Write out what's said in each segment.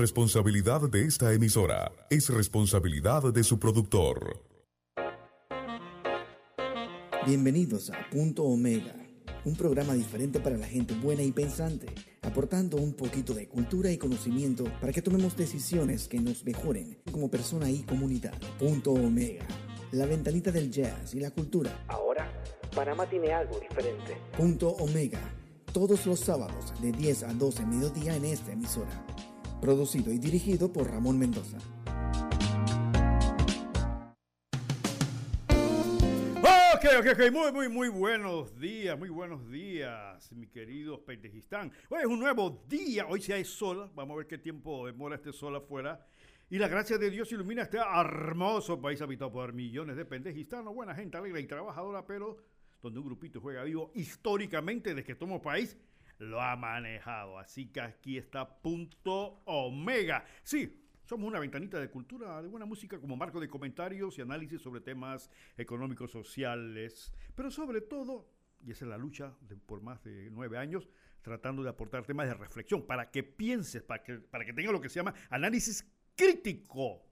Responsabilidad de esta emisora es responsabilidad de su productor. Bienvenidos a Punto Omega, un programa diferente para la gente buena y pensante, aportando un poquito de cultura y conocimiento para que tomemos decisiones que nos mejoren como persona y comunidad. Punto Omega, la ventanita del jazz y la cultura. Ahora, Panamá tiene algo diferente. Punto Omega, todos los sábados de 10 a 12 mediodía en esta emisora producido y dirigido por Ramón Mendoza. Ok, ok, ok, muy, muy, muy buenos días, muy buenos días, mi querido Pendejistán. Hoy es un nuevo día, hoy sí hay sol, vamos a ver qué tiempo demora este sol afuera. Y la gracia de Dios ilumina este hermoso país habitado por millones de pendejistanos, buena gente alegre y trabajadora, pero donde un grupito juega vivo históricamente desde que tomó país lo ha manejado. Así que aquí está punto omega. Sí, somos una ventanita de cultura, de buena música como marco de comentarios y análisis sobre temas económicos, sociales, pero sobre todo, y esa es la lucha por más de nueve años, tratando de aportar temas de reflexión para que pienses, para que, para que tenga lo que se llama análisis crítico.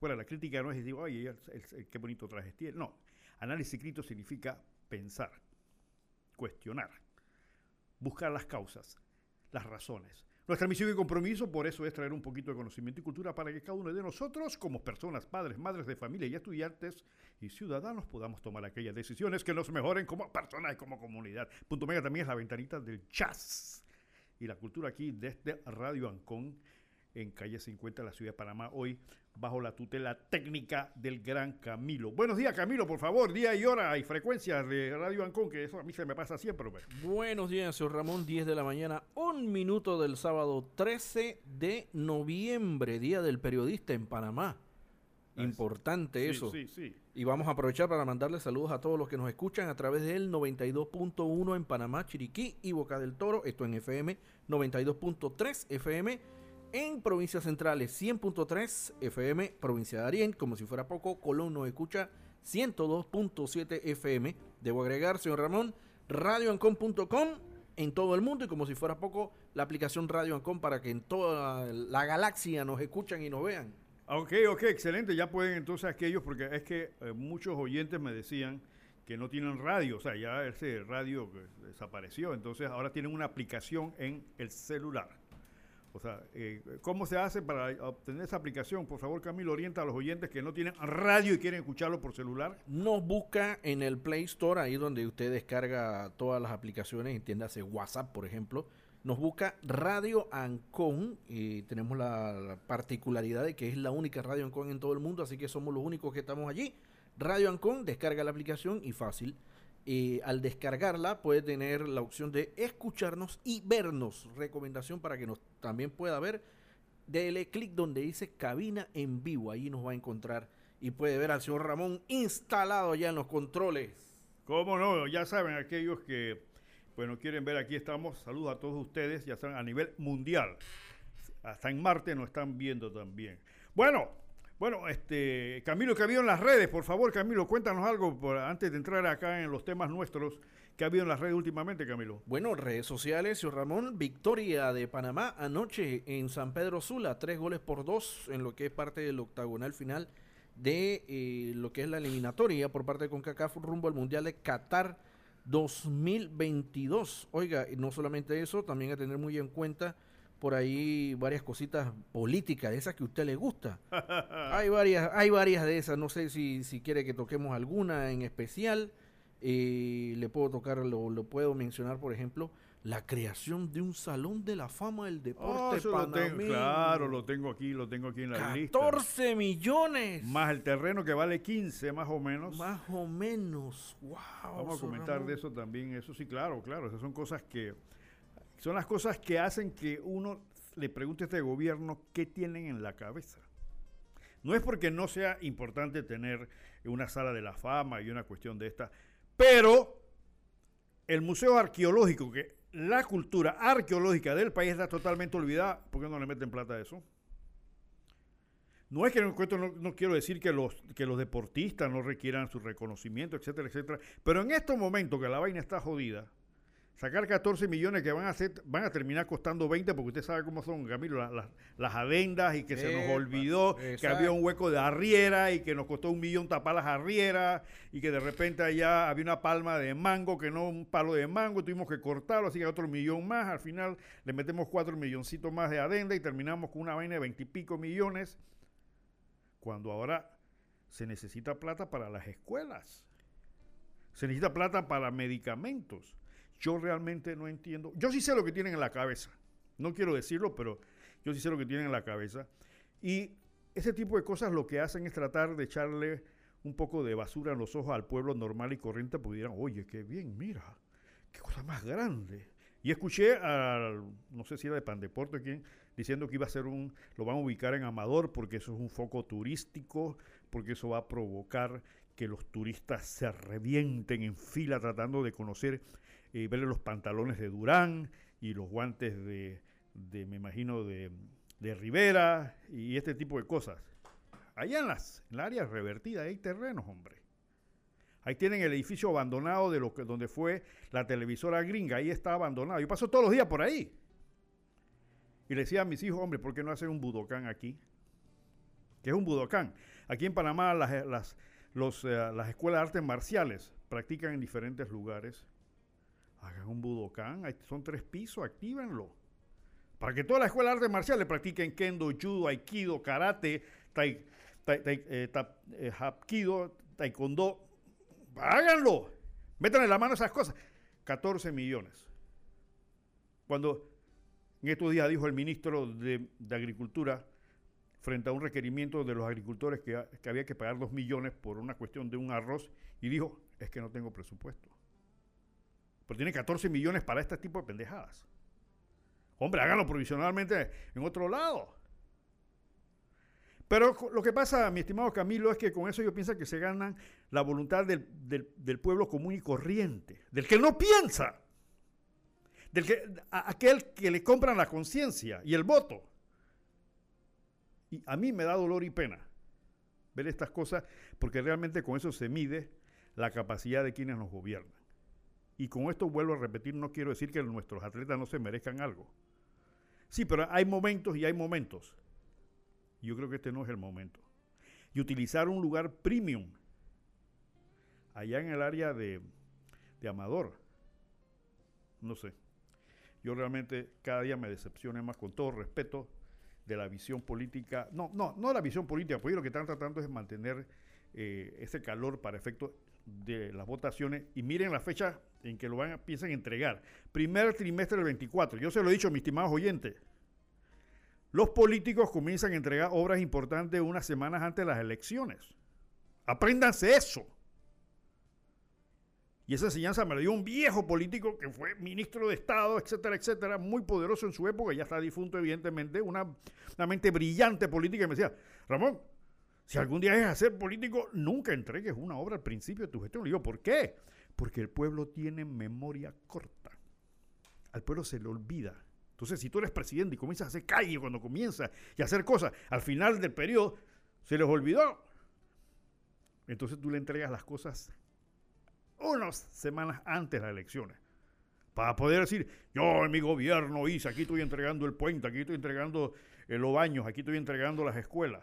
Bueno, la crítica no es decir, oye, qué bonito traje tiene. No, análisis crítico significa pensar, cuestionar buscar las causas, las razones. Nuestra misión y compromiso por eso es traer un poquito de conocimiento y cultura para que cada uno de nosotros, como personas, padres, madres de familia y estudiantes y ciudadanos, podamos tomar aquellas decisiones que nos mejoren como personas y como comunidad. Punto Mega también es la ventanita del jazz y la cultura aquí desde Radio Ancón en calle 50 de la ciudad de Panamá, hoy bajo la tutela técnica del gran Camilo. Buenos días, Camilo, por favor, día y hora y frecuencia de Radio Ancón, que eso a mí se me pasa siempre. Pues. Buenos días, señor Ramón, 10 de la mañana, un minuto del sábado 13 de noviembre, Día del Periodista en Panamá. Importante eso. Sí, sí. Y vamos a aprovechar para mandarle saludos a todos los que nos escuchan a través del 92.1 en Panamá, Chiriquí y Boca del Toro. Esto en FM 92.3 FM en provincias centrales 100.3 FM, provincia de Arién, como si fuera poco, Colón nos escucha 102.7 FM. Debo agregar, señor Ramón, radioancon.com en todo el mundo y como si fuera poco, la aplicación Radio Ancon para que en toda la galaxia nos escuchan y nos vean. Ok, ok, excelente. Ya pueden entonces aquellos, porque es que eh, muchos oyentes me decían que no tienen radio, o sea, ya ese radio desapareció, entonces ahora tienen una aplicación en el celular. O sea, eh, ¿cómo se hace para obtener esa aplicación? Por favor, Camilo, orienta a los oyentes que no tienen radio y quieren escucharlo por celular. Nos busca en el Play Store, ahí donde usted descarga todas las aplicaciones, entiéndase WhatsApp, por ejemplo. Nos busca Radio Ancon y tenemos la, particularidad de que es la única Radio Ancon en todo el mundo, así que somos los únicos que estamos allí. Radio Ancon, descarga la aplicación y fácil al descargarla puede tener la opción de escucharnos y vernos. Recomendación para que nos también pueda ver. Dele clic donde dice cabina en vivo. Ahí nos va a encontrar y puede ver al señor Ramón instalado ya en los controles. ¿Cómo no? Ya saben, aquellos que bueno, quieren ver, aquí estamos. Saludos a todos ustedes, ya están a nivel mundial. Hasta en Marte nos están viendo también. Bueno, bueno, este Camilo, que ha habido en las redes? Por favor, Camilo, cuéntanos algo antes de entrar acá en los temas nuestros. ¿Qué ha habido en las redes últimamente, Camilo? Bueno, redes sociales, Ramón, victoria de Panamá anoche en San Pedro Sula, tres goles por dos en lo que es parte del octagonal final de eh, lo que es la eliminatoria por parte de CONCACAF rumbo al Mundial de Qatar 2022. Oiga, no solamente eso, también a tener muy en cuenta por ahí varias cositas políticas, de esas que a usted le gusta. hay varias, hay varias de esas, no sé si, si quiere que toquemos alguna en especial. Eh, le puedo tocar, lo, lo, puedo mencionar, por ejemplo, la creación de un salón de la fama del deporte oh, claro, lo tengo aquí, lo tengo aquí en la lista. 14 millones. Más el terreno que vale 15, más o menos. Más o menos. Wow. Vamos a comentar de eso también. Eso sí, claro, claro. Esas son cosas que son las cosas que hacen que uno le pregunte a este gobierno qué tienen en la cabeza. No es porque no sea importante tener una sala de la fama y una cuestión de esta, pero el Museo Arqueológico, que la cultura arqueológica del país está totalmente olvidada, ¿por qué no le meten plata a eso? No es que no, no, quiero decir que los, que los deportistas no requieran su reconocimiento, etcétera, etcétera, pero en estos momentos que la vaina está jodida, sacar 14 millones que van a ser, van a terminar costando 20 porque usted sabe cómo son, Camilo, las adendas y que se nos olvidó que había un hueco de arriera y que nos costó un millón tapar las arrieras y que de repente allá había una palma de mango que no un palo de mango, tuvimos que cortarlo, así que otro millón más, al final le metemos cuatro milloncitos más de adenda y terminamos con una vaina de 20 y pico millones, cuando ahora se necesita plata para las escuelas, se necesita plata para medicamentos yo realmente no entiendo. Yo sí sé lo que tienen en la cabeza. No quiero decirlo, pero yo sí sé lo que tienen en la cabeza. Y ese tipo de cosas lo que hacen es tratar de echarle un poco de basura en los ojos al pueblo normal y corriente, pudieran, oye, qué bien, mira, qué cosa más grande. Y escuché al, no sé si era de Pandeporte quién, diciendo que iba a ser un, lo van a ubicar en Amador porque eso es un foco turístico, porque eso va a provocar que los turistas se revienten en fila tratando de conocer y verle los pantalones de Durán y los guantes de, me imagino, de, Rivera y este tipo de cosas. Allá en, las, en la área revertida hay terrenos, hombre. Ahí tienen el edificio abandonado de lo que, donde fue la televisora gringa. Ahí está abandonado. Yo paso todos los días por ahí. Y le decía a mis hijos, hombre, ¿por qué no hacen un budocán aquí? ¿Qué es un budocán? Aquí en Panamá las, las, eh, las escuelas de artes marciales practican en diferentes lugares hagan un budokán, son tres pisos, actívenlo. Para que toda la escuela de artes marciales practiquen kendo, judo, aikido, karate, tai, eh, eh, hapkido, taekwondo. Háganlo. Métanle la mano esas cosas. 14 millones. Cuando en estos días dijo el ministro de, Agricultura, frente a un requerimiento de los agricultores que, que había que pagar 2 millones por una cuestión de un arroz, y dijo, es que no tengo presupuesto. Pero tiene 14 millones para este tipo de pendejadas. Hombre, háganlo provisionalmente en otro lado. Pero lo que pasa, mi estimado Camilo, es que con eso yo pienso que se ganan la voluntad del, del, pueblo común y corriente, del que no piensa, del que, aquel que le compran la conciencia y el voto. Y a mí me da dolor y pena ver estas cosas porque realmente con eso se mide la capacidad de quienes nos gobiernan. Y con esto vuelvo a repetir, no quiero decir que nuestros atletas no se merezcan algo. Sí, pero hay momentos y hay momentos. Yo creo que este no es el momento. Y utilizar un lugar premium allá en el área de, de Amador, no sé. Yo realmente cada día me decepcioné más con todo respeto de la visión política. No, no, no la visión política, porque lo que están tratando es mantener eh, ese calor para efectos de las votaciones y miren la fecha en que lo van a, piensan entregar. Primer trimestre del 24. Yo se lo he dicho, mis estimados oyentes. Los políticos comienzan a entregar obras importantes unas semanas antes de las elecciones. Apréndanse eso. Y esa enseñanza me la dio un viejo político que fue ministro de Estado, etcétera, etcétera, muy poderoso en su época, ya está difunto evidentemente, una, una mente brillante política, y me decía, Ramón, si algún día es a ser político, nunca entregues una obra al principio de tu gestión. ¿por qué? Porque el pueblo tiene memoria corta. Al pueblo se le olvida. Entonces, si tú eres presidente y comienzas a hacer calle cuando comienzas y a hacer cosas, al final del periodo se les olvidó. Entonces tú le entregas las cosas unas semanas antes de las elecciones. Para poder decir, yo en mi gobierno hice, aquí estoy entregando el puente, aquí estoy entregando los baños, aquí estoy entregando las escuelas.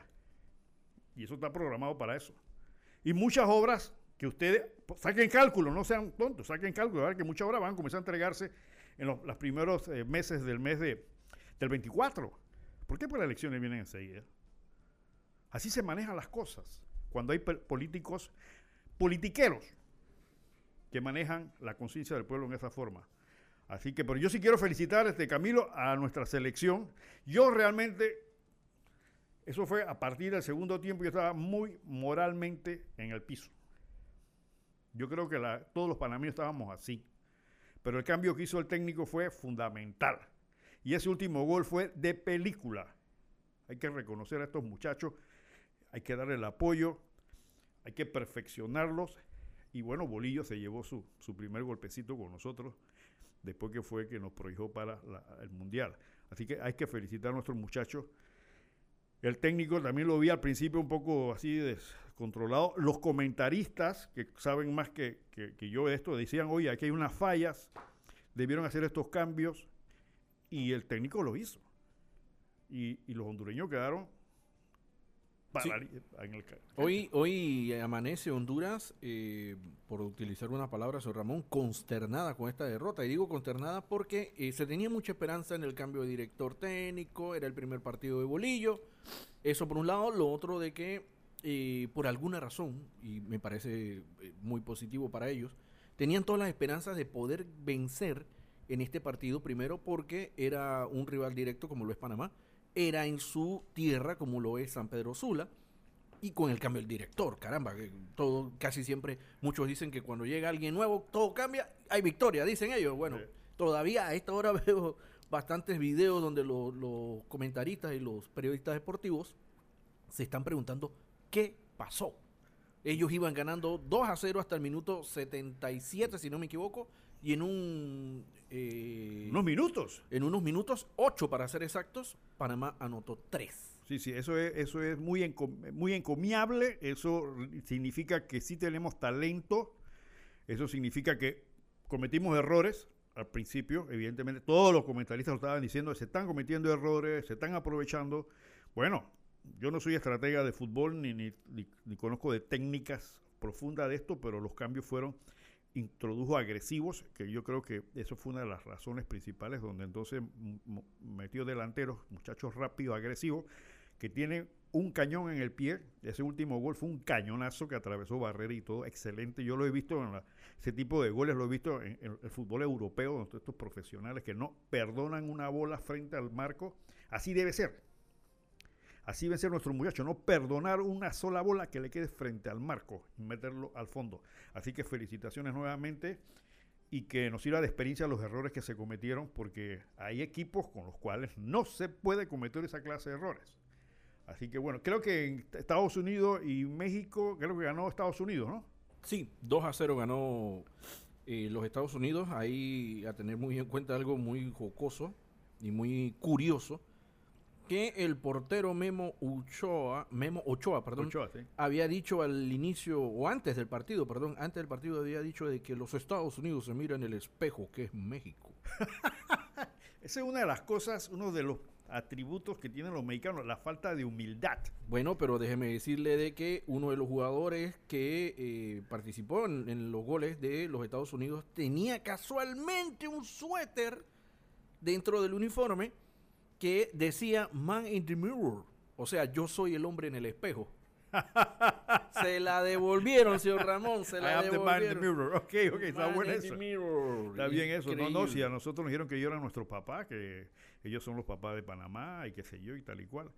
Y eso está programado para eso. Y muchas obras que ustedes saquen cálculo, no sean tontos, saquen cálculo, ver que muchas obras van a comenzar a entregarse en los, primeros eh, meses del mes de, del 24. ¿Por qué? Porque las elecciones vienen enseguida. Así se manejan las cosas. Cuando hay políticos, politiqueros, que manejan la conciencia del pueblo en esa forma. Así que, pero yo sí quiero felicitar, este Camilo, a nuestra selección. Yo realmente eso fue a partir del segundo tiempo, yo estaba muy moralmente en el piso. Yo creo que todos los panameños estábamos así. Pero el cambio que hizo el técnico fue fundamental. Y ese último gol fue de película. Hay que reconocer a estos muchachos, hay que darle el apoyo, hay que perfeccionarlos. Y bueno, Bolillo se llevó su, primer golpecito con nosotros después que fue que nos prohibió para el Mundial. Así que hay que felicitar a nuestros muchachos el técnico también lo vi al principio un poco así descontrolado. Los comentaristas, que saben más que, yo de esto, decían, oye, aquí hay unas fallas debieron hacer estos cambios y el técnico lo hizo. Y los hondureños quedaron Hoy, hoy amanece Honduras, eh, por utilizar una palabra, Sor Ramón, consternada con esta derrota. Y digo consternada porque eh, se tenía mucha esperanza en el cambio de director técnico, era el primer partido de Bolillo. Eso por un lado, lo otro de que eh, por alguna razón, y me parece muy positivo para ellos, tenían todas las esperanzas de poder vencer en este partido, primero porque era un rival directo como lo es Panamá era en su tierra, como lo es San Pedro Sula, y con el cambio del director, caramba, todo casi siempre, muchos dicen que cuando llega alguien nuevo, todo cambia, hay victoria, dicen ellos. Bueno, todavía a esta hora veo bastantes videos donde los comentaristas y los periodistas deportivos se están preguntando qué pasó. Ellos iban ganando 2 a 0 hasta el minuto 77, si no me equivoco, y en un... Eh, unos minutos. En unos minutos, 8 para ser exactos, Panamá anotó 3. Sí, sí, eso es, eso es muy, muy encomiable, eso significa que sí tenemos talento, eso significa que cometimos errores al principio, evidentemente todos los comentaristas lo estaban diciendo, se están cometiendo errores, se están aprovechando. Bueno, yo no soy estratega de fútbol ni, ni, ni conozco de técnicas profundas de esto, pero los cambios fueron introdujo agresivos, que yo creo que eso fue una de las razones principales, donde entonces metió delanteros, muchachos rápidos, agresivos, que tienen un cañón en el pie. Ese último gol fue un cañonazo que atravesó barrera y todo, excelente. Yo lo he visto en ese tipo de goles, lo he visto en, el fútbol europeo, donde estos profesionales que no perdonan una bola frente al marco. Así debe ser. Así debe ser nuestro muchacho, no perdonar una sola bola que le quede frente al marco y meterlo al fondo. Así que felicitaciones nuevamente y que nos sirva de experiencia los errores que se cometieron, porque hay equipos con los cuales no se puede cometer esa clase de errores. Así que bueno, creo que Estados Unidos y México, creo que ganó Estados Unidos, ¿no? Sí, 2 a 0 ganó eh, los Estados Unidos. Ahí a tener muy en cuenta algo muy jocoso y muy curioso que el portero Memo Ochoa, Memo Ochoa, perdón, había dicho al inicio, o antes del partido, perdón, antes del partido había dicho de que los Estados Unidos se miran en el espejo, que es México. Esa es una de las cosas, uno de los atributos que tienen los mexicanos, la falta de humildad. Bueno, pero déjeme decirle de que uno de los jugadores que eh, participó en los goles de los Estados Unidos tenía casualmente un suéter dentro del uniforme que decía Man in the Mirror. O sea, yo soy el hombre en el espejo. se la devolvieron, señor Ramón. Se la devolvieron. man in the mirror. Ok, ok, está bueno eso. Está bien eso. No, no, si a nosotros nos dijeron que yo era nuestro papá, que ellos son los papás de Panamá y qué sé yo y tal y cual.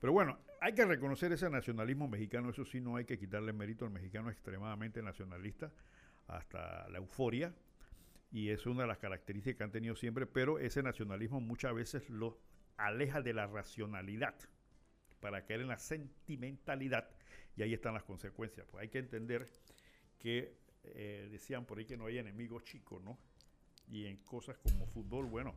Pero bueno, hay que reconocer ese nacionalismo mexicano, eso sí, no hay que quitarle mérito al mexicano extremadamente nacionalista, hasta la euforia, y es una de las características que han tenido siempre, pero ese nacionalismo muchas veces lo aleja de la racionalidad para caer en la sentimentalidad y ahí están las consecuencias. Pues hay que entender que eh, decían por ahí que no hay enemigos chicos, ¿no? Y en cosas como fútbol, bueno.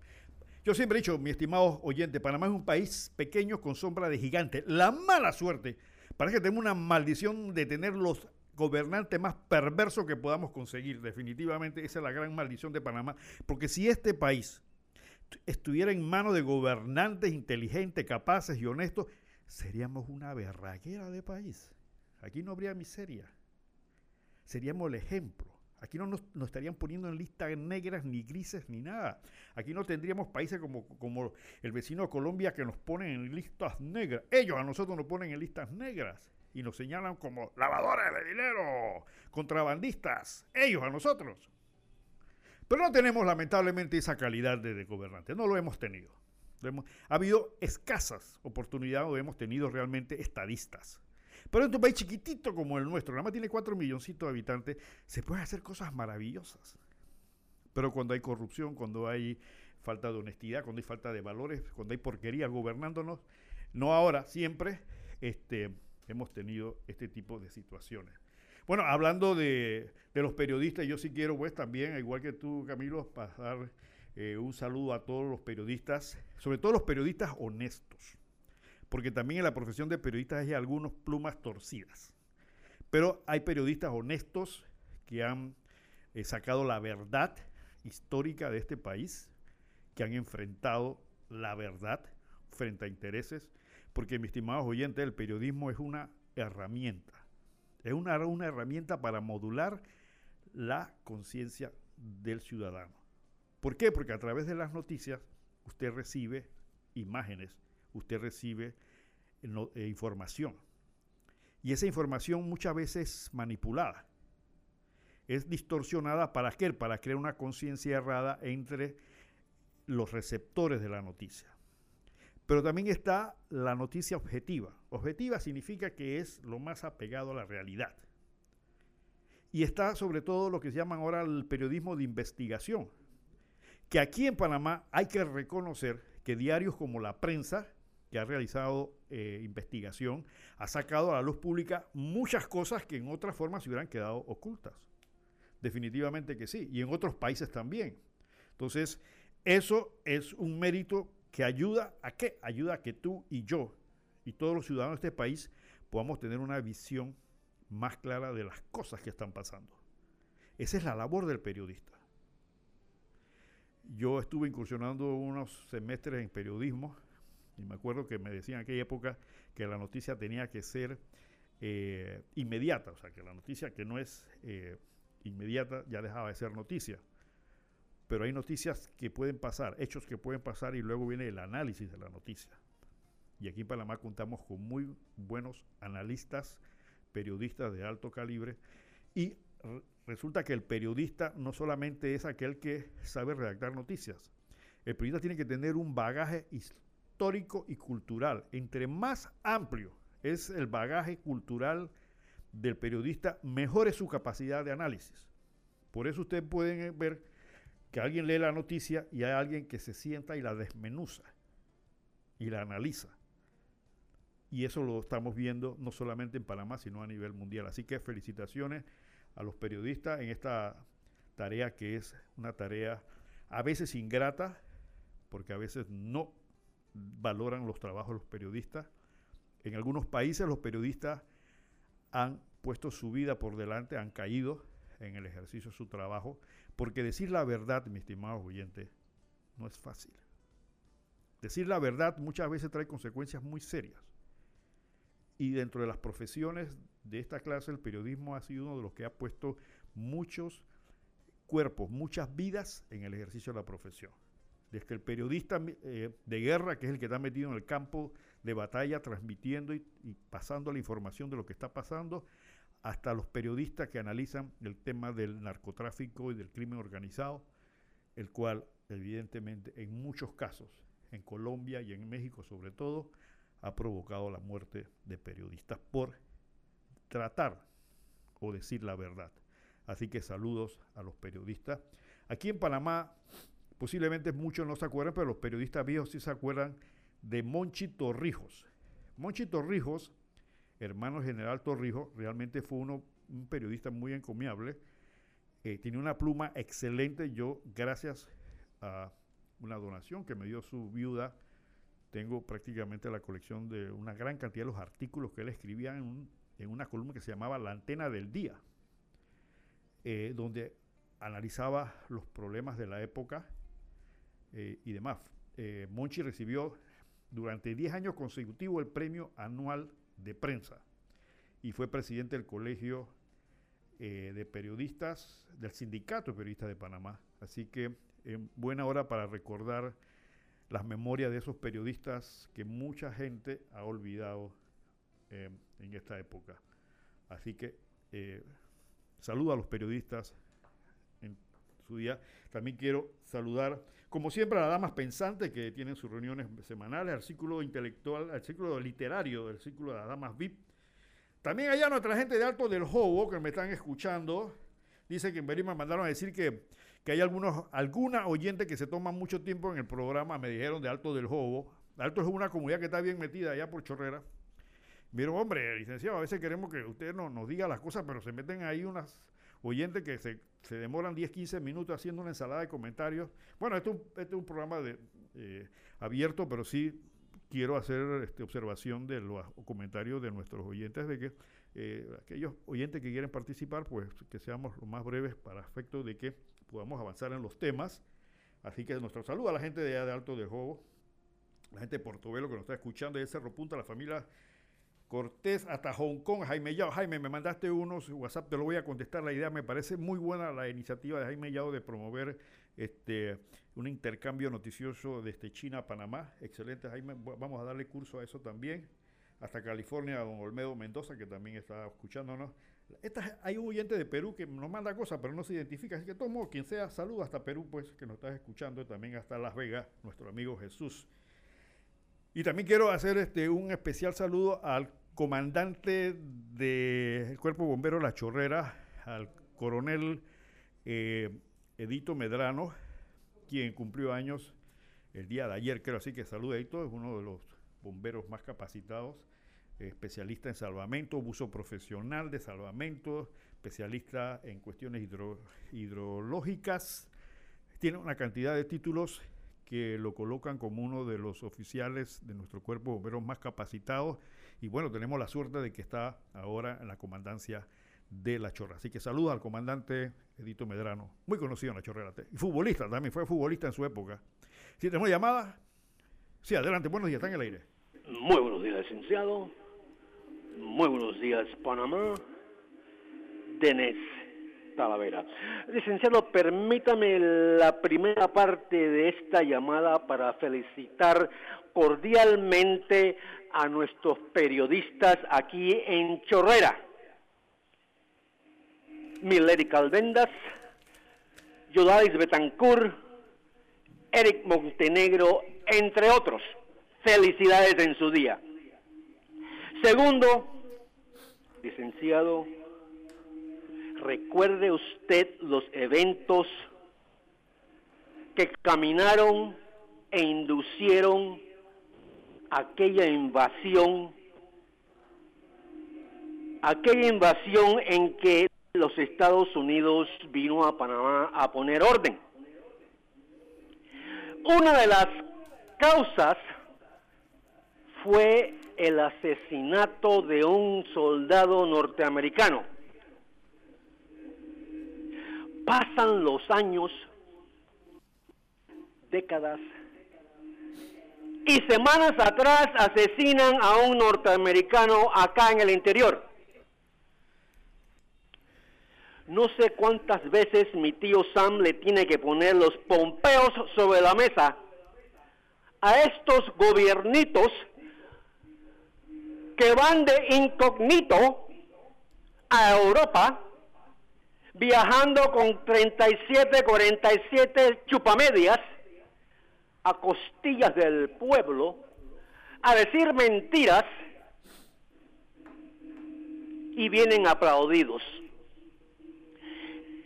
Yo siempre he dicho, mi estimado oyente, Panamá es un país pequeño con sombra de gigante. La mala suerte, parece que tenemos una maldición de tener los gobernantes más perversos que podamos conseguir. Definitivamente esa es la gran maldición de Panamá. Porque si este país estuviera en manos de gobernantes inteligentes, capaces y honestos, seríamos una berraguera de país. Aquí no habría miseria. Seríamos el ejemplo. Aquí no nos, estarían poniendo en listas negras, ni grises, ni nada. Aquí no tendríamos países como, como el vecino de Colombia que nos ponen en listas negras. Ellos a nosotros nos ponen en listas negras y nos señalan como lavadores de dinero, contrabandistas. Ellos a nosotros. Pero no tenemos lamentablemente esa calidad de, gobernante, no lo hemos tenido. ha habido escasas oportunidades o hemos tenido realmente estadistas. Pero en un país chiquitito como el nuestro, nada más tiene 4 milloncitos de habitantes, se pueden hacer cosas maravillosas. Pero cuando hay corrupción, cuando hay falta de honestidad, cuando hay falta de valores, cuando hay porquería gobernándonos, no ahora, siempre este, hemos tenido este tipo de situaciones. Bueno, hablando de, los periodistas, yo sí quiero, pues también, igual que tú, Camilo, pasar eh, un saludo a todos los periodistas, sobre todo los periodistas honestos, porque también en la profesión de periodistas hay algunos plumas torcidas, pero hay periodistas honestos que han eh, sacado la verdad histórica de este país que han enfrentado la verdad frente a intereses, porque mis estimados oyentes, el periodismo es una herramienta, es una, una herramienta para modular la conciencia del ciudadano. ¿Por qué? Porque a través de las noticias usted recibe imágenes, usted recibe eh, información. Y esa información muchas veces es manipulada. Es distorsionada para qué? Para crear una conciencia errada entre los receptores de la noticia. Pero también está la noticia objetiva. Objetiva significa que es lo más apegado a la realidad. Y está sobre todo lo que se llama ahora el periodismo de investigación, que aquí en Panamá hay que reconocer que diarios como la prensa, que ha realizado eh, investigación, ha sacado a la luz pública muchas cosas que en otras formas se hubieran quedado ocultas. Definitivamente que sí, y en otros países también. Entonces, eso es un mérito que ayuda a qué? Ayuda a que tú y yo y todos los ciudadanos de este país podamos tener una visión más clara de las cosas que están pasando. Esa es la labor del periodista. Yo estuve incursionando unos semestres en periodismo y me acuerdo que me decían en aquella época que la noticia tenía que ser eh, inmediata, o sea, que la noticia que no es eh, inmediata ya dejaba de ser noticia. Pero hay noticias que pueden pasar, hechos que pueden pasar y luego viene el análisis de la noticia. Y aquí en Panamá contamos con muy buenos analistas, periodistas de alto calibre y resulta que el periodista no solamente es aquel que sabe redactar noticias. El periodista tiene que tener un bagaje histórico y cultural. Entre más amplio es el bagaje cultural del periodista, mejor es su capacidad de análisis. Por eso ustedes pueden ver que alguien lee la noticia y hay alguien que se sienta y la desmenuza y la analiza. Y eso lo estamos viendo no solamente en Panamá, sino a nivel mundial. Así que felicitaciones a los periodistas en esta tarea que es una tarea a veces ingrata, porque a veces no valoran los trabajos de los periodistas. En algunos países los periodistas han puesto su vida por delante, han caído en el ejercicio de su trabajo, porque decir la verdad, mi estimado oyente, no es fácil. Decir la verdad muchas veces trae consecuencias muy serias. Y dentro de las profesiones de esta clase, el periodismo ha sido uno de los que ha puesto muchos cuerpos, muchas vidas en el ejercicio de la profesión. Desde el periodista eh, de guerra, que es el que está metido en el campo de batalla, transmitiendo y pasando la información de lo que está pasando, hasta los periodistas que analizan el tema del narcotráfico y del crimen organizado, el cual evidentemente en muchos casos, en Colombia y en México sobre todo, ha provocado la muerte de periodistas por tratar o decir la verdad. Así que saludos a los periodistas. Aquí en Panamá, posiblemente muchos no se acuerdan, pero los periodistas viejos sí se acuerdan de Monchi Torrijos. Monchi Torrijos hermano general Torrijos, realmente fue uno, un periodista muy encomiable. Eh, tiene una pluma excelente. Yo, gracias a una donación que me dio su viuda, tengo prácticamente la colección de una gran cantidad de los artículos que él escribía en, una columna que se llamaba La Antena del Día, eh, donde analizaba los problemas de la época eh, y demás. Monchi recibió durante 10 años consecutivos el premio anual de prensa y fue presidente del Colegio eh, de Periodistas, del Sindicato de Periodistas de Panamá. Así que en buena hora para recordar las memorias de esos periodistas que mucha gente ha olvidado eh, en esta época. Así que eh, saludo a los periodistas día. También quiero saludar, como siempre, a las damas pensantes que tienen sus reuniones semanales, al círculo intelectual, al círculo literario del círculo de las damas VIP también allá nuestra gente de Alto del Jobo, que me están escuchando, dice que en Berima me mandaron a decir que, hay algunos, alguna oyente que se toma mucho tiempo en el programa, me dijeron de Alto del Jobo. Alto es una comunidad que está bien metida allá por Chorrera. Vieron, hombre, licenciado, a veces queremos que usted no, nos diga las cosas, pero se meten ahí unas oyentes que se, demoran 10, 15 minutos haciendo una ensalada de comentarios. Bueno, este, este es un programa de, eh, abierto, pero sí quiero hacer este, observación de los comentarios de nuestros oyentes de que eh, aquellos oyentes que quieren participar, pues que seamos lo más breves para efecto de que podamos avanzar en los temas. Así que nuestro saludo a la gente de, de Alto de Jobo, la gente de Portobelo que nos está escuchando, de Cerro Punta, la familia Cortés hasta Hong Kong, Jaime Yao. Jaime, me mandaste unos WhatsApp, te lo voy a contestar. La idea me parece muy buena la iniciativa de Jaime Yao de promover este un intercambio noticioso desde China a Panamá. Excelente, Jaime. Vamos a darle curso a eso también. Hasta California, don Olmedo Mendoza, que también está escuchándonos. hay un oyente de Perú que nos manda cosas, pero no se identifica. Así que, tomo quien sea, saludo hasta Perú, pues, que nos estás escuchando. También hasta Las Vegas, nuestro amigo Jesús. Y también quiero hacer este, un especial saludo al comandante del Cuerpo Bombero La Chorrera, al coronel eh, Edito Medrano, quien cumplió años el día de ayer, creo. Así que saluda Edito, es uno de los bomberos más capacitados, especialista en salvamento, buzo profesional de salvamento, especialista en cuestiones hidrológicas, tiene una cantidad de títulos que lo colocan como uno de los oficiales de nuestro cuerpo bomberos más capacitados y bueno, tenemos la suerte de que está ahora en la comandancia de La Chorra. Así que saludos al comandante Edito Medrano, muy conocido en La Chorrera. Y futbolista también, fue futbolista en su época. Si tenemos llamada, sí, adelante, buenos días, está en el aire. Muy buenos días, licenciado. Muy buenos días, Panamá. Denis Talavera. Licenciado, permítame la primera parte de esta llamada para felicitar cordialmente a nuestros periodistas aquí en Chorrera. Milady Calvendas, Judais Betancourt, Eric Montenegro, entre otros. Felicidades en su día. Segundo, licenciado, recuerde usted los eventos que caminaron e inducieron aquella invasión, aquella invasión en que los Estados Unidos vino a Panamá a poner orden. Una de las causas fue el asesinato de un soldado norteamericano. Pasan los años, décadas, y semanas atrás asesinan a un norteamericano acá en el interior. No sé cuántas veces mi tío Sam le tiene que poner los pompeos sobre la mesa a estos gobiernitos que van de incógnito a Europa viajando con 37, 47 chupamedias a costillas del pueblo a decir mentiras y vienen aplaudidos.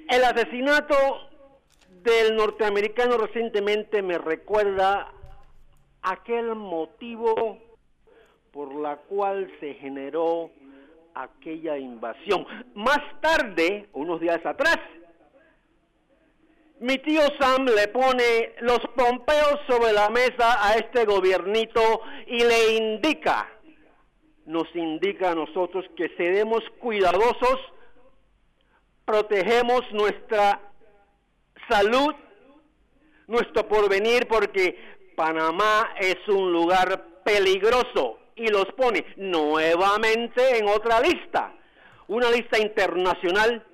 El asesinato del norteamericano recientemente me recuerda aquel motivo por la cual se generó aquella invasión. Más tarde, unos días atrás, mi tío Sam le pone los pompeos sobre la mesa a este gobiernito y le indica, nos indica a nosotros que seremos cuidadosos, protegemos nuestra salud, nuestro porvenir, porque Panamá es un lugar peligroso y los pone nuevamente en otra lista, una lista internacional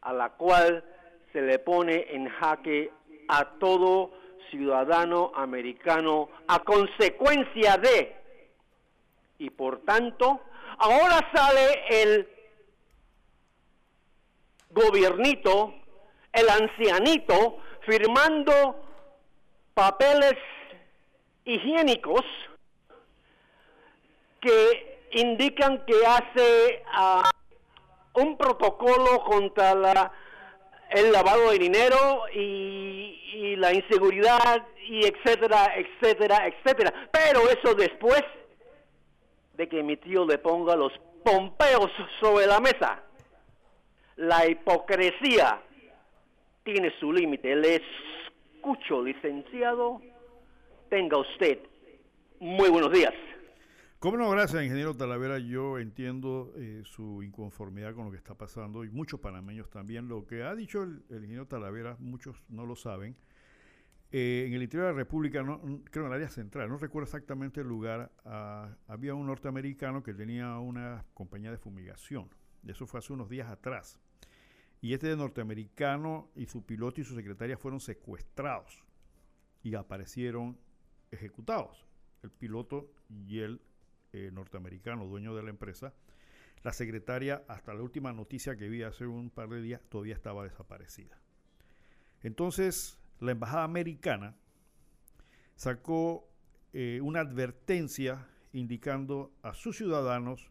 a la cual se le pone en jaque a todo ciudadano americano a consecuencia de, y por tanto, ahora sale el gobiernito, el ancianito, firmando papeles higiénicos que indican que hace ah, un protocolo contra la el lavado de dinero y, la inseguridad y etcétera, etcétera, etcétera. Pero eso después de que mi tío le ponga los pompeos sobre la mesa. La hipocresía tiene su límite. Le escucho, licenciado. Tenga usted muy buenos días. Cómo no, gracias, ingeniero Talavera. Yo entiendo eh, su inconformidad con lo que está pasando y muchos panameños también. Lo que ha dicho el, ingeniero Talavera, muchos no lo saben. Eh, en el interior de la República, creo en el área central, no recuerdo exactamente el lugar, ah, había un norteamericano que tenía una compañía de fumigación. Eso fue hace unos días atrás. Y este norteamericano y su piloto y su secretaria fueron secuestrados y aparecieron ejecutados. El piloto y el eh, norteamericano, dueño de la empresa. La secretaria, hasta la última noticia que vi hace un par de días, todavía estaba desaparecida. Entonces, la embajada americana sacó eh, una advertencia indicando a sus ciudadanos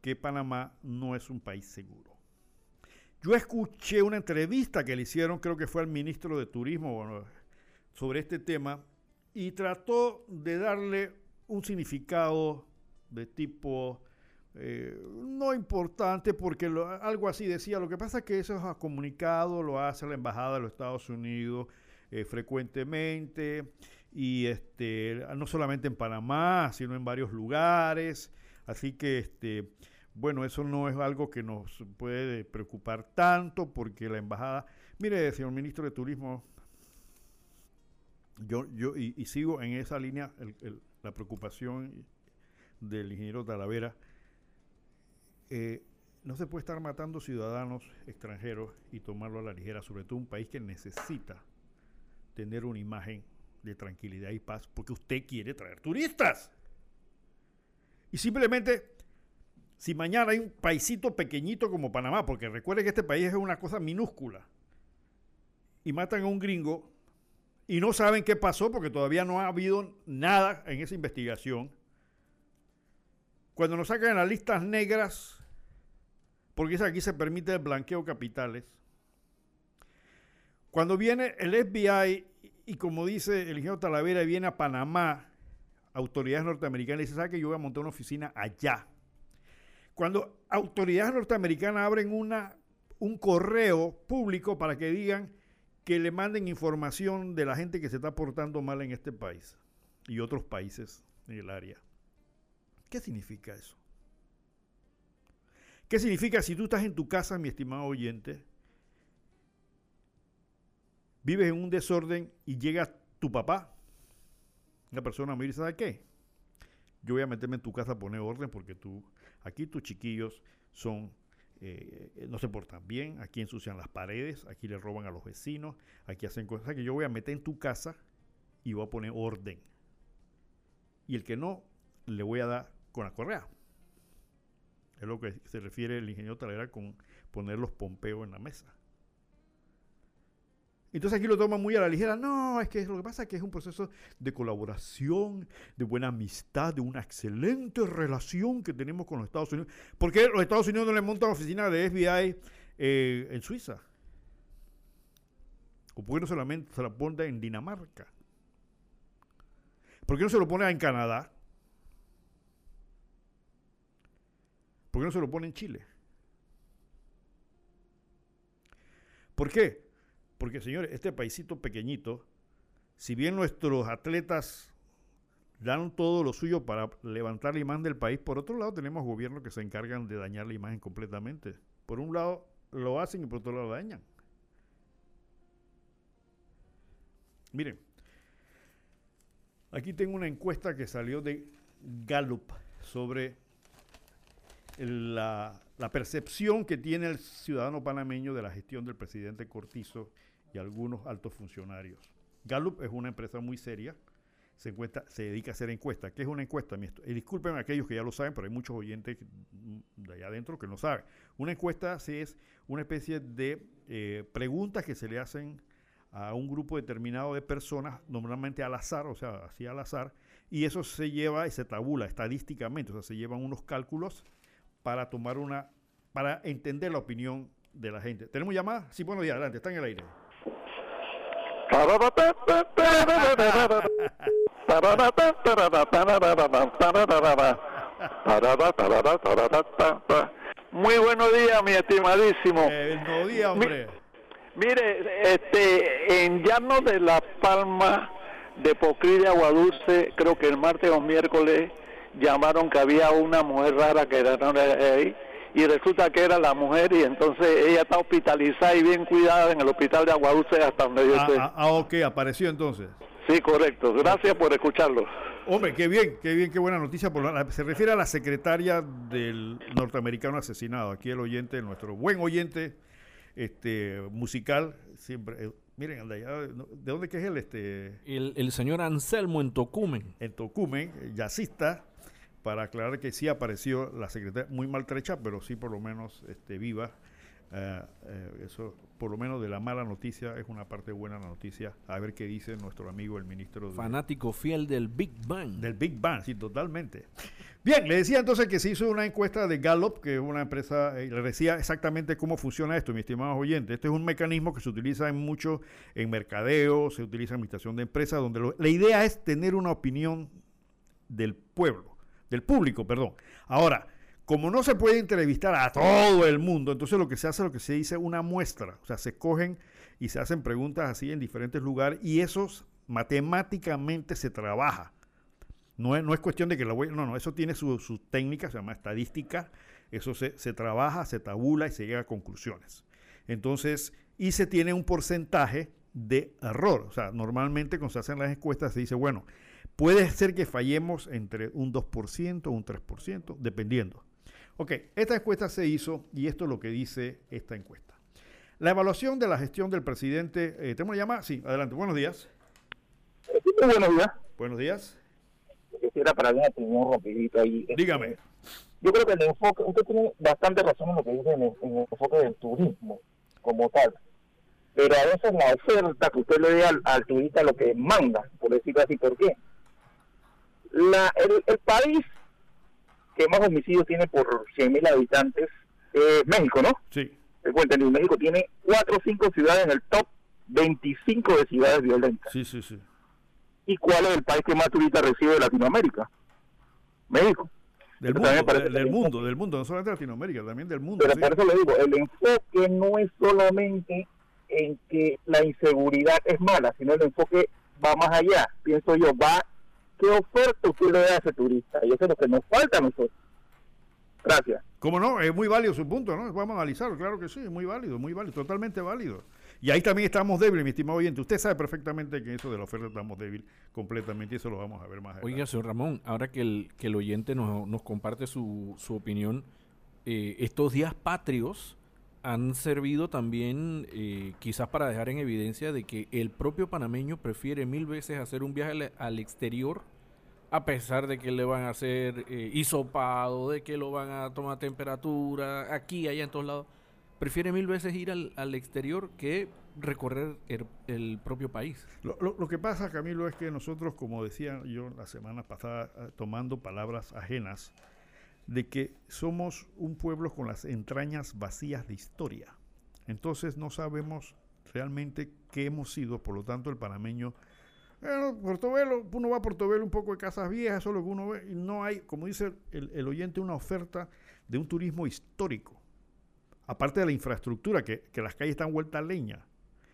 que Panamá no es un país seguro. Yo escuché una entrevista que le hicieron, creo que fue al ministro de Turismo, sobre este tema, y trató de darle un significado de tipo eh, no importante porque algo así decía, lo que pasa es que eso es comunicado, lo hace la Embajada de los Estados Unidos eh, frecuentemente y este, no solamente en Panamá, sino en varios lugares, así que este, bueno, eso no es algo que nos puede preocupar tanto porque la Embajada, mire, señor ministro de Turismo, yo, yo y, sigo en esa línea la preocupación del ingeniero Talavera, eh, no se puede estar matando ciudadanos extranjeros y tomarlo a la ligera, sobre todo un país que necesita tener una imagen de tranquilidad y paz porque usted quiere traer turistas. Y simplemente, si mañana hay un paisito pequeñito como Panamá, porque recuerde que este país es una cosa minúscula, y matan a un gringo y no saben qué pasó porque todavía no ha habido nada en esa investigación, cuando nos sacan las listas negras, porque aquí se permite el blanqueo capitales, cuando viene el FBI y como dice el ingeniero Talavera, viene a Panamá, autoridades norteamericanas, y dice, ¿sabe que yo voy a montar una oficina allá? Cuando autoridades norteamericanas abren una, un correo público para que digan que le manden información de la gente que se está portando mal en este país y otros países en el área. ¿Qué significa eso? ¿Qué significa si tú estás en tu casa, mi estimado oyente, vives en un desorden y llega tu papá, una persona me dice, ¿sabes qué? Yo voy a meterme en tu casa a poner orden porque tú, aquí tus chiquillos son, eh, no se portan bien, aquí ensucian las paredes, aquí le roban a los vecinos, aquí hacen cosas que yo voy a meter en tu casa y voy a poner orden. Y el que no, le voy a dar con la correa. Es lo que se refiere el ingeniero Talavera con poner los pompeos en la mesa. Entonces aquí lo toma muy a la ligera. No, es que lo que pasa es que es un proceso de colaboración, de buena amistad, de una excelente relación que tenemos con los Estados Unidos. ¿Por qué los Estados Unidos no le montan oficina de FBI eh, en Suiza? ¿O por qué no solamente se la pone en Dinamarca? ¿Por qué no se lo pone en Canadá? ¿Por qué no se lo pone en Chile? ¿Por qué? Porque, señores, este paisito pequeñito, si bien nuestros atletas dan todo lo suyo para levantar la imagen del país, por otro lado tenemos gobiernos que se encargan de dañar la imagen completamente. Por un lado lo hacen y por otro lado lo dañan. Miren, aquí tengo una encuesta que salió de Gallup sobre la, percepción que tiene el ciudadano panameño de la gestión del presidente Cortizo y algunos altos funcionarios. Gallup es una empresa muy seria, se, encuesta, se dedica a hacer encuestas. ¿Qué es una encuesta? Y disculpen a aquellos que ya lo saben, pero hay muchos oyentes de allá adentro que no saben. Una encuesta es una especie de eh, preguntas que se le hacen a un grupo determinado de personas, normalmente al azar, o sea, así al azar, y eso se lleva y se tabula estadísticamente, o sea, se llevan unos cálculos para tomar una, para entender la opinión de la gente. ¿Tenemos llamada? Sí, buenos días, adelante, está en el aire. Muy buenos días, mi estimadísimo. Eh, buenos días, hombre. mire, este, en Llano de La Palma, de Pocri de Aguadulce, creo que el martes o miércoles, llamaron que había una mujer rara que era ahí y resulta que era la mujer y entonces ella está hospitalizada y bien cuidada en el hospital de Aguadulce hasta donde yo ah, ah, ah, ok, apareció entonces. Sí, correcto. Gracias por escucharlo. Hombre, qué bien, qué bien, qué buena noticia. Por se refiere a la secretaria del norteamericano asesinado. Aquí el oyente, nuestro buen oyente este musical, siempre. Eh, miren, ¿de dónde que es él? Este, el, el señor Anselmo en Tocumen. En Tocumen, jazzista, para aclarar que sí apareció la secretaria, muy maltrecha, pero sí por lo menos este, viva. Eh, eh, eso, por lo menos de la mala noticia, es una parte buena la noticia. A ver qué dice nuestro amigo el ministro. Fanático fiel del Big Bang. Del Big Bang, sí, totalmente. Bien, le decía entonces que se hizo una encuesta de Gallup, que es una empresa, y le decía exactamente cómo funciona esto, mi estimados oyentes. Este es un mecanismo que se utiliza en mucho en mercadeo, se utiliza en administración de empresas, donde la idea es tener una opinión del pueblo del público, perdón. Ahora, como no se puede entrevistar a todo el mundo, entonces lo que se hace, lo que se dice una muestra, o sea, se cogen y se hacen preguntas así en diferentes lugares y esos matemáticamente se trabaja. No es, no es cuestión de que la voy, no, no, eso tiene su, su técnica, se llama estadística, eso se, se trabaja, se tabula y se llega a conclusiones. Entonces, y se tiene un porcentaje de error. O sea, normalmente cuando se hacen las encuestas se dice, bueno, Puede ser que fallemos entre un 2%, un 3%, dependiendo. Ok, esta encuesta se hizo y esto es lo que dice esta encuesta. La evaluación de la gestión del presidente. Eh, ¿Tenemos una llamada? Sí, adelante. Buenos días. buenos días. Buenos días. Quisiera para una opinión rapidito ahí. Este, Dígame. Yo creo que el enfoque, usted tiene bastante razón en lo que dice en el, enfoque del turismo como tal. Pero a veces la oferta que usted le dé al, al turista lo que manda, por decirlo así, ¿por qué? La, el, país que más homicidios tiene por 100.000 habitantes es México, ¿no? Sí. México tiene 4 o 5 ciudades en el top 25 de ciudades violentas. Sí, sí, sí. ¿Y cuál es el país que más turistas recibe de Latinoamérica? México. Del mundo, del, mundo, del mundo, no solamente de Latinoamérica, también del mundo. Pero por eso le digo, el enfoque no es solamente en que la inseguridad es mala, sino el enfoque va más allá, pienso yo, va qué oferta usted le da a ese turista. Y eso es lo que nos falta a nosotros. Gracias. Como no, es muy válido su punto, ¿no? Vamos a analizarlo, claro que sí, es muy válido, muy válido, totalmente válido. Y ahí también estamos débiles, mi estimado oyente. Usted sabe perfectamente que eso de la oferta estamos débiles completamente y eso lo vamos a ver más adelante. Oiga, señor Ramón, ahora que el, que el oyente nos, nos comparte su, su opinión, eh, estos días patrios han servido también eh, quizás para dejar en evidencia de que el propio panameño prefiere mil veces hacer un viaje al, exterior a pesar de que le van a hacer eh, hisopado, de que lo van a tomar temperatura, aquí, allá, en todos lados. Prefiere mil veces ir al, al exterior que recorrer el, propio país. Lo, lo, que pasa, Camilo, es que nosotros, como decía yo la semana pasada, eh, tomando palabras ajenas, de que somos un pueblo con las entrañas vacías de historia. Entonces no sabemos realmente qué hemos sido, por lo tanto el panameño, bueno, Portobelo, uno va a Portobelo un poco de casas viejas, eso es lo que uno ve, y no hay, como dice el, el oyente, una oferta de un turismo histórico. Aparte de la infraestructura, que, que las calles están vueltas a leña.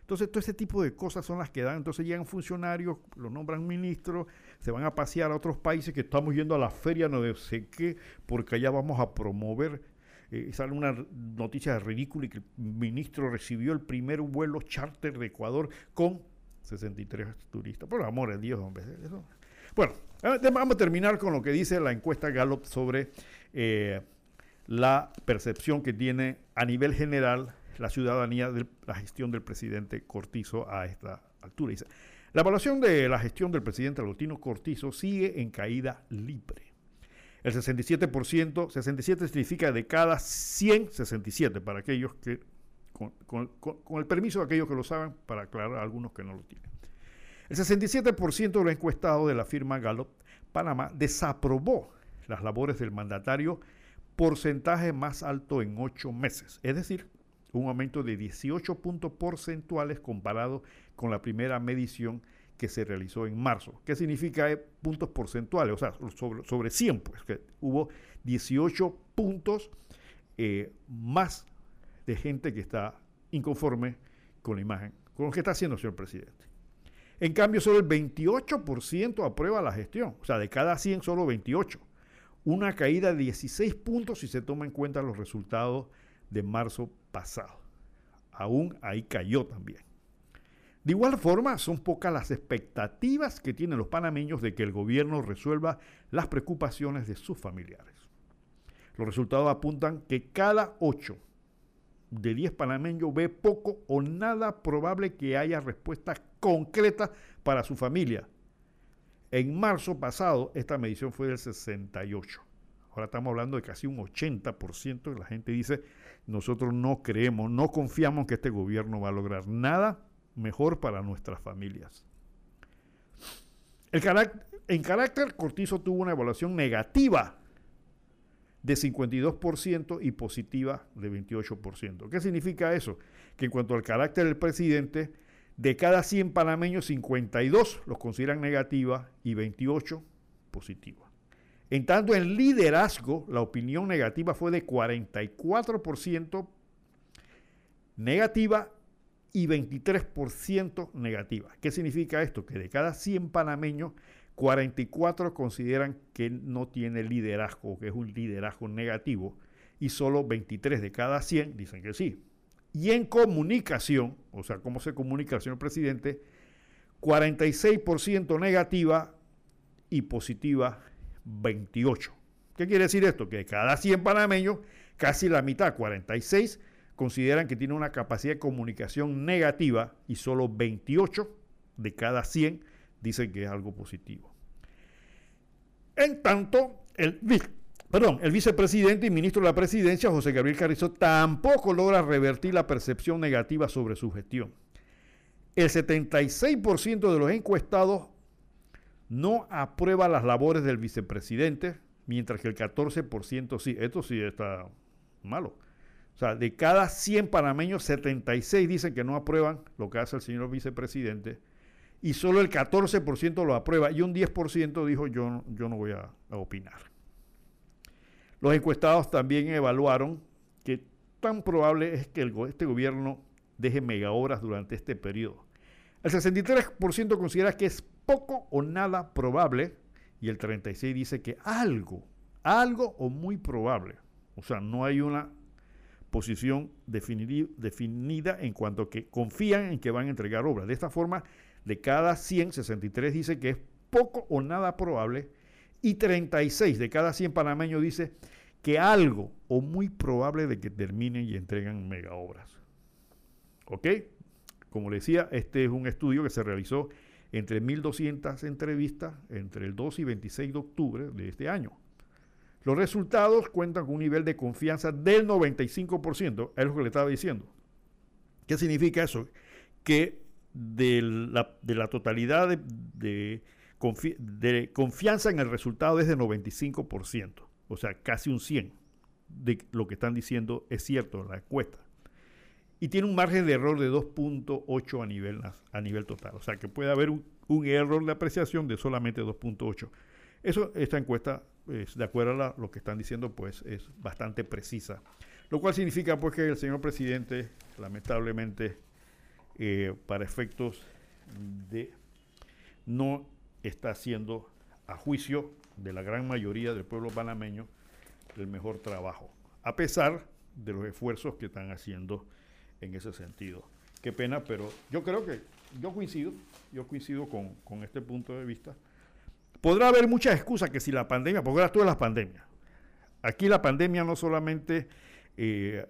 Entonces, todo ese tipo de cosas son las que dan. Entonces llegan funcionarios, lo nombran ministros, se van a pasear a otros países que estamos yendo a la feria, no sé qué, porque allá vamos a promover. Eh, sale una noticia ridícula y que el ministro recibió el primer vuelo charter de Ecuador con 63 turistas. Por amor de Dios, hombre. Bueno, vamos a terminar con lo que dice la encuesta Gallup sobre eh, la percepción que tiene a nivel general la ciudadanía de la gestión del presidente Cortizo a esta altura. Dice, la evaluación de la gestión del presidente Agustino Cortizo sigue en caída libre. El 67%, 67 significa de cada 100, 67, para aquellos que, con, el permiso de aquellos que lo saben, para aclarar a algunos que no lo tienen. El 67% de los encuestados de la firma Gallup Panamá desaprobó las labores del mandatario, porcentaje más alto en ocho meses. Es decir, un aumento de 18 puntos porcentuales comparado con la primera medición que se realizó en marzo. ¿Qué significa eh, puntos porcentuales? O sea, sobre, sobre 100, pues que hubo 18 puntos eh, más de gente que está inconforme con la imagen, con lo que está haciendo señor presidente. En cambio, solo el 28% aprueba la gestión, o sea, de cada 100, solo 28. una caída de 16 puntos si se toma en cuenta los resultados de marzo pasado. Aún ahí cayó también. De igual forma, son pocas las expectativas que tienen los panameños de que el gobierno resuelva las preocupaciones de sus familiares. Los resultados apuntan que cada 8 de 10 panameños ve poco o nada probable que haya respuestas concretas para su familia. En marzo pasado, esta medición fue del 68. Ahora estamos hablando de casi un 80% la gente dice, nosotros no creemos, no confiamos que este gobierno va a lograr nada mejor para nuestras familias. El en carácter, Cortizo tuvo una evaluación negativa de 52% y positiva de 28%. ¿Qué significa eso? Que en cuanto al carácter del presidente, de cada 100 panameños, 52 los consideran negativa y 28 positiva. En tanto, en liderazgo, la opinión negativa fue de 44% negativa y 23% negativa. ¿Qué significa esto? Que de cada 100 panameños, 44 consideran que no tiene liderazgo, que es un liderazgo negativo, y solo 23 de cada 100 dicen que sí. Y en comunicación, o sea, cómo se comunica el señor presidente, 46% negativa y positiva 28. ¿Qué quiere decir esto? Que de cada 100 panameños, casi la mitad, 46, consideran que tiene una capacidad de comunicación negativa y solo 28 de cada 100 dicen que es algo positivo. En tanto, el, el vicepresidente y ministro de la presidencia, José Gabriel Carrizo, tampoco logra revertir la percepción negativa sobre su gestión. El 76% de los encuestados no aprueba las labores del vicepresidente, mientras que el 14% sí. Esto sí está malo. O sea, de cada 100 panameños, 76 dicen que no aprueban lo que hace el señor vicepresidente y solo el 14% lo aprueba y un 10% dijo yo, yo no voy a, opinar. Los encuestados también evaluaron que tan probable es que este gobierno deje megahoras durante este periodo. El 63% considera que es poco o nada probable y el 36% dice que algo, algo o muy probable. O sea, no hay una posición definida en cuanto a que confían en que van a entregar obras. De esta forma, de cada 100, 63 dice que es poco o nada probable y 36 de cada 100 panameños dice que algo o muy probable de que terminen y entreguen mega obras. ¿Ok? Como le decía, este es un estudio que se realizó entre 1.200 entrevistas entre el 2 y 26 de octubre de este año. Los resultados cuentan con un nivel de confianza del 95%, es lo que le estaba diciendo. ¿Qué significa eso? Que de la, totalidad de, confianza en el resultado es de 95%, o sea, casi un 100% de lo que están diciendo es cierto en la encuesta. Y tiene un margen de error de 2.8 a nivel, a nivel total, o sea que puede haber un, error de apreciación de solamente 2.8. Eso, esta encuesta de acuerdo a lo que están diciendo, pues es bastante precisa. Lo cual significa pues que el señor presidente, lamentablemente, eh, para efectos de no está haciendo a juicio de la gran mayoría del pueblo panameño el mejor trabajo, a pesar de los esfuerzos que están haciendo en ese sentido. Qué pena, pero yo creo que yo coincido, yo coincido con, con este punto de vista Podrá haber muchas excusas que si la pandemia, porque ahora todas las pandemias. Aquí la pandemia no solamente eh,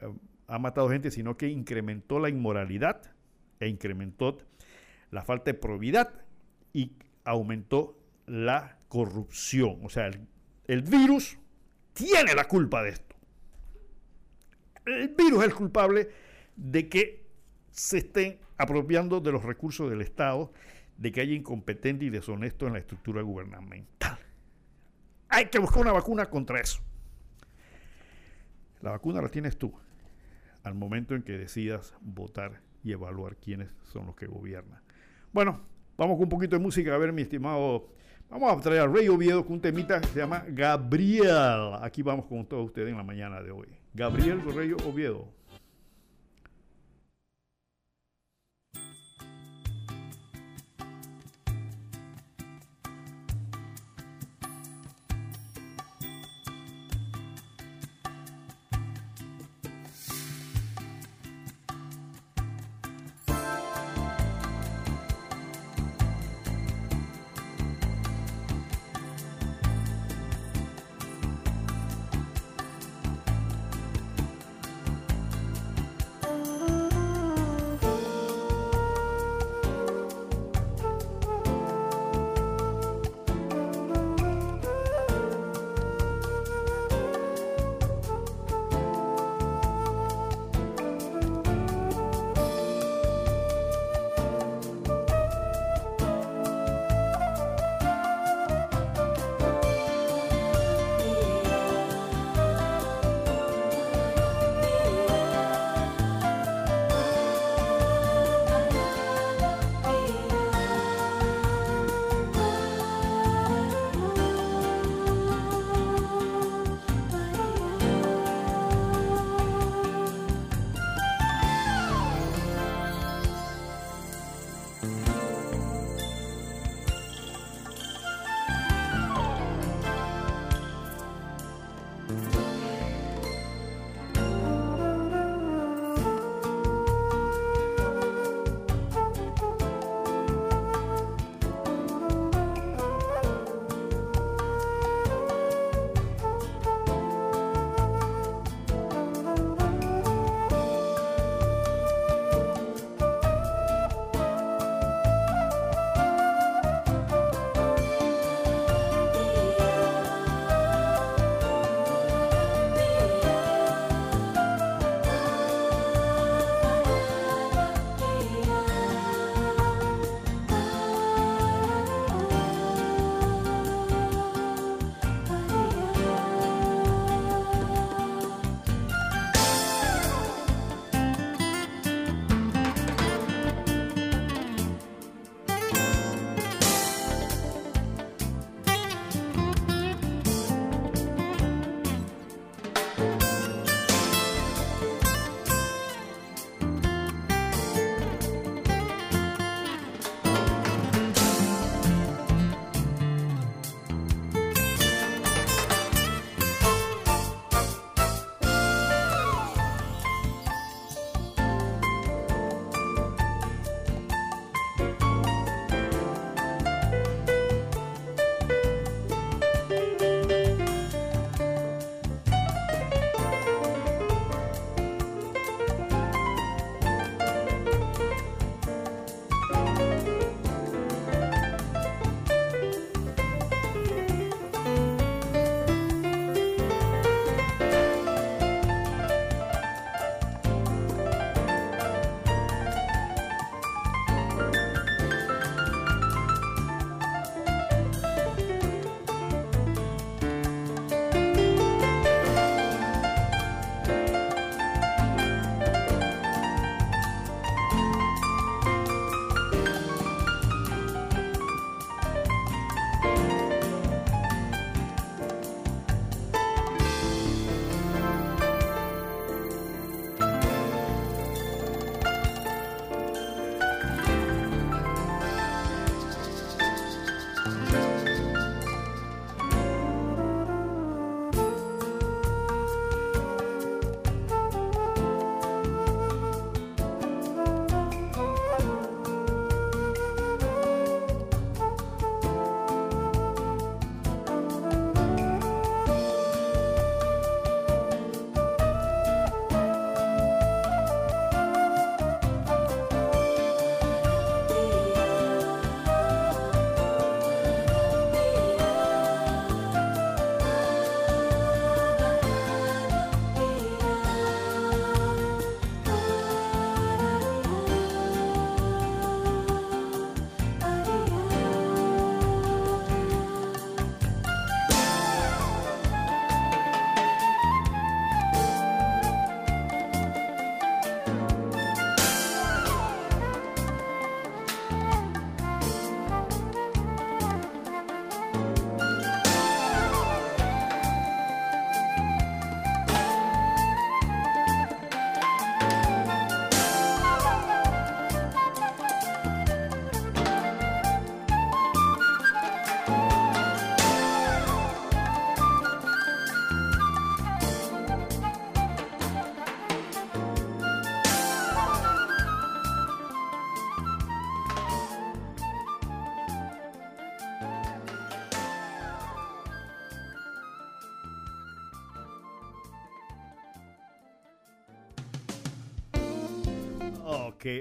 ha matado gente, sino que incrementó la inmoralidad e incrementó la falta de probidad y aumentó la corrupción. O sea, el, el virus tiene la culpa de esto. El virus es el culpable de que se estén apropiando de los recursos del Estado de que haya incompetente y deshonesto en la estructura gubernamental. Hay que buscar una vacuna contra eso. La vacuna la tienes tú al momento en que decidas votar y evaluar quiénes son los que gobiernan. Bueno, vamos con un poquito de música. A ver, mi estimado, vamos a traer a Rey Oviedo con un temita que se llama Gabriel. Aquí vamos con todos ustedes en la mañana de hoy. Gabriel Rey Oviedo.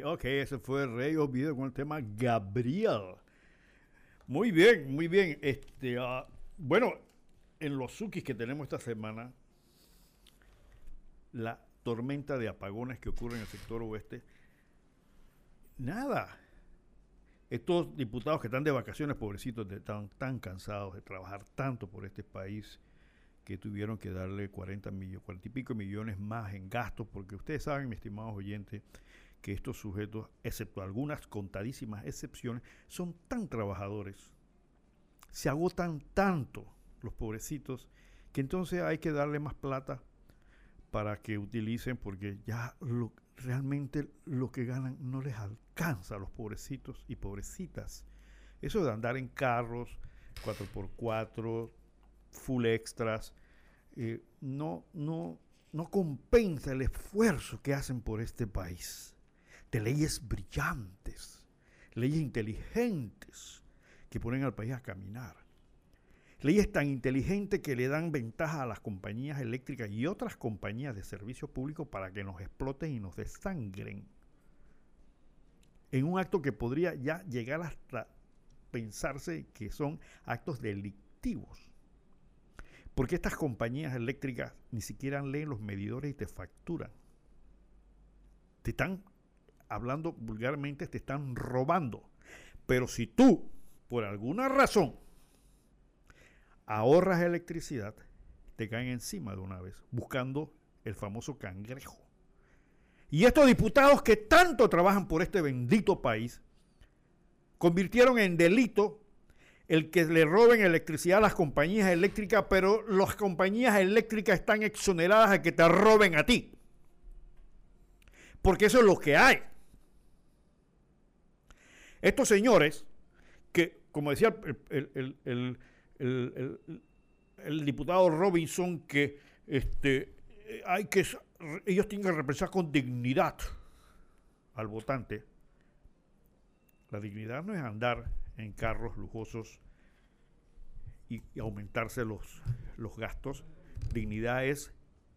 Ok, ese fue Rey Oviedo con el tema Gabriel. Muy bien, muy bien. Este, uh, bueno, en los Sukis que tenemos esta semana, la tormenta de apagones que ocurre en el sector oeste, nada. Estos diputados que están de vacaciones, pobrecitos, están tan cansados de trabajar tanto por este país que tuvieron que darle 40 millones, 40 y pico millones más en gastos, porque ustedes saben, mis estimados oyentes, que estos sujetos, excepto algunas contadísimas excepciones, son tan trabajadores, se agotan tanto los pobrecitos, que entonces hay que darle más plata para que utilicen, porque ya realmente lo que ganan no les alcanza a los pobrecitos y pobrecitas. Eso de andar en carros, 4x4, full extras, eh, no, no, no compensa el esfuerzo que hacen por este país. De leyes brillantes, leyes inteligentes que ponen al país a caminar. Leyes tan inteligentes que le dan ventaja a las compañías eléctricas y otras compañías de servicio público para que nos exploten y nos desangren. En un acto que podría ya llegar hasta pensarse que son actos delictivos. Porque estas compañías eléctricas ni siquiera leen los medidores y te facturan. Te están hablando vulgarmente, te están robando. Pero si tú, por alguna razón, ahorras electricidad, te caen encima de una vez, buscando el famoso cangrejo. Y estos diputados que tanto trabajan por este bendito país, convirtieron en delito el que le roben electricidad a las compañías eléctricas, pero las compañías eléctricas están exoneradas de que te roben a ti. Porque eso es lo que hay. Estos señores, que como decía el, diputado Robinson, que este, hay que ellos tienen que representar con dignidad al votante. La dignidad no es andar en carros lujosos y, aumentarse los, los gastos. Dignidad es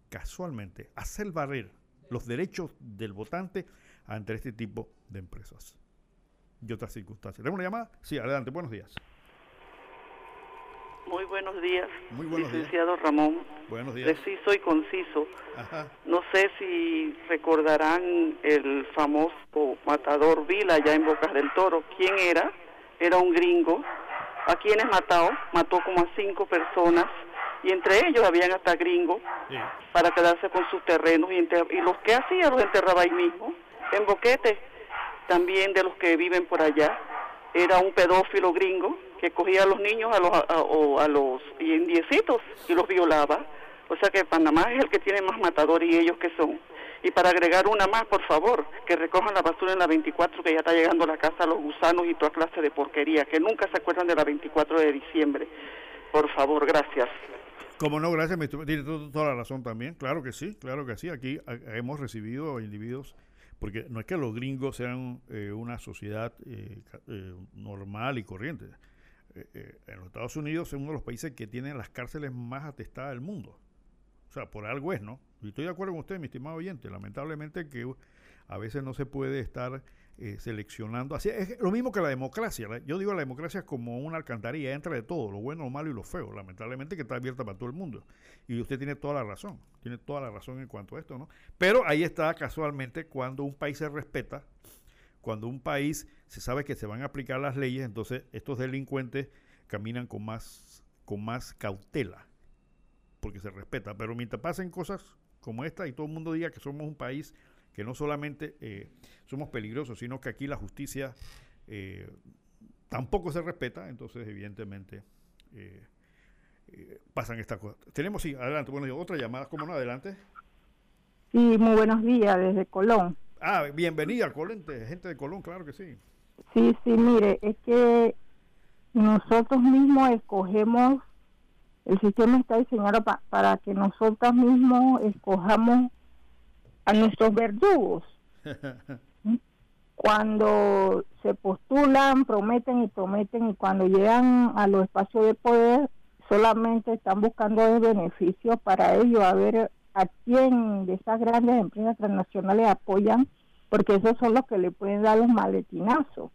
casualmente hacer barrer los derechos del votante ante este tipo de empresas y otras circunstancias. ¿Tenemos una llamada? Sí, adelante, buenos días. Muy buenos días, Muy buenos licenciado Ramón. Buenos días. Preciso y conciso. No sé si recordarán el famoso matador Vila allá en Bocas del Toro. ¿Quién era? era un gringo, a quienes mató, mató como a cinco personas y entre ellos habían hasta gringos para quedarse con sus terrenos y, y, los que hacía los enterraba ahí mismo, en boquete, también de los que viven por allá. Era un pedófilo gringo que cogía a los niños a los, a, a los indiecitos y los violaba. O sea que Panamá es el que tiene más matadores y ellos que son. Y para agregar una más, por favor, que recojan la basura en la 24, que ya está llegando a la casa los gusanos y toda clase de porquería, que nunca se acuerdan de la 24 de diciembre. Por favor, gracias. Como no, gracias, tiene toda la razón también. Claro que sí, claro que sí. Aquí hemos recibido individuos, porque no es que los gringos sean eh, una sociedad eh, eh, normal y corriente. en los Estados Unidos es uno de los países que tienen las cárceles más atestadas del mundo. Sea, por algo es, ¿no? Y estoy de acuerdo con usted, mi estimado oyente. Lamentablemente que a veces no se puede estar eh, seleccionando. Así es lo mismo que la democracia. Yo digo la democracia es como una alcantarilla, entra de todo, lo bueno, lo malo y lo feo. Lamentablemente que está abierta para todo el mundo. Y usted tiene toda la razón, tiene toda la razón en cuanto a esto, ¿no? Pero ahí está casualmente cuando un país se respeta, cuando un país se sabe que se van a aplicar las leyes, entonces estos delincuentes caminan con más, con más cautela, porque se respeta. Pero mientras pasen cosas como esta y todo el mundo diga que somos un país que no solamente eh, somos peligrosos, sino que aquí la justicia eh, tampoco se respeta, entonces evidentemente eh, pasan estas cosas. Tenemos, sí, adelante, bueno, otra llamada, ¿cómo no? Adelante. Sí, muy buenos días desde Colón. Ah, bienvenida, Colón, gente de Colón, claro que sí. Sí, sí, mire, es que nosotros mismos escogemos el sistema está diseñado para que nosotros mismos escojamos a nuestros verdugos. cuando se postulan, prometen y prometen y cuando llegan a los espacios de poder solamente están buscando beneficios para ellos, a ver a quién de esas grandes empresas transnacionales apoyan porque esos son los que le pueden dar los maletinazos.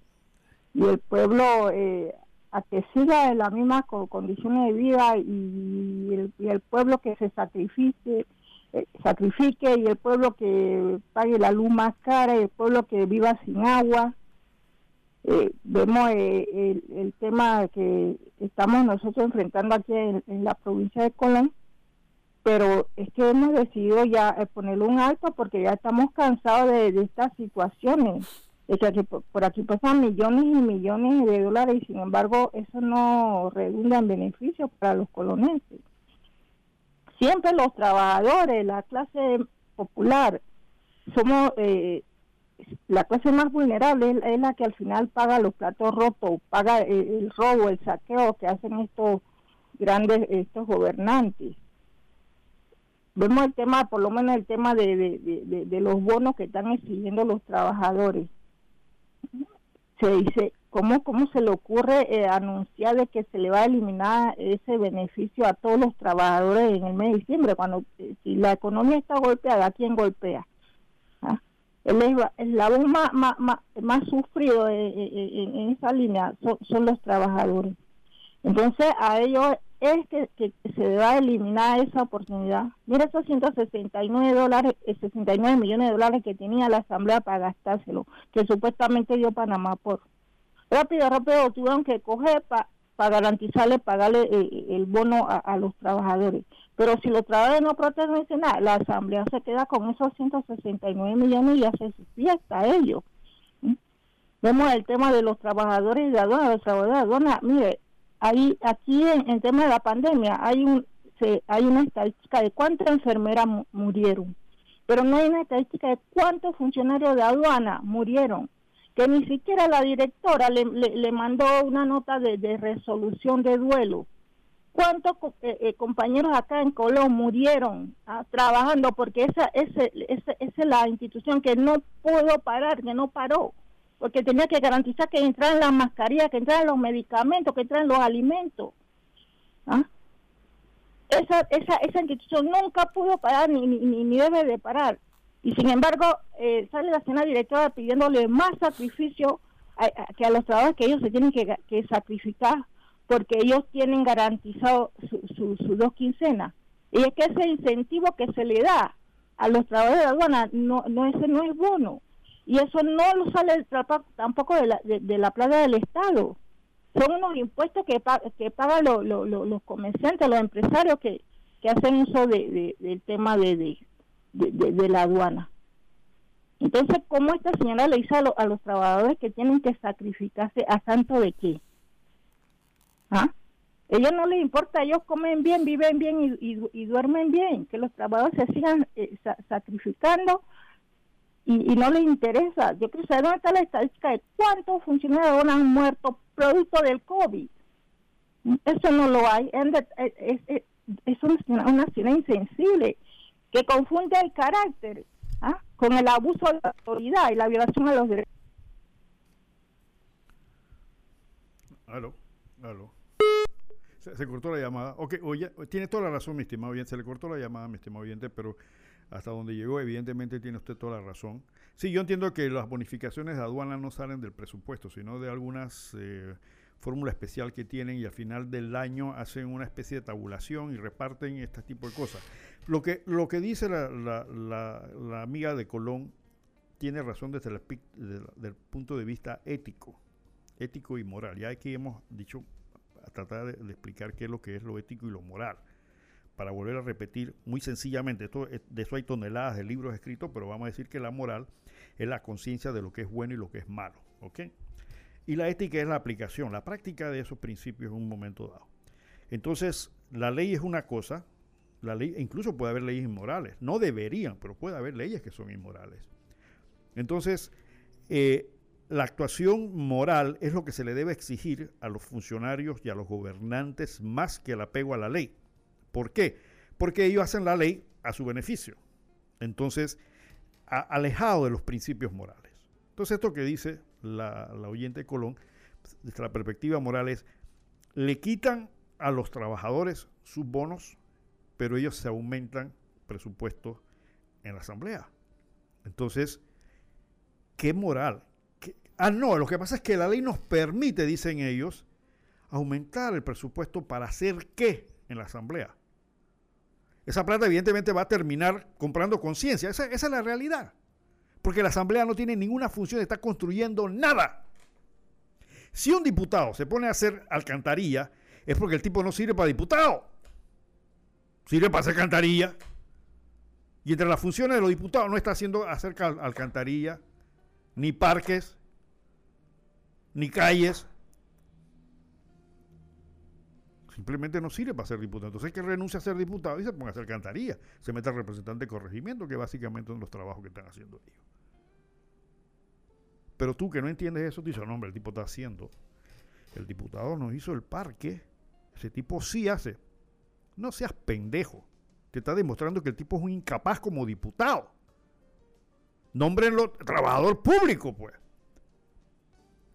Y el pueblo, eh, a que siga en las mismas condiciones de vida y el, pueblo que se sacrifique, eh, sacrifique y el pueblo que pague la luz más cara y el pueblo que viva sin agua. Eh, vemos el, el, tema que estamos nosotros enfrentando aquí en la provincia de Colón, pero es que hemos decidido ya eh, ponerle un alto porque ya estamos cansados de, estas situaciones, de por aquí pasan millones y millones de dólares y sin embargo eso no redunda en beneficio para los colonenses. Siempre los trabajadores, la clase popular, somos eh, la clase más vulnerable es, la que al final paga los platos rotos, paga el, el robo, el saqueo que hacen estos grandes estos gobernantes vemos el tema, por lo menos el tema de, de, los bonos que están exigiendo los trabajadores. Se dice, ¿cómo, cómo se le ocurre eh, anunciar de que se le va a eliminar ese beneficio a todos los trabajadores en el mes de diciembre? Cuando eh, si la economía está golpeada, ¿quién golpea? ¿Ah? El eslabón más, más, más, sufrido en, en, esa línea son, son los trabajadores. Entonces a ellos es que, se va a eliminar esa oportunidad. Mira esos 169 dólares, 69 eh, millones de dólares que tenía la Asamblea para gastárselo, que supuestamente dio Panamá por. Rápido, rápido, tuvieron que coger para garantizarle, pagarle eh, el bono a, los trabajadores. Pero si los trabajadores no protegen nada, la Asamblea se queda con esos 169 millones y hace su fiesta a ellos. ¿Mm? Vemos el tema de los trabajadores de aduana, los trabajadores de aduana, mire, Ahí, aquí en el tema de la pandemia hay un se, hay una estadística de cuántas enfermeras murieron, pero no hay una estadística de cuántos funcionarios de aduana murieron, que ni siquiera la directora le, le, mandó una nota de, de, resolución de duelo. ¿Cuántos eh, eh, compañeros acá en Colón murieron ah, trabajando? Porque esa, esa, esa, esa es la institución que no pudo parar, que no paró porque tenía que garantizar que entraran las mascarillas, que entraran los medicamentos, que entraran los alimentos. ¿Ah? Esa, esa, esa institución nunca pudo parar ni, ni, ni debe de parar. Y sin embargo, eh, sale la señora directora pidiéndole más sacrificio que a los trabajadores que ellos se tienen que, sacrificar porque ellos tienen garantizado sus su, dos quincenas. Y es que ese incentivo que se le da a los trabajadores de aduana, no, no ese no es bono y eso no lo sale tampoco de la, de, la plaga del Estado. Son unos impuestos que, que pagan los comerciantes, los empresarios que, que hacen uso de, del tema de, de, la aduana. Entonces, ¿cómo esta señora le dice a, los trabajadores que tienen que sacrificarse a santo de qué? ¿Ah? ellos no les importa, ellos comen bien, viven bien y, y, duermen bien, que los trabajadores se sigan eh, sacrificando y, no les interesa. Yo quiero saber dónde está la estadística de cuántos funcionarios han muerto producto del COVID. Eso no lo hay. Es, una, una insensible que confunde el carácter ¿ah? con el abuso de la autoridad y la violación a los derechos. Aló, aló. Se, cortó la llamada. Ok, oye, tiene toda la razón, mi estimado oyente. Se le cortó la llamada, mi estimado oyente, pero hasta donde llegó, evidentemente tiene usted toda la razón. Sí, yo entiendo que las bonificaciones de aduana no salen del presupuesto, sino de algunas eh, fórmulas especial que tienen y al final del año hacen una especie de tabulación y reparten este tipo de cosas. Lo que, lo que dice la, la, amiga de Colón tiene razón desde el, punto de vista ético, ético y moral. Ya aquí hemos dicho, a tratar de explicar qué es lo que es lo ético y lo moral para volver a repetir muy sencillamente, esto, de eso hay toneladas de libros escritos, pero vamos a decir que la moral es la conciencia de lo que es bueno y lo que es malo. Y la ética es la aplicación, la práctica de esos principios en un momento dado. Entonces, la ley es una cosa, la ley, incluso puede haber leyes inmorales, no deberían, pero puede haber leyes que son inmorales. Entonces, eh, la actuación moral es lo que se le debe exigir a los funcionarios y a los gobernantes más que el apego a la ley. ¿Por qué? Porque ellos hacen la ley a su beneficio. Entonces, alejado de los principios morales. Entonces, esto que dice la, oyente Colón, desde la perspectiva moral es, le quitan a los trabajadores sus bonos, pero ellos se aumentan presupuestos en la asamblea. Entonces, ¿Qué moral? Ah, no, lo que pasa es que la ley nos permite, dicen ellos, aumentar el presupuesto para hacer qué en la Asamblea. Esa plata evidentemente va a terminar comprando conciencia. Esa, es la realidad. Porque la Asamblea no tiene ninguna función, está construyendo nada. Si un diputado se pone a hacer alcantarilla, es porque el tipo no sirve para diputado. Sirve para hacer alcantarilla. Y entre las funciones de los diputados no está haciendo hacer alcantarilla, ni parques, ni calles. Simplemente no sirve para ser diputado. Entonces hay que renuncia a ser diputado y se ponga a hacer alcantarilla. Se mete al representante de corregimiento, que básicamente son los trabajos que están haciendo ellos. Pero tú que no entiendes eso, dices, no, hombre, el tipo está haciendo. El diputado nos hizo el parque. Ese tipo sí hace. No seas pendejo. Te está demostrando que el tipo es un incapaz como diputado. Nómbrenlo trabajador público, pues.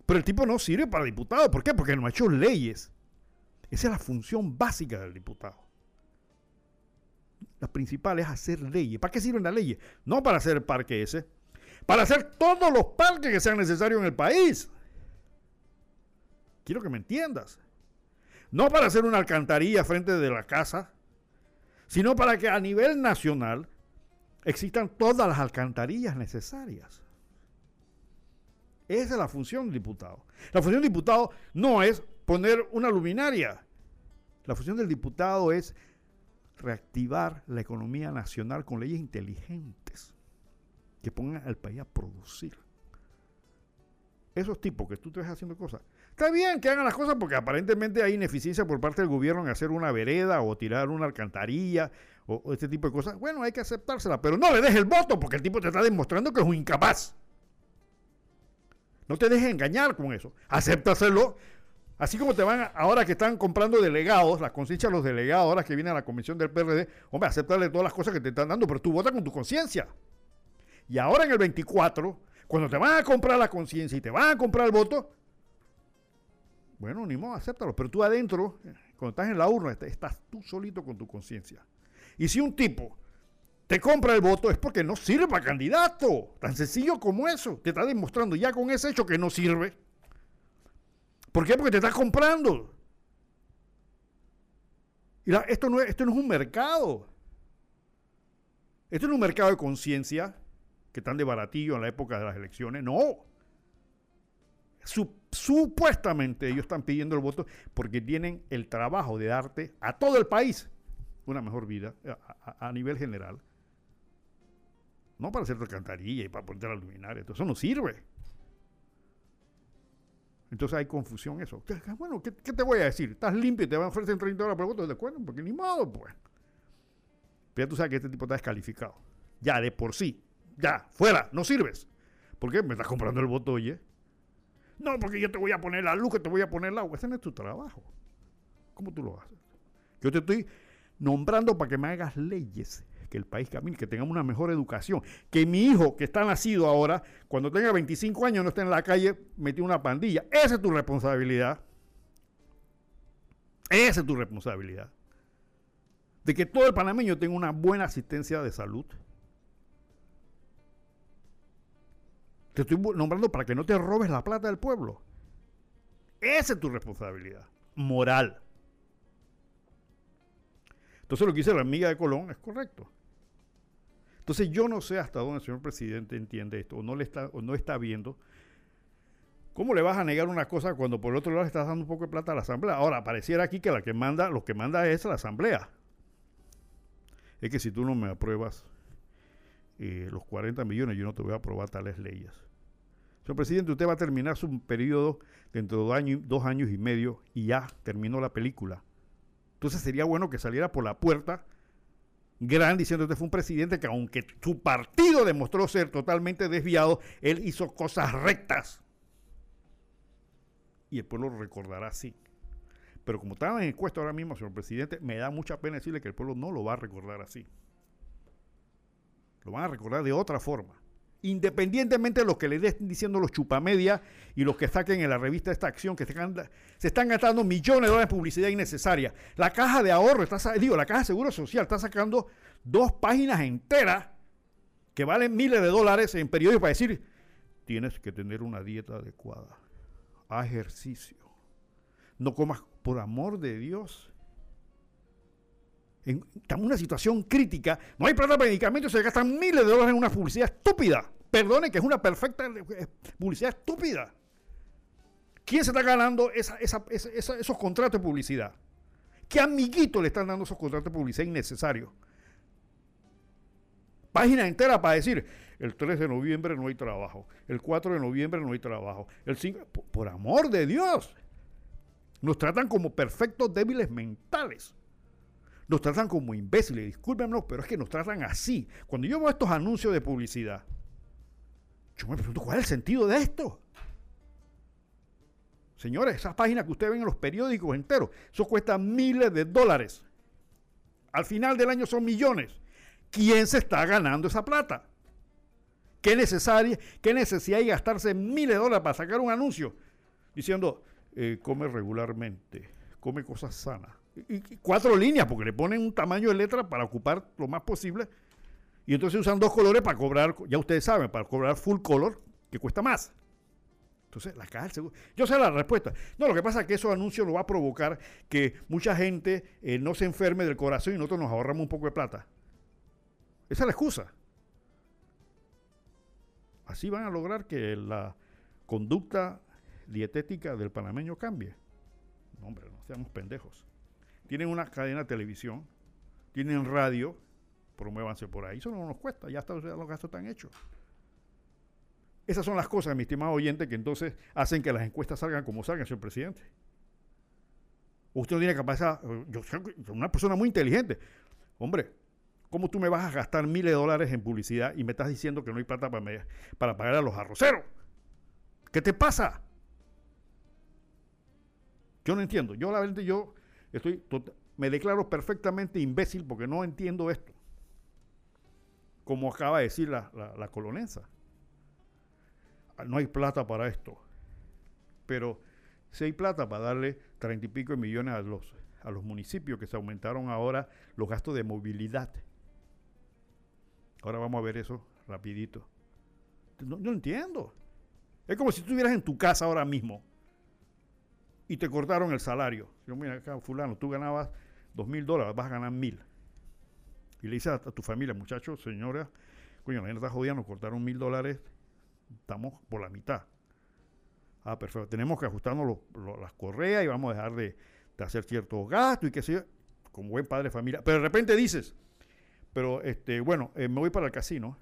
Pero el tipo no sirve para diputado. ¿Por qué? Porque no ha hecho leyes. Esa es la función básica del diputado. La principal es hacer leyes. ¿Para qué sirven las leyes? No para hacer el parque ese para hacer todos los parques que sean necesarios en el país. Quiero que me entiendas. No para hacer una alcantarilla frente de la casa, sino para que a nivel nacional existan todas las alcantarillas necesarias. Esa es la función del diputado. La función del diputado no es poner una luminaria. La función del diputado es reactivar la economía nacional con leyes inteligentes que pongan al país a producir. Esos tipos que tú te ves haciendo cosas. Está bien que hagan las cosas porque aparentemente hay ineficiencia por parte del gobierno en hacer una vereda o tirar una alcantarilla o, este tipo de cosas. Bueno, hay que aceptársela, pero no le dejes el voto porque el tipo te está demostrando que es un incapaz. No te dejes engañar con eso. Acéptaselo. Así como te van, ahora que están comprando delegados, las conciencias de los delegados, ahora que viene a la convención del PRD, hombre, acéptale todas las cosas que te están dando, pero tú vota con tu conciencia. Y ahora en el 24, cuando te van a comprar la conciencia y te van a comprar el voto, bueno, ni modo, acéptalo. Pero tú adentro, cuando estás en la urna, estás tú solito con tu conciencia. Y si un tipo te compra el voto es porque no sirve para candidato. Tan sencillo como eso. Te está demostrando ya con ese hecho que no sirve. ¿Por qué? Porque te está comprando. Y esto, no esto no es un mercado. Esto no es un mercado de conciencia que están de baratillo en la época de las elecciones. No. supuestamente ellos están pidiendo el voto porque tienen el trabajo de darte a todo el país una mejor vida a, nivel general. No para hacer alcantarilla y para poner la luminaria. Eso no sirve. Entonces hay confusión eso. Bueno, ¿qué, te voy a decir? Estás limpio y te van a ofrecer 30 horas por voto. ¿De acuerdo? Porque ni modo, pues. Pero ya tú sabes que este tipo está descalificado. Ya de por sí. Ya, fuera, no sirves. ¿Por qué? Me estás comprando el voto, oye. No, porque yo te voy a poner la luz, que te voy a poner el agua. Ese no es tu trabajo. ¿Cómo tú lo haces? Yo te estoy nombrando para que me hagas leyes, que el país camine, que tengamos una mejor educación. Que mi hijo, que está nacido ahora, cuando tenga 25 años, no esté en la calle metido una pandilla. Esa es tu responsabilidad. Esa es tu responsabilidad. De que todo el panameño tenga una buena asistencia de salud Te estoy nombrando para que no te robes la plata del pueblo. Esa es tu responsabilidad moral. Entonces lo que dice la amiga de Colón es correcto. Entonces yo no sé hasta dónde el señor presidente entiende esto o no, le está, o no está viendo. ¿Cómo le vas a negar una cosa cuando por el otro lado le estás dando un poco de plata a la asamblea? Ahora, pareciera aquí que la que manda, lo que manda es la asamblea. Es que si tú no me apruebas eh, los 40 millones, yo no te voy a aprobar tales leyes. Señor presidente, usted va a terminar su periodo dentro de dos años, dos años y medio y ya terminó la película. Entonces sería bueno que saliera por la puerta gran diciendo que usted fue un presidente que aunque su partido demostró ser totalmente desviado, él hizo cosas rectas. Y el pueblo lo recordará así. Pero como estaba en encuesta ahora mismo, señor presidente, me da mucha pena decirle que el pueblo no lo va a recordar así. Lo van a recordar de otra forma independientemente de lo que le estén diciendo los chupamedia y los que saquen en la revista esta acción, que se, están gastando millones de dólares de publicidad innecesaria. La caja de ahorro, está, digo, la caja de seguro social está sacando dos páginas enteras que valen miles de dólares en periódicos para decir tienes que tener una dieta adecuada. Ejercicio. No comas por amor de Dios. Estamos en una situación crítica. No hay plata para medicamentos, se gastan miles de dólares en una publicidad estúpida. Perdone que es una perfecta eh, publicidad estúpida. ¿Quién se está ganando esos contratos de publicidad? ¿Qué amiguito le están dando esos contratos de publicidad innecesarios? Página entera para decir, el 3 de noviembre no hay trabajo, el 4 de noviembre no hay trabajo, el 5, por, amor de Dios, nos tratan como perfectos débiles mentales. Nos tratan como imbéciles, discúlpenos, pero es que nos tratan así. Cuando yo veo estos anuncios de publicidad, yo me pregunto, ¿cuál es el sentido de esto? Señores, esas páginas que ustedes ven en los periódicos enteros, eso cuesta miles de dólares. Al final del año son millones. ¿Quién se está ganando esa plata? ¿Qué, necesaria, qué necesidad hay gastarse miles de dólares para sacar un anuncio diciendo, eh, come regularmente, come cosas sanas? Y, cuatro líneas, porque le ponen un tamaño de letra para ocupar lo más posible. Y entonces usan dos colores para cobrar, ya ustedes saben, para cobrar full color, que cuesta más. Entonces, la caja seguro. Yo sé la respuesta. No, lo que pasa es que esos anuncios lo va a provocar que mucha gente eh, no se enferme del corazón y nosotros nos ahorramos un poco de plata. Esa es la excusa. Así van a lograr que la conducta dietética del panameño cambie. No, hombre, no seamos pendejos. Tienen una cadena de televisión, tienen radio, promuévanse por ahí. Eso no nos cuesta, ya, está, los gastos están hechos. Esas son las cosas, mi estimado oyente, que entonces hacen que las encuestas salgan como salgan, señor presidente. Usted no tiene capacidad, yo soy una persona muy inteligente. Hombre, ¿cómo tú me vas a gastar miles de dólares en publicidad y me estás diciendo que no hay plata para, para pagar a los arroceros? ¿Qué te pasa? Yo no entiendo. Yo la verdad, yo estoy, me declaro perfectamente imbécil porque no entiendo esto. Como acaba de decir la, la, la colonensa no hay plata para esto. Pero si hay plata para darle treinta y pico de millones a los, a los municipios que se aumentaron ahora los gastos de movilidad. Ahora vamos a ver eso rapidito. No, no entiendo. Es como si estuvieras en tu casa ahora mismo y te cortaron el salario. Yo, mira acá, fulano, tú ganabas dos mil dólares, vas a ganar mil. Y le dices a, tu familia, muchachos, señora, coño, la gente está jodida, nos cortaron mil dólares estamos por la mitad. Ah, perfecto. Tenemos que ajustarnos las correas y vamos a dejar de, hacer ciertos gastos y que sea como buen padre de familia. Pero de repente dices, pero este, bueno, eh, me voy para el casino.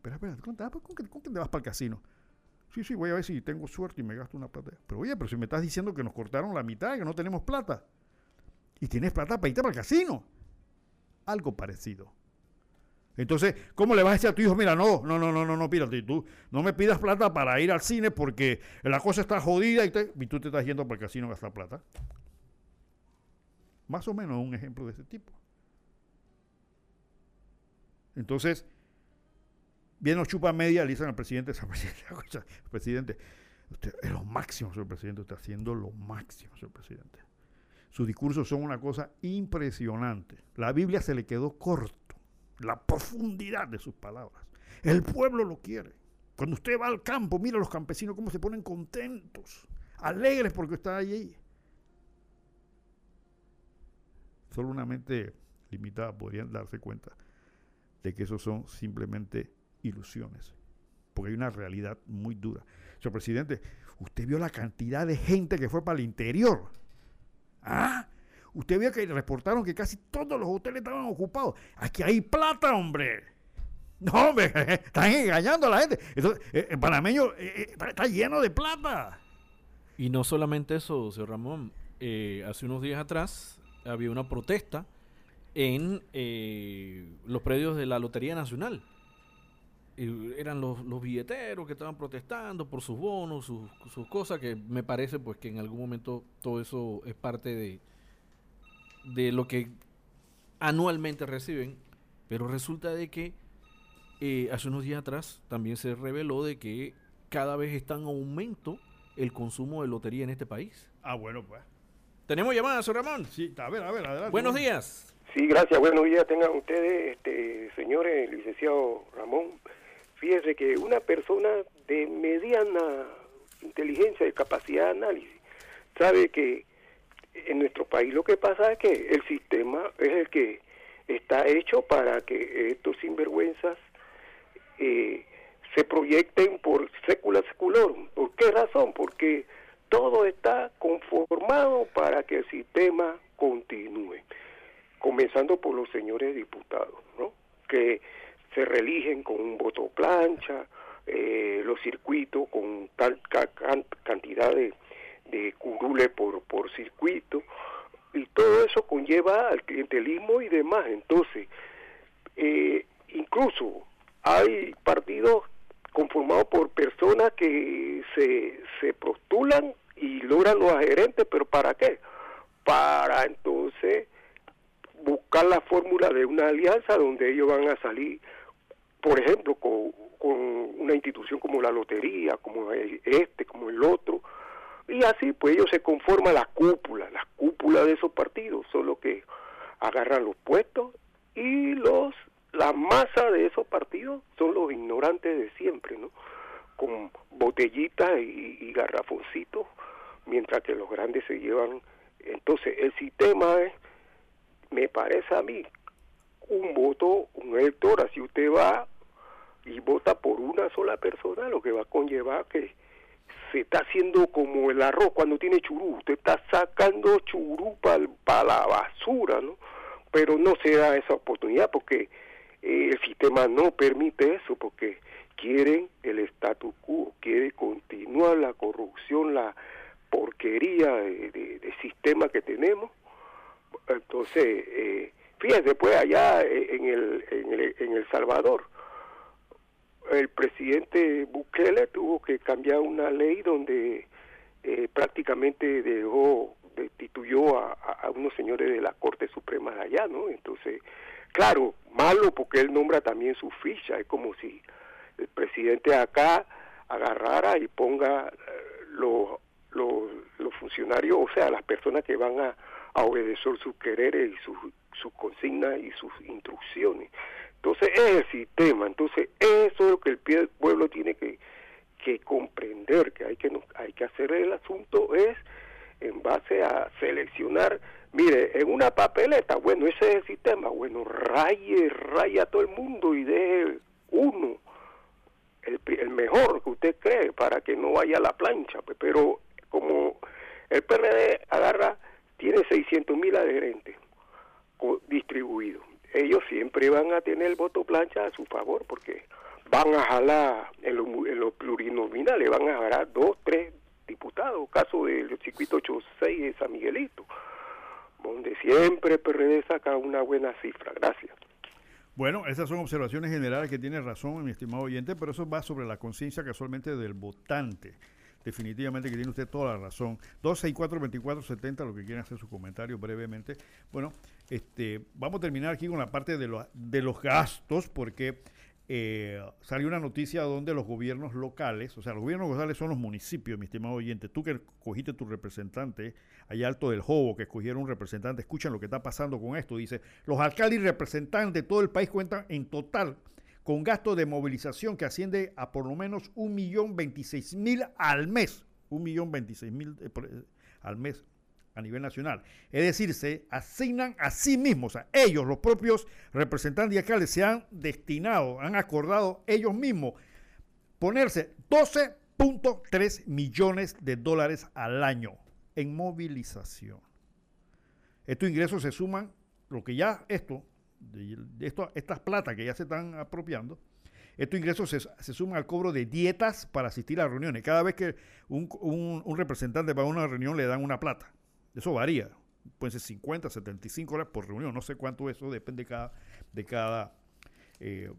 Pero espera, ¿con, qué, te vas para el casino? Sí, sí, voy a ver si tengo suerte y me gasto una plata. Pero oye, pero si me estás diciendo que nos cortaron la mitad, que no tenemos plata. Y tienes plata para irte para el casino. Algo parecido. Entonces, ¿cómo le vas a decir a tu hijo, mira, no, no, no, no, no, no, pírate, tú no me pidas plata para ir al cine porque la cosa está jodida y, tú te estás yendo para el casino a gastar plata? Más o menos un ejemplo de ese tipo. Entonces, viene los chupa media, le dicen al presidente, presidente, presidente, usted es lo máximo, señor presidente, usted está haciendo lo máximo, señor presidente. Sus discursos son una cosa impresionante. La Biblia se le quedó corta la profundidad de sus palabras. El pueblo lo quiere. Cuando usted va al campo, mira a los campesinos cómo se ponen contentos, alegres porque está allí. Solo una mente limitada podrían darse cuenta de que eso son simplemente ilusiones, porque hay una realidad muy dura. Señor presidente, usted vio la cantidad de gente que fue para el interior. ¿Ah? Usted vio que reportaron que casi todos los hoteles estaban ocupados. Aquí hay plata, hombre. No, hombre, están engañando a la gente. Entonces, eh, el panameño eh, eh, está, lleno de plata. Y no solamente eso, señor Ramón. hace unos días atrás había una protesta en los predios de la Lotería Nacional. Eran los, billeteros que estaban protestando por sus bonos, sus, sus cosas, que me parece pues que en algún momento todo eso es parte de, de lo que anualmente reciben, pero resulta de que eh, hace unos días atrás también se reveló de que cada vez está en aumento el consumo de lotería en este país. Ah, bueno, pues. ¿Tenemos llamadas, Ramón? Sí, a ver, a ver, adelante. Buenos días. Sí, gracias. Buenos días tengan ustedes, este, señores, licenciado Ramón. Fíjese que una persona de mediana inteligencia, de capacidad de análisis, sabe que en nuestro país lo que pasa es que el sistema es el que está hecho para que estos sinvergüenzas eh, se proyecten por sécula seculorum. ¿Por qué razón? Porque todo está conformado para que el sistema continúe, comenzando por los señores diputados, ¿no? que se religen con un voto plancha, eh, los circuitos con tal cantidad de, de curules por, por circuito, y todo eso conlleva al clientelismo y demás. Entonces, eh, incluso hay partidos conformados por personas que se, se postulan y logran los gerentes, pero ¿para qué? Para entonces buscar la fórmula de una alianza donde ellos van a salir, por ejemplo, con, con una institución como la lotería, como este, como el otro, y así pues ellos se conforman la cúpula, la cúpula de esos partidos, solo que agarran los puestos y los la masa de esos partidos son los ignorantes de siempre, ¿no? Con botellitas y, y garrafoncitos, mientras que los grandes se llevan. Entonces, el sistema es, me parece a mí, un voto, un elector, así usted va y vota por una sola persona, lo que va a conllevar que se está haciendo como el arroz cuando tiene churú, usted está sacando churú para la basura, ¿no? Pero no se da esa oportunidad porque eh, el sistema no permite eso, porque quieren el statu quo, quiere continuar la corrupción, la porquería de, sistema que tenemos. Entonces, eh, fíjense, pues allá en el, en el, en el Salvador, el presidente Bukele tuvo que cambiar una ley donde eh, prácticamente dejó, destituyó a, unos señores de la Corte Suprema de allá, ¿no? Entonces, claro, malo porque él nombra también su ficha, es como si el presidente acá agarrara y ponga eh, los, los, funcionarios, o sea, las personas que van a, a obedecer sus quereres y sus, sus consignas y sus instrucciones. Entonces es el sistema, entonces eso es lo que el pueblo tiene que, que comprender, que hay que, hay que hacer el asunto es en base a seleccionar, mire, en una papeleta, bueno, ese es el sistema, bueno, raye, raya a todo el mundo y deje uno, el, el mejor que usted cree, para que no vaya a la plancha, pues, pero como el PRD agarra, tiene 600 mil adherentes distribuidos ellos siempre van a tener el voto plancha a su favor porque van a jalar en los lo plurinominales, van a jalar dos, tres diputados, caso del circuito 86 de San Miguelito, donde siempre PRD saca una buena cifra. Gracias. Bueno, esas son observaciones generales que tiene razón mi estimado oyente, pero eso va sobre la conciencia casualmente del votante definitivamente que tiene usted toda la razón. 264-2470, lo que quieren hacer su comentario brevemente. Bueno, este, vamos a terminar aquí con la parte de, de los gastos, porque eh, salió una noticia donde los gobiernos locales, o sea, los gobiernos locales son los municipios, mi estimado oyente. Tú que cogiste tu representante allá alto del Jobo, que escogieron un representante, escuchan lo que está pasando con esto. Dice, los alcaldes y representantes de todo el país cuentan en total con gasto de movilización que asciende a por lo menos un millón veintiséis mil al mes. Un millón veintiséis mil eh, eh, al mes a nivel nacional. Es decir, se asignan a sí mismos, o sea, ellos, los propios representantes alcaldes, se han destinado, han acordado ellos mismos ponerse 12.3 millones de dólares al año en movilización. Estos ingresos se suman, lo que ya esto esto, estas plata que ya se están apropiando, estos ingresos se, suman al cobro de dietas para asistir a reuniones. Cada vez que un, un, representante va a una reunión le dan una plata. Eso varía. Pueden ser 50, 75 horas por reunión. No sé cuánto eso depende de cada, de cada eh,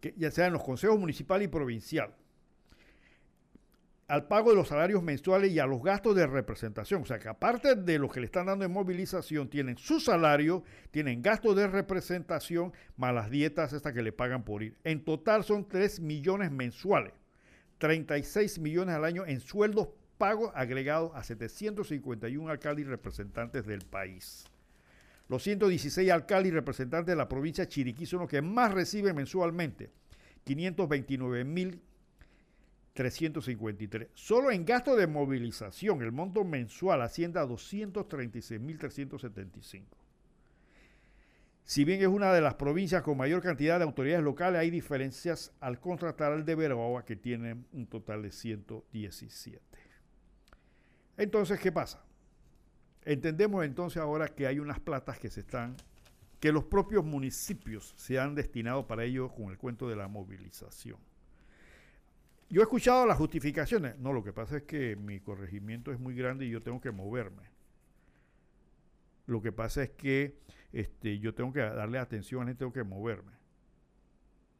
que ya sea en los consejos municipal y provincial al pago de los salarios mensuales y a los gastos de representación. O sea que aparte de lo que le están dando en movilización, tienen su salario, tienen gastos de representación, más las dietas estas que le pagan por ir. En total son 3 millones mensuales, 36 millones al año en sueldos pagos agregados a 751 alcaldes y representantes del país. Los 116 alcaldes y representantes de la provincia de Chiriquí son los que más reciben mensualmente, 529 mil 353. Solo en gasto de movilización, el monto mensual asciende a 236.375. Si bien es una de las provincias con mayor cantidad de autoridades locales, hay diferencias al contratar al de Veragua, que tiene un total de 117. Entonces, ¿qué pasa? Entendemos entonces ahora que hay unas platas que se están, que los propios municipios se han destinado para ello con el cuento de la movilización. Yo he escuchado las justificaciones. No, lo que pasa es que mi corregimiento es muy grande y yo tengo que moverme. Lo que pasa es que este, yo tengo que darle atención y tengo que moverme.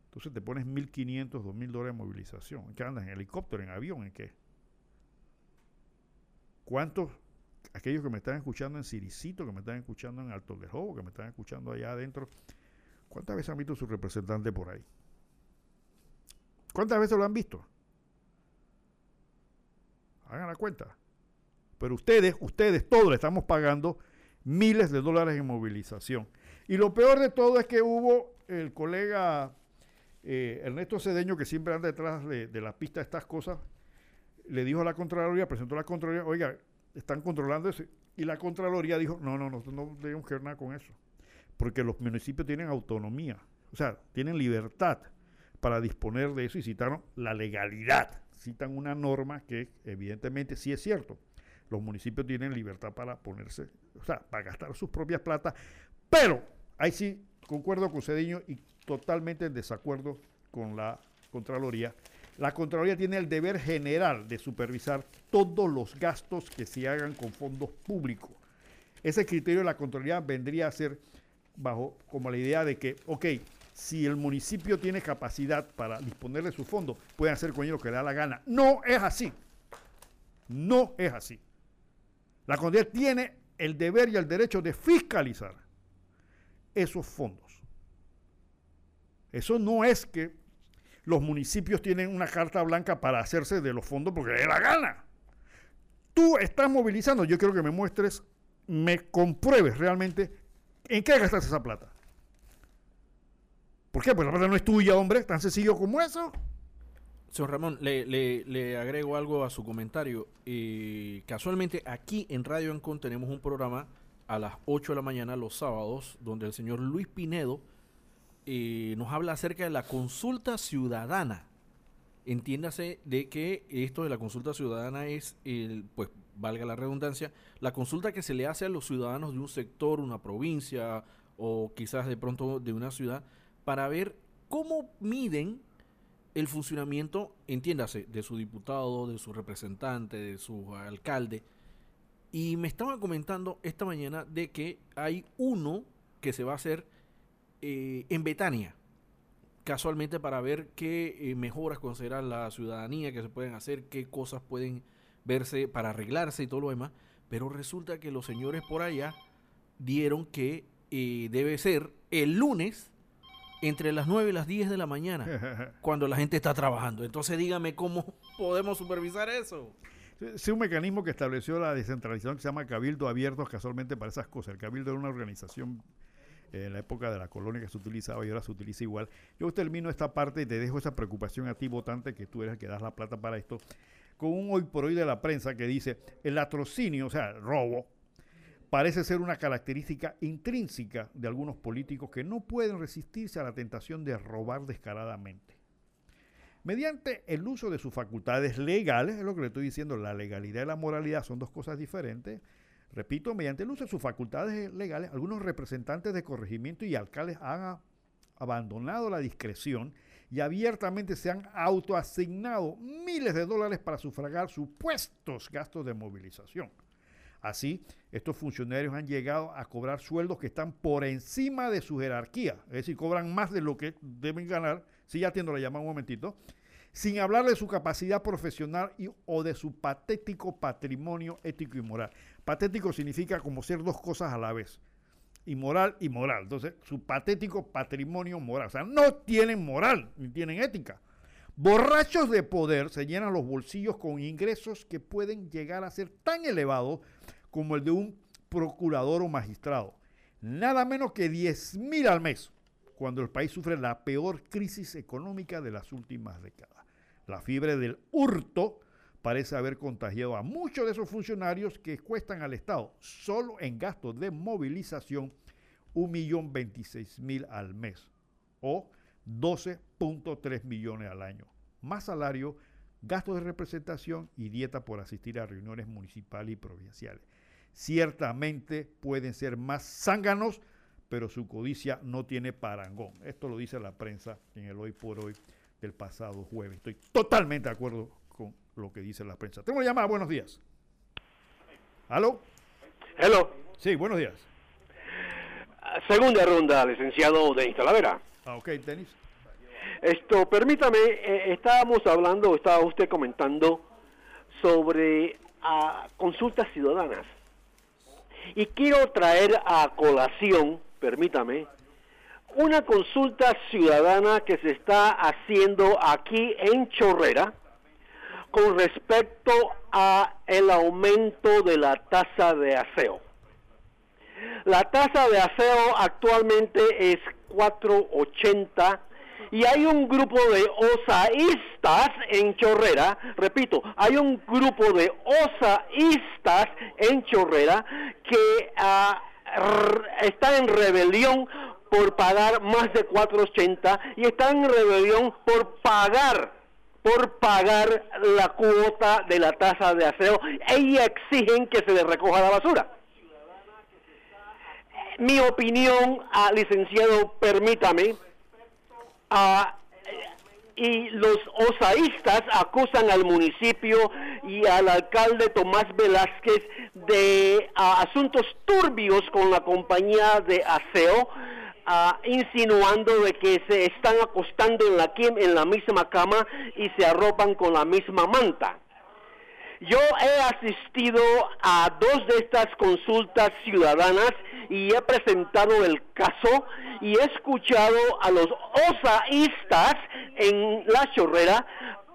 Entonces te pones 1.500, 2.000 dólares de movilización. ¿En qué andas? ¿En helicóptero? ¿En avión? ¿En qué? ¿Cuántos, aquellos que me están escuchando en Ciricito, que me están escuchando en Alto de Jobo, que me están escuchando allá adentro, cuántas veces han visto su representante por ahí? ¿Cuántas veces lo han visto? Hagan la cuenta. Pero ustedes, ustedes, todos le estamos pagando miles de dólares en movilización. Y lo peor de todo es que hubo el colega eh, Ernesto Cedeño, que siempre anda detrás de, la pista de estas cosas, le dijo a la Contraloría, presentó a la Contraloría, oiga, están controlando eso. Y la Contraloría dijo, no, no, no, no debemos que ver nada con eso. Porque los municipios tienen autonomía, o sea, tienen libertad para disponer de eso y citaron la legalidad. Citan una norma que evidentemente sí es cierto los municipios tienen libertad para ponerse, o sea, para gastar sus propias platas, pero ahí sí concuerdo con Cediño y totalmente en desacuerdo con la Contraloría. La Contraloría tiene el deber general de supervisar todos los gastos que se hagan con fondos públicos. Ese criterio de la Contraloría vendría a ser bajo como la idea de que, ok, si el municipio tiene capacidad para disponer de sus fondos, pueden hacer con ellos lo que le da la gana. No es así. No es así. La CONDER tiene el deber y el derecho de fiscalizar esos fondos. Eso no es que los municipios tienen una carta blanca para hacerse de los fondos porque le la gana. Tú estás movilizando, yo quiero que me muestres, me compruebes realmente en qué gastas esa plata. ¿Por qué? Pues la plata no es tuya, hombre, tan sencillo como eso. Señor Ramón, le, le, agrego algo a su comentario. Eh, casualmente aquí en Radio Ancon tenemos un programa a las 8 de la mañana los sábados donde el señor Luis Pinedo eh, nos habla acerca de la consulta ciudadana. Entiéndase de que esto de la consulta ciudadana es, el, pues valga la redundancia, la consulta que se le hace a los ciudadanos de un sector, una provincia o quizás de pronto de una ciudad para ver cómo miden el funcionamiento, entiéndase, de su diputado, de su representante, de su alcalde. Y me estaban comentando esta mañana de que hay uno que se va a hacer eh, en Betania, casualmente para ver qué eh, mejoras considera la ciudadanía que se pueden hacer, qué cosas pueden verse para arreglarse y todo lo demás. Pero resulta que los señores por allá dieron que eh, debe ser el lunes entre las 9 y las 10 de la mañana, cuando la gente está trabajando. Entonces dígame cómo podemos supervisar eso. Es un mecanismo que estableció la descentralización que se llama Cabildo Abierto casualmente para esas cosas. El Cabildo era una organización eh, en la época de la colonia que se utilizaba y ahora se utiliza igual. Yo termino esta parte y te dejo esa preocupación a ti, votante, que tú eres el que das la plata para esto, con un hoy por hoy de la prensa que dice el latrocinio, o sea, el robo, parece ser una característica intrínseca de algunos políticos que no pueden resistirse a la tentación de robar descaradamente. Mediante el uso de sus facultades legales, es lo que le estoy diciendo, la legalidad y la moralidad son dos cosas diferentes. Repito, mediante el uso de sus facultades legales, algunos representantes de corregimiento y alcaldes han abandonado la discreción y abiertamente se han autoasignado miles de dólares para sufragar supuestos gastos de movilización. Así, estos funcionarios han llegado a cobrar sueldos que están por encima de su jerarquía, es decir, cobran más de lo que deben ganar, si ya atiendo la llamada un momentito, sin hablar de su capacidad profesional o de su patético patrimonio ético y moral. Patético significa como ser dos cosas a la vez, inmoral y moral. Entonces, su patético patrimonio moral, o sea, no tienen moral ni tienen ética. Borrachos de poder se llenan los bolsillos con ingresos que pueden llegar a ser tan elevados como el de un procurador o magistrado. Nada menos que 10 mil al mes, cuando el país sufre la peor crisis económica de las últimas décadas. La fiebre del hurto parece haber contagiado a muchos de esos funcionarios que cuestan al Estado, solo en gastos de movilización, 1.026.000 al mes o 12.3 millones al año, más salario, gastos de representación y dieta por asistir a reuniones municipales y provinciales. Ciertamente pueden ser más zánganos, pero su codicia no tiene parangón. Esto lo dice la prensa en el hoy por hoy del pasado jueves. Estoy totalmente de acuerdo con lo que dice la prensa. Tengo una llamada, buenos días. ¿Aló? Hello. Sí, buenos días. Segunda ronda, licenciado Denis Talavera. Ah, ok, Denis. Esto, permítame, eh, estábamos hablando, estaba usted comentando sobre uh, consultas ciudadanas. Y quiero traer a colación, permítame, una consulta ciudadana que se está haciendo aquí en Chorrera con respecto a el aumento de la tasa de aseo. La tasa de aseo actualmente es 480 y hay un grupo de osaístas en Chorrera, repito, hay un grupo de osaístas en Chorrera que uh, están en rebelión por pagar más de 480 y están en rebelión por pagar por pagar la cuota de la tasa de aseo. Ellos exigen que se les recoja la basura. Mi opinión, ah, licenciado, permítame, ah, y los osaístas acusan al municipio y al alcalde Tomás Velázquez de ah, asuntos turbios con la compañía de aseo insinuando de que se están acostando en la, en la misma cama y se arropan con la misma manta. Yo he asistido a dos de estas consultas ciudadanas y he presentado el caso y he escuchado a los osaístas en la chorrera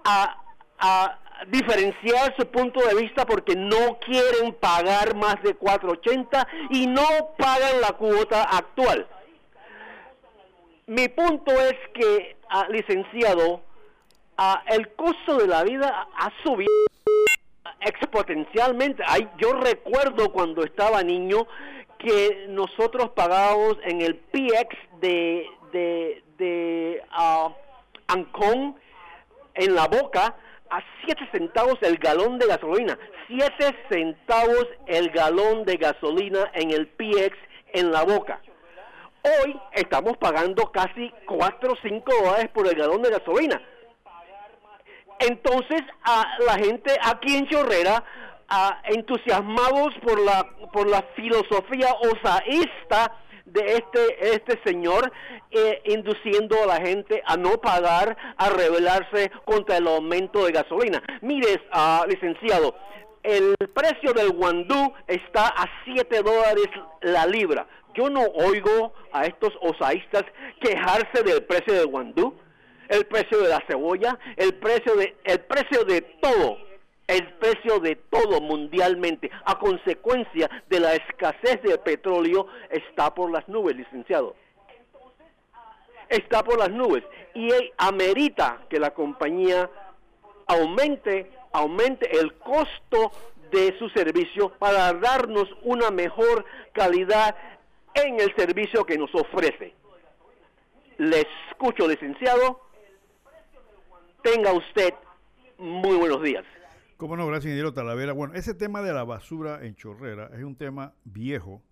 a, a diferenciar su punto de vista porque no quieren pagar más de 4.80 y no pagan la cuota actual. Mi punto es que, ah, licenciado, ah, el costo de la vida ha subido exponencialmente. yo recuerdo cuando estaba niño que nosotros pagábamos en el PX de, de, de uh, Ancón, en la boca, a 7 centavos el galón de gasolina. 7 centavos el galón de gasolina en el PX en la boca. Hoy estamos pagando casi 4 o 5 dólares por el galón de gasolina. Entonces, a la gente aquí en Chorrera, entusiasmados por la, por la filosofía osaísta de este, este señor, eh, induciendo a la gente a no pagar, a rebelarse contra el aumento de gasolina. Mire, uh, licenciado, el precio del guandú está a 7 dólares la libra. Yo no oigo a estos osaístas quejarse del precio del guandú, el precio de la cebolla, el precio de, el precio de todo, el precio de todo mundialmente, a consecuencia de la escasez de petróleo, está por las nubes, licenciado. Está por las nubes y amerita que la compañía aumente, aumente el costo de su servicio para darnos una mejor calidad en el servicio que nos ofrece. Le escucho, licenciado. Tenga usted muy buenos días. Cómo no, gracias, ingeniero Talavera. Bueno, ese tema de la basura en Chorrera es un tema viejo.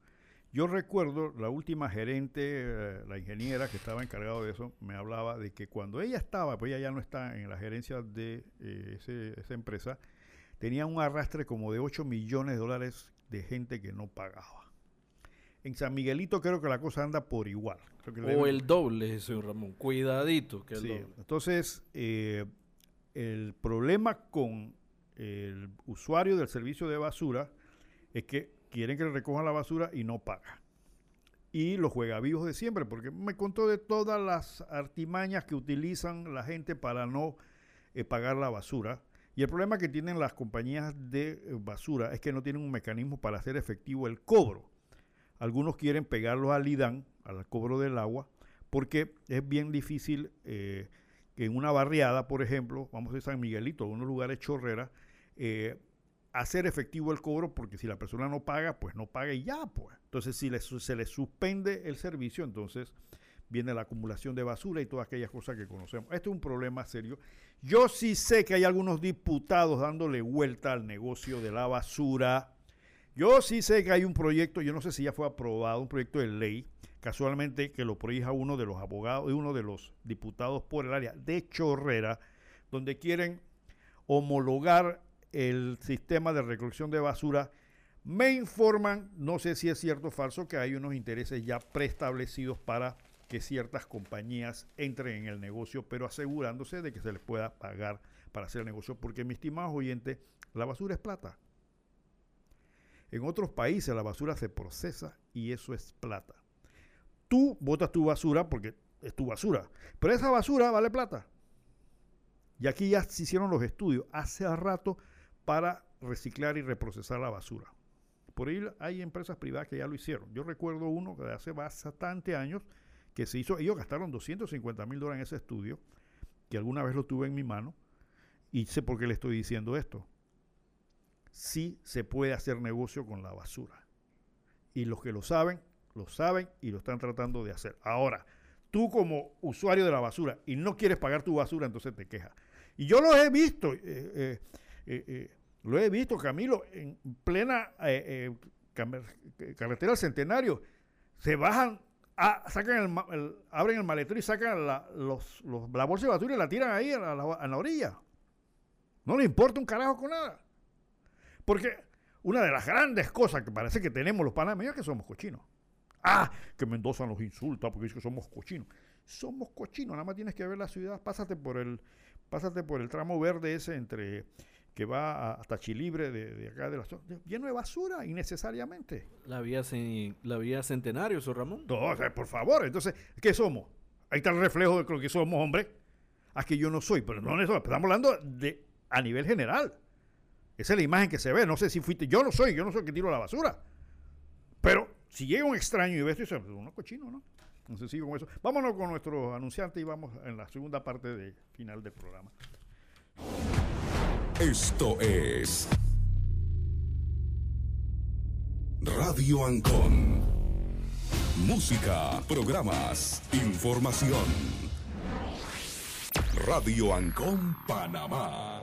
Yo recuerdo la última gerente, eh, la ingeniera que estaba encargado de eso, me hablaba de que cuando ella estaba, pues ella ya no está en la gerencia de eh, esa empresa, tenía un arrastre como de 8 millones de dólares de gente que no pagaba. En San Miguelito creo que la cosa anda por igual. o el doble, señor Ramón. Cuidadito que el doble. Entonces, eh, el problema con el usuario del servicio de basura es que quieren que le recojan la basura y no pagan. Y los juega vivos de siempre, porque me contó de todas las artimañas que utilizan la gente para no eh, pagar la basura. Y el problema que tienen las compañías de eh, basura es que no tienen un mecanismo para hacer efectivo el cobro. Algunos quieren pegarlo al IDAN, al cobro del agua, porque es bien difícil eh, que en una barriada, por ejemplo, vamos a San Miguelito, unos lugares chorreras, eh, hacer efectivo el cobro, porque si la persona no paga, pues no paga y ya, pues. Entonces, si se le suspende el servicio, entonces viene la acumulación de basura y todas aquellas cosas que conocemos. Este es un problema serio. Yo sí sé que hay algunos diputados dándole vuelta al negocio de la basura. Yo sí sé que hay un proyecto, yo no sé si ya fue aprobado, un proyecto de ley, casualmente que lo prohija uno de los abogados y uno de los diputados por el área de Chorrera, donde quieren homologar el sistema de recolección de basura. Me informan, no sé si es cierto o falso, que hay unos intereses ya preestablecidos para que ciertas compañías entren en el negocio, pero asegurándose de que se les pueda pagar para hacer el negocio, porque mi estimado oyente, la basura es plata. En otros países la basura se procesa y eso es plata. Tú botas tu basura porque es tu basura, pero esa basura vale plata. Y aquí ya se hicieron los estudios hace rato para reciclar y reprocesar la basura. Por ahí hay empresas privadas que ya lo hicieron. Yo recuerdo uno que hace bastante años que se hizo, ellos gastaron 250 mil dólares en ese estudio, que alguna vez lo tuve en mi mano, y sé por qué le estoy diciendo esto. Sí se puede hacer negocio con la basura. Y los que lo saben, lo saben y lo están tratando de hacer. Ahora, tú como usuario de la basura y no quieres pagar tu basura, entonces te quejas. Y yo lo he visto, eh, eh, eh, lo he visto, Camilo, en plena carretera del Centenario. Se bajan Ah, sacan el, abren el maletero y sacan la, los, la bolsa de basura y la tiran ahí a la, orilla. No le importa un carajo con nada. Porque una de las grandes cosas que parece que tenemos los panameños es que somos cochinos. Ah, que Mendoza nos insulta porque dice que somos cochinos. Somos cochinos, nada más tienes que ver la ciudad, pásate por el, pásate por el tramo verde ese entre que va hasta Chilibre de, acá de la zona, lleno de basura innecesariamente. La vía, la vía Centenario, ¿so Ramón? No, por favor, entonces, ¿qué somos? Ahí está el reflejo de lo que somos, hombre. Ah, que yo no soy, pero no eso, estamos hablando de a nivel general. Esa es la imagen que se ve, no sé si fuiste, yo no soy, yo no soy el que tiro la basura. Pero si llega un extraño y ve esto dice, pues, uno cochino, ¿no? Entonces sigo con eso. Vámonos con nuestro anunciante y vamos en la segunda parte de final del programa. Esto es Radio Ancon. Música, programas, información. Radio Ancon Panamá.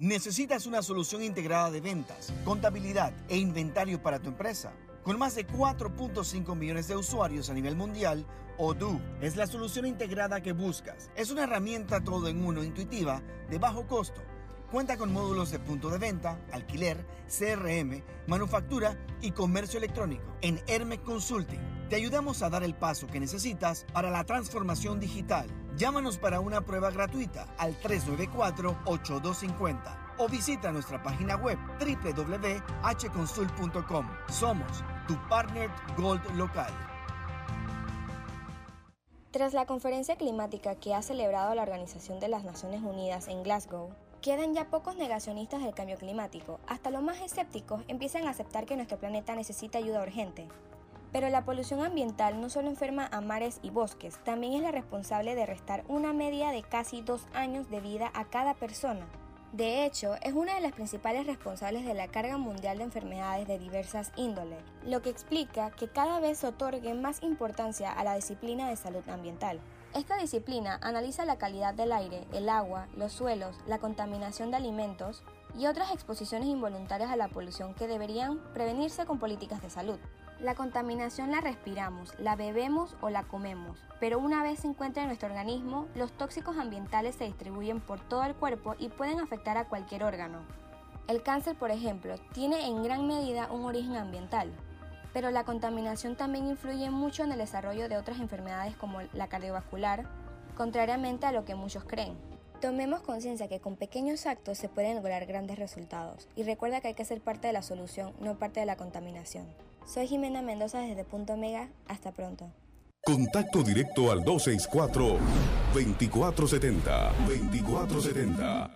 ¿Necesitas una solución integrada de ventas, contabilidad e inventario para tu empresa? Con más de 4.5 millones de usuarios a nivel mundial, Odoo es la solución integrada que buscas. Es una herramienta todo en uno intuitiva de bajo costo. Cuenta con módulos de punto de venta, alquiler, CRM, manufactura y comercio electrónico. En Hermes Consulting te ayudamos a dar el paso que necesitas para la transformación digital Llámanos para una prueba gratuita al 394-8250 o visita nuestra página web www.hconsult.com. Somos tu partner Gold local. Tras la conferencia climática que ha celebrado la Organización de las Naciones Unidas en Glasgow, Quedan ya pocos negacionistas del cambio climático. Hasta los más escépticos empiezan a aceptar que nuestro planeta necesita ayuda urgente. Pero la polución ambiental no solo enferma a mares y bosques, también es la responsable de restar una media de casi dos años de vida a cada persona. De hecho, es una de las principales responsables de la carga mundial de enfermedades de diversas índoles, lo que explica que cada vez se otorgue más importancia a la disciplina de salud ambiental. Esta disciplina analiza la calidad del aire, el agua, los suelos, la contaminación de alimentos y otras exposiciones involuntarias a la polución que deberían prevenirse con políticas de salud. La contaminación la respiramos, la bebemos o la comemos, pero una vez se encuentra en nuestro organismo, los tóxicos ambientales se distribuyen por todo el cuerpo y pueden afectar a cualquier órgano. El cáncer, por ejemplo, tiene en gran medida un origen ambiental, pero la contaminación también influye mucho en el desarrollo de otras enfermedades como la cardiovascular, contrariamente a lo que muchos creen. Tomemos conciencia que con pequeños actos se pueden lograr grandes resultados y recuerda que hay que ser parte de la solución, no parte de la contaminación. Soy Jimena Mendoza desde Punto Omega, hasta pronto. Contacto directo al 264-2470. 2470.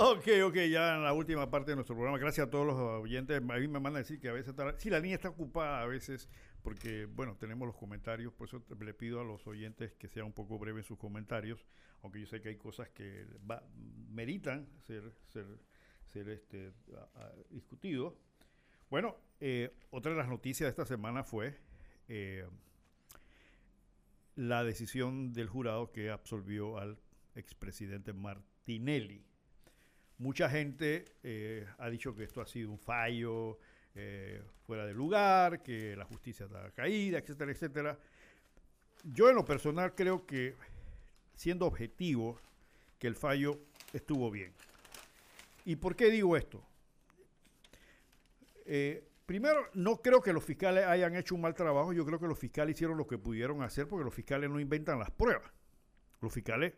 Ok, ok, ya en la última parte de nuestro programa. Gracias a todos los oyentes. A mí me mandan a decir que a veces está, sí, la línea está ocupada a veces porque, bueno, tenemos los comentarios. Por eso le pido a los oyentes que sean un poco breves sus comentarios, aunque yo sé que hay cosas que meritan ser, ser, ser este, discutidos. Bueno, eh, otra de las noticias de esta semana fue eh, la decisión del jurado que absolvió al expresidente Martinelli. Mucha gente eh, ha dicho que esto ha sido un fallo fuera de lugar, que la justicia está caída, etcétera, etcétera. Yo en lo personal creo que, siendo objetivo, que el fallo estuvo bien. ¿Y por qué digo esto? Eh, primero, no creo que los fiscales hayan hecho un mal trabajo, yo creo que los fiscales hicieron lo que pudieron hacer porque los fiscales no inventan las pruebas. Los fiscales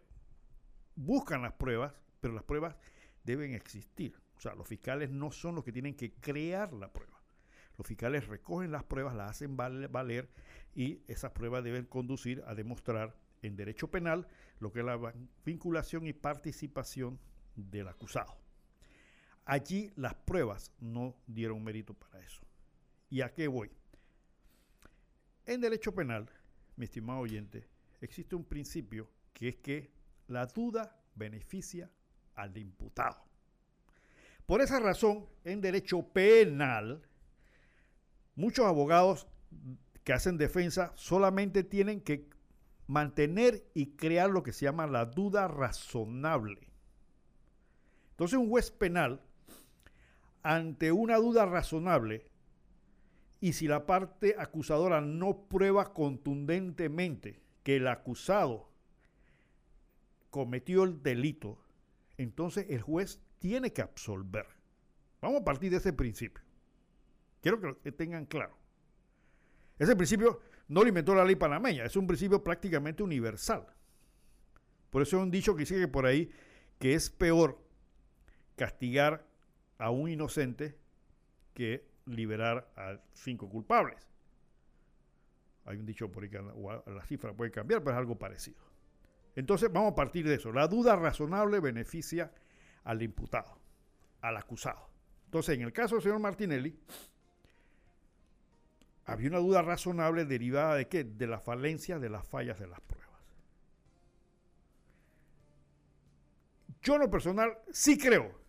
buscan las pruebas, pero las pruebas deben existir. O sea, los fiscales no son los que tienen que crear la prueba. Los fiscales recogen las pruebas, las hacen valer y esas pruebas deben conducir a demostrar en derecho penal lo que es la vinculación y participación del acusado. Allí las pruebas no dieron mérito para eso. ¿Y a qué voy? En derecho penal, mi estimado oyente, existe un principio que es que la duda beneficia al imputado. Por esa razón, en derecho penal, muchos abogados que hacen defensa solamente tienen que mantener y crear lo que se llama la duda razonable. Entonces un juez penal, ante una duda razonable, y si la parte acusadora no prueba contundentemente que el acusado cometió el delito, entonces el juez tiene que absolver. Vamos a partir de ese principio. Quiero que lo tengan claro. Ese principio no lo inventó la ley panameña, es un principio prácticamente universal. Por eso es un dicho que dice por ahí que es peor castigar a un inocente que liberar a cinco culpables. Hay un dicho por ahí que la cifra puede cambiar, pero es algo parecido. Entonces vamos a partir de eso. La duda razonable beneficia al imputado, al acusado. Entonces, en el caso del señor Martinelli, había una duda razonable derivada de qué? De la falencia de las fallas de las pruebas. Yo en lo personal sí creo,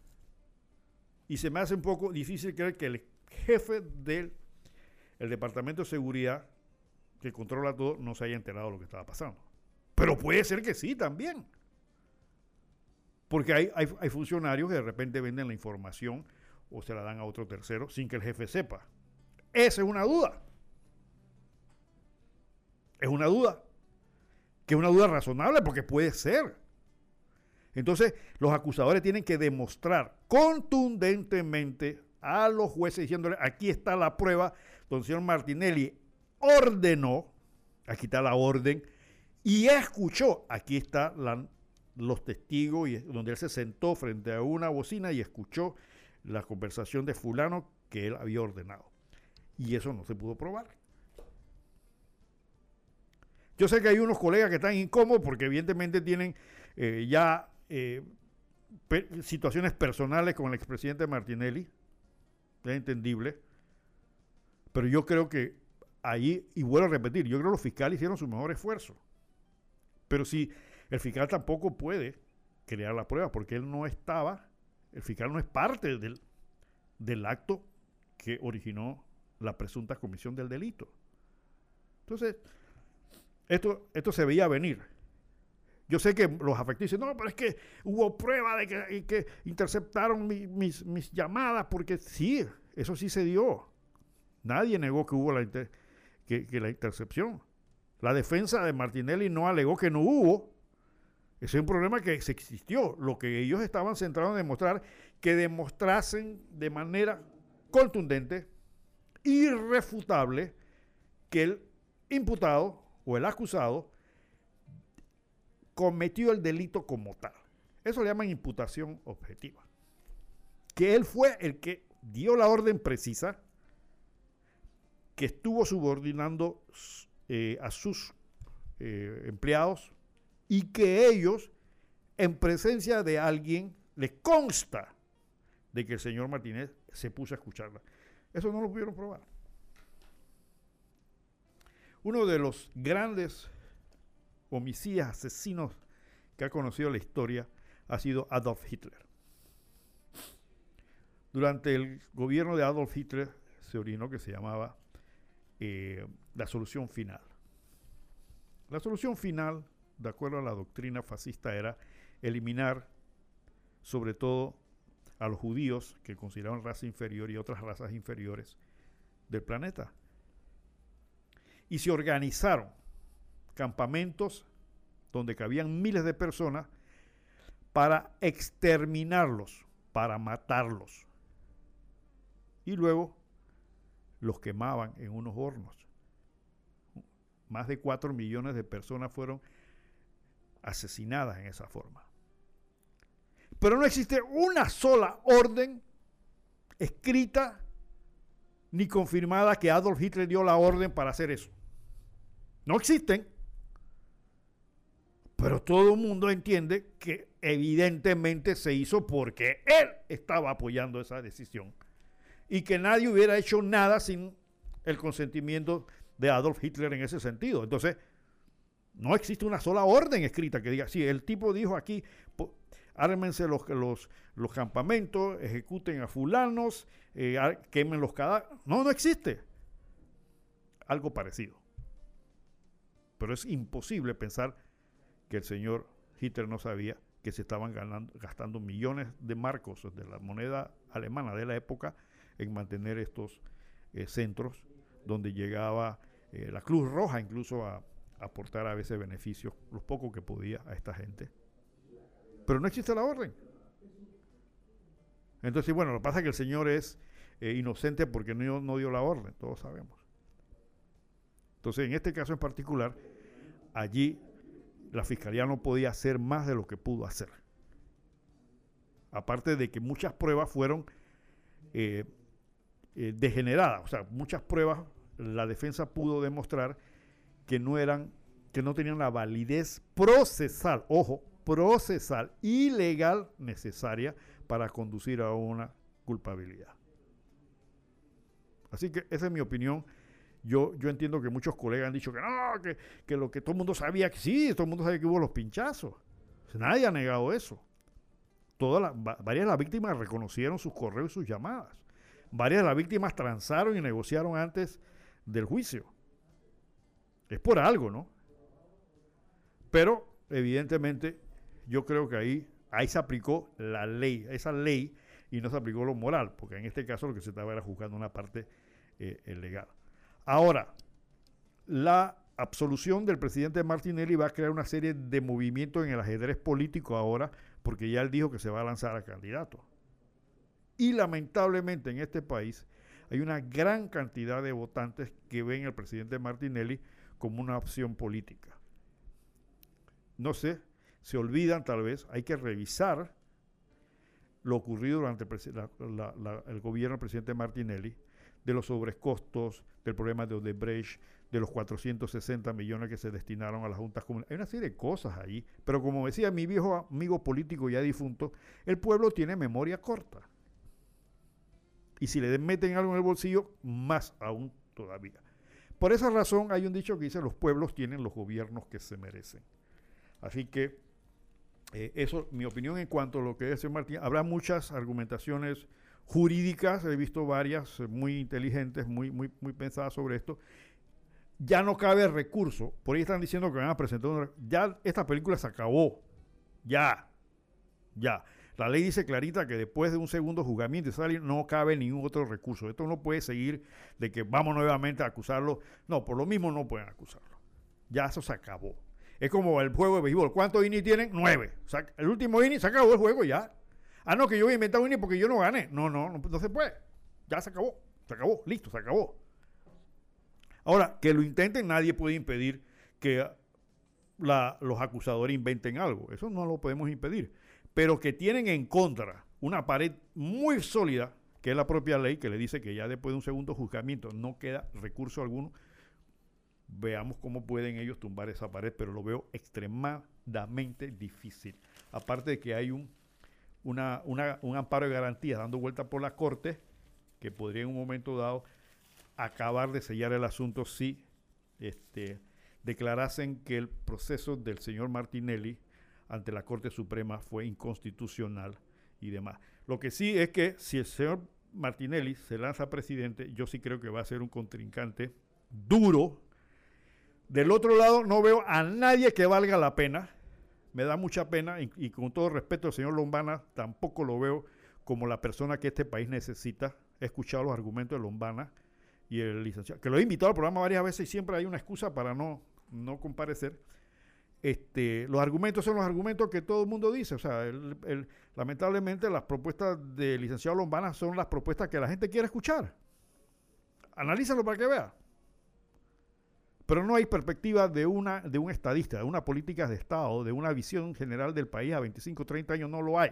y se me hace un poco difícil creer que el jefe del Departamento de Seguridad, que controla todo, no se haya enterado de lo que estaba pasando. Pero puede ser que sí también. Porque hay, hay, funcionarios que de repente venden la información o se la dan a otro tercero sin que el jefe sepa. Esa es una duda. Es una duda. Que es una duda razonable porque puede ser. Entonces, los acusadores tienen que demostrar contundentemente a los jueces diciéndole, aquí está la prueba el señor Martinelli ordenó, aquí está la orden, y escuchó, aquí está los testigos, y, donde él se sentó frente a una bocina y escuchó la conversación de fulano que él había ordenado. Y eso no se pudo probar. Yo sé que hay unos colegas que están incómodos porque evidentemente tienen eh, ya eh, situaciones personales con el expresidente Martinelli. Es entendible. Pero yo creo que ahí, y vuelvo a repetir, yo creo que los fiscales hicieron su mejor esfuerzo. Pero si el fiscal tampoco puede crear la prueba porque él no estaba, el fiscal no es parte del, del acto que originó la presunta comisión del delito. Entonces, esto, esto se veía venir. Yo sé que los afectados dicen, no, pero es que hubo prueba de que, interceptaron mis, llamadas, porque sí, eso sí se dio. Nadie negó que hubo la, que la intercepción. La defensa de Martinelli no alegó que no hubo. Ese es un problema que existió. Lo que ellos estaban centrados en demostrar, que demostrasen de manera contundente, irrefutable, que el imputado o el acusado cometió el delito como tal. Eso le llaman imputación objetiva. Que él fue el que dio la orden precisa, que estuvo subordinando eh, a sus eh, empleados y que ellos, en presencia de alguien, les consta de que el señor Martínez se puso a escucharla. Eso no lo pudieron probar. Uno de los grandes homicidas, asesinos que ha conocido la historia ha sido Adolf Hitler. Durante el gobierno de Adolf Hitler se orinó que se llamaba eh, la solución final. La solución final, de acuerdo a la doctrina fascista, era eliminar sobre todo a los judíos que consideraban raza inferior y otras razas inferiores del planeta. Y se organizaron campamentos donde cabían miles de personas para exterminarlos, para matarlos. Y luego los quemaban en unos hornos. Más de 4 millones de personas fueron asesinadas en esa forma. Pero no existe una sola orden escrita ni confirmada que Adolf Hitler dio la orden para hacer eso. No existen. Pero todo el mundo entiende que evidentemente se hizo porque él estaba apoyando esa decisión y que nadie hubiera hecho nada sin el consentimiento de Adolf Hitler en ese sentido. Entonces, no existe una sola orden escrita que diga, sí, el tipo dijo aquí, ármense los, los, campamentos, ejecuten a fulanos, eh, quemen los cadáveres. No, no existe. Algo parecido. Pero es imposible pensar que el señor Hitler no sabía que se estaban ganando, gastando millones de marcos de la moneda alemana de la época en mantener estos eh, centros donde llegaba eh, la Cruz Roja incluso a aportar a veces beneficios, los pocos que podía a esta gente. Pero no existe la orden. Entonces, bueno, lo que pasa es que el Señor es eh, inocente porque no, no dio la orden, todos sabemos. Entonces, en este caso en particular, allí la fiscalía no podía hacer más de lo que pudo hacer. Aparte de que muchas pruebas fueron eh, eh, degeneradas, o sea, muchas pruebas la defensa pudo demostrar que no eran, que no tenían la validez procesal, ojo, procesal y legal necesaria para conducir a una culpabilidad. Así que esa es mi opinión. Yo, yo entiendo que muchos colegas han dicho que no, que, lo que todo el mundo sabía que sí, todo el mundo sabía que hubo los pinchazos. Nadie ha negado eso. Todas varias de las víctimas reconocieron sus correos y sus llamadas. Varias de las víctimas transaron y negociaron antes del juicio. Es por algo, ¿no? Pero, evidentemente, yo creo que ahí, ahí se aplicó la ley, esa ley, y no se aplicó lo moral, porque en este caso lo que se estaba era juzgando una parte eh, legal. Ahora, la absolución del presidente Martinelli va a crear una serie de movimientos en el ajedrez político ahora, porque ya él dijo que se va a lanzar a candidato. Y lamentablemente en este país hay una gran cantidad de votantes que ven al presidente Martinelli como una opción política. No sé, se olvidan tal vez, hay que revisar lo ocurrido durante el, gobierno del presidente Martinelli, de los sobrecostos, del problema de Odebrecht, de los 460 millones que se destinaron a las juntas comunales. Hay una serie de cosas ahí, pero como decía mi viejo amigo político ya difunto, el pueblo tiene memoria corta. Y si le meten algo en el bolsillo, más aún todavía. Por esa razón hay un dicho que dice los pueblos tienen los gobiernos que se merecen. Así que eh, eso, mi opinión en cuanto a lo que dice Martín, habrá muchas argumentaciones jurídicas, he visto varias eh, muy inteligentes, muy, muy, muy pensadas sobre esto. Ya no cabe recurso, por ahí están diciendo que van a presentar una, ya esta película se acabó, ya, ya. La ley dice clarita que después de un segundo juzgamiento no cabe ningún otro recurso. Esto no puede seguir de que vamos nuevamente a acusarlo. No, por lo mismo no pueden acusarlo. Ya eso se acabó. Es como el juego de béisbol. ¿Cuántos innings tienen? Nueve. el último inning se acabó el juego ya. Ah, no, que yo voy a inventar un inning porque yo no gané. No, no, no, no se puede. Ya se acabó. Se acabó. Listo, se acabó. Ahora, que lo intenten, nadie puede impedir que los acusadores inventen algo. Eso no lo podemos impedir. Pero que tienen en contra una pared muy sólida, que es la propia ley, que le dice que ya después de un segundo juzgamiento no queda recurso alguno. Veamos cómo pueden ellos tumbar esa pared, pero lo veo extremadamente difícil. Aparte de que hay un, un amparo de garantía dando vuelta por la corte, que podría en un momento dado acabar de sellar el asunto si este, declarasen que el proceso del señor Martinelli ante la Corte Suprema fue inconstitucional y demás. Lo que sí es que si el señor Martinelli se lanza presidente, yo sí creo que va a ser un contrincante duro. Del otro lado no veo a nadie que valga la pena. Me da mucha pena y, con todo respeto al señor Lombana, tampoco lo veo como la persona que este país necesita. He escuchado los argumentos de Lombana y el licenciado, que lo he invitado al programa varias veces y siempre hay una excusa para no, no comparecer. Este, los argumentos son los argumentos que todo el mundo dice. O sea, lamentablemente las propuestas del licenciado Lombana son las propuestas que la gente quiere escuchar. Analízalo para que vea. Pero no hay perspectiva de, una, de un estadista, de una política de Estado, de una visión general del país a 25, 30 años, no lo hay.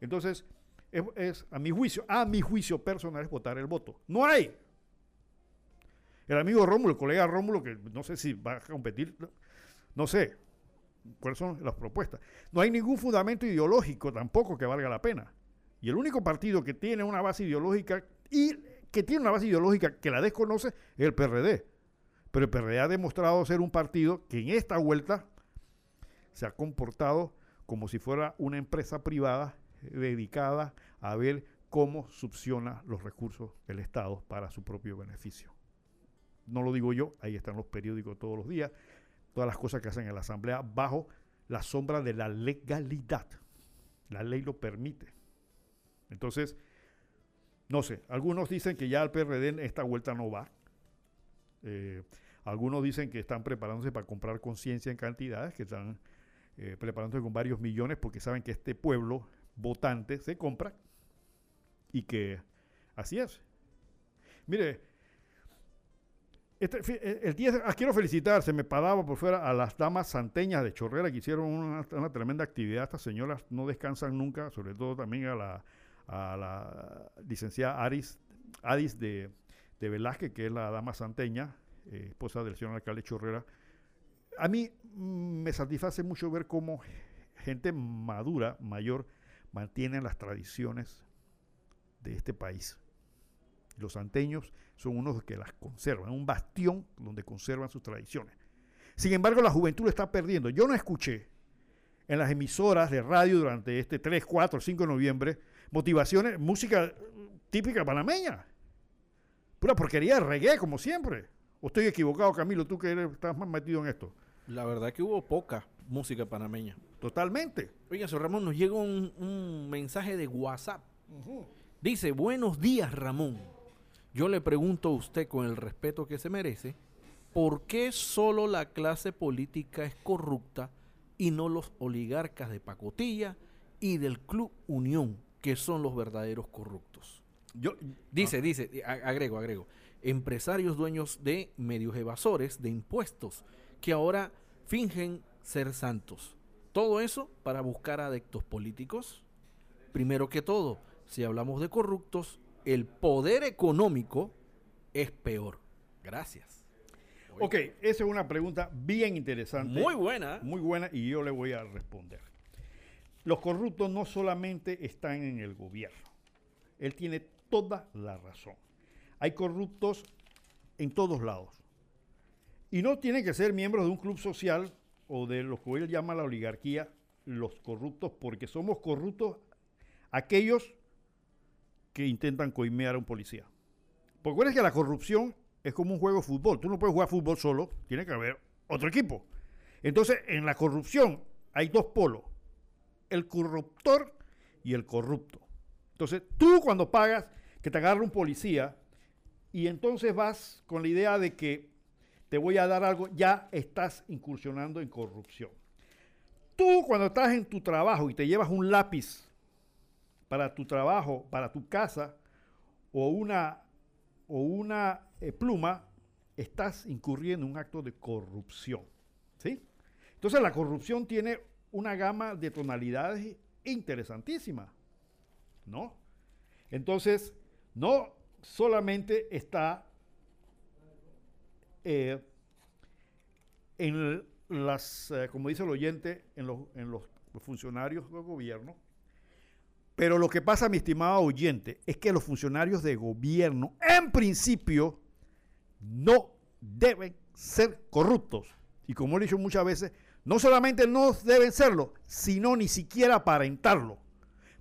Entonces, es, es a mi juicio, a mi juicio personal es votar el voto. No hay. El amigo Rómulo, el colega Rómulo, que no sé si va a competir, no sé cuáles son las propuestas. No hay ningún fundamento ideológico tampoco que valga la pena. Y el único partido que tiene una base ideológica y que tiene una base ideológica que la desconoce es el PRD. Pero el PRD ha demostrado ser un partido que en esta vuelta se ha comportado como si fuera una empresa privada dedicada a ver cómo succiona los recursos del Estado para su propio beneficio no lo digo yo, ahí están los periódicos todos los días, todas las cosas que hacen en la Asamblea bajo la sombra de la legalidad. La ley lo permite. Entonces, no sé, algunos dicen que ya el PRD en esta vuelta no va. Eh, algunos dicen que están preparándose para comprar conciencia en cantidades, que están eh, preparándose con varios millones porque saben que este pueblo votante se compra y que así es. Mire, este, eh, el día, ah, quiero felicitar, se me pagaba por fuera a las damas santeñas de Chorrera que hicieron una, tremenda actividad. Estas señoras no descansan nunca, sobre todo también a la, a la licenciada Aris, Adis de, de, Velázquez, que es la dama santeña, eh, esposa del señor alcalde Chorrera. A mí mm, me satisface mucho ver cómo gente madura, mayor, mantiene las tradiciones de este país. Los santeños son unos que las conservan, un bastión donde conservan sus tradiciones. Sin embargo, la juventud está perdiendo. Yo no escuché en las emisoras de radio durante este 3, 4, 5 de noviembre motivaciones, música típica panameña. Pura porquería de reggae, como siempre. ¿O estoy equivocado, Camilo, tú que estás más metido en esto? La verdad que hubo poca música panameña. Totalmente. Oiga, Ramón, nos llega un, mensaje de WhatsApp. Dice, buenos días, Ramón. Yo le pregunto a usted con el respeto que se merece, ¿por qué solo la clase política es corrupta y no los oligarcas de pacotilla y del Club Unión, que son los verdaderos corruptos? Yo, dice, ah. dice, agrego, agrego, empresarios dueños de medios evasores de impuestos que ahora fingen ser santos. Todo eso para buscar adeptos políticos. Primero que todo, si hablamos de corruptos, el poder económico es peor. Gracias. Ok, esa es una pregunta bien interesante. Muy buena. Muy buena y yo le voy a responder. Los corruptos no solamente están en el gobierno. Él tiene toda la razón. Hay corruptos en todos lados. Y no tienen que ser miembros de un club social o de lo que él llama la oligarquía, los corruptos, porque somos corruptos aquellos que intentan coimear a un policía. Porque es que la corrupción es como un juego de fútbol. Tú no puedes jugar fútbol solo, tiene que haber otro equipo. Entonces, en la corrupción hay dos polos, el corruptor y el corrupto. Entonces, tú cuando pagas que te agarra un policía y entonces vas con la idea de que te voy a dar algo, ya estás incursionando en corrupción. Tú cuando estás en tu trabajo y te llevas un lápiz para tu trabajo, para tu casa o una, o una eh, pluma, estás incurriendo en un acto de corrupción. Entonces la corrupción tiene una gama de tonalidades interesantísima, ¿no? Entonces, no solamente está eh, en las, eh, como dice el oyente, en los, en los funcionarios del gobierno, pero lo que pasa, mi estimado oyente, es que los funcionarios de gobierno, en principio, no deben ser corruptos. Y como he dicho muchas veces, no solamente no deben serlo, sino ni siquiera aparentarlo.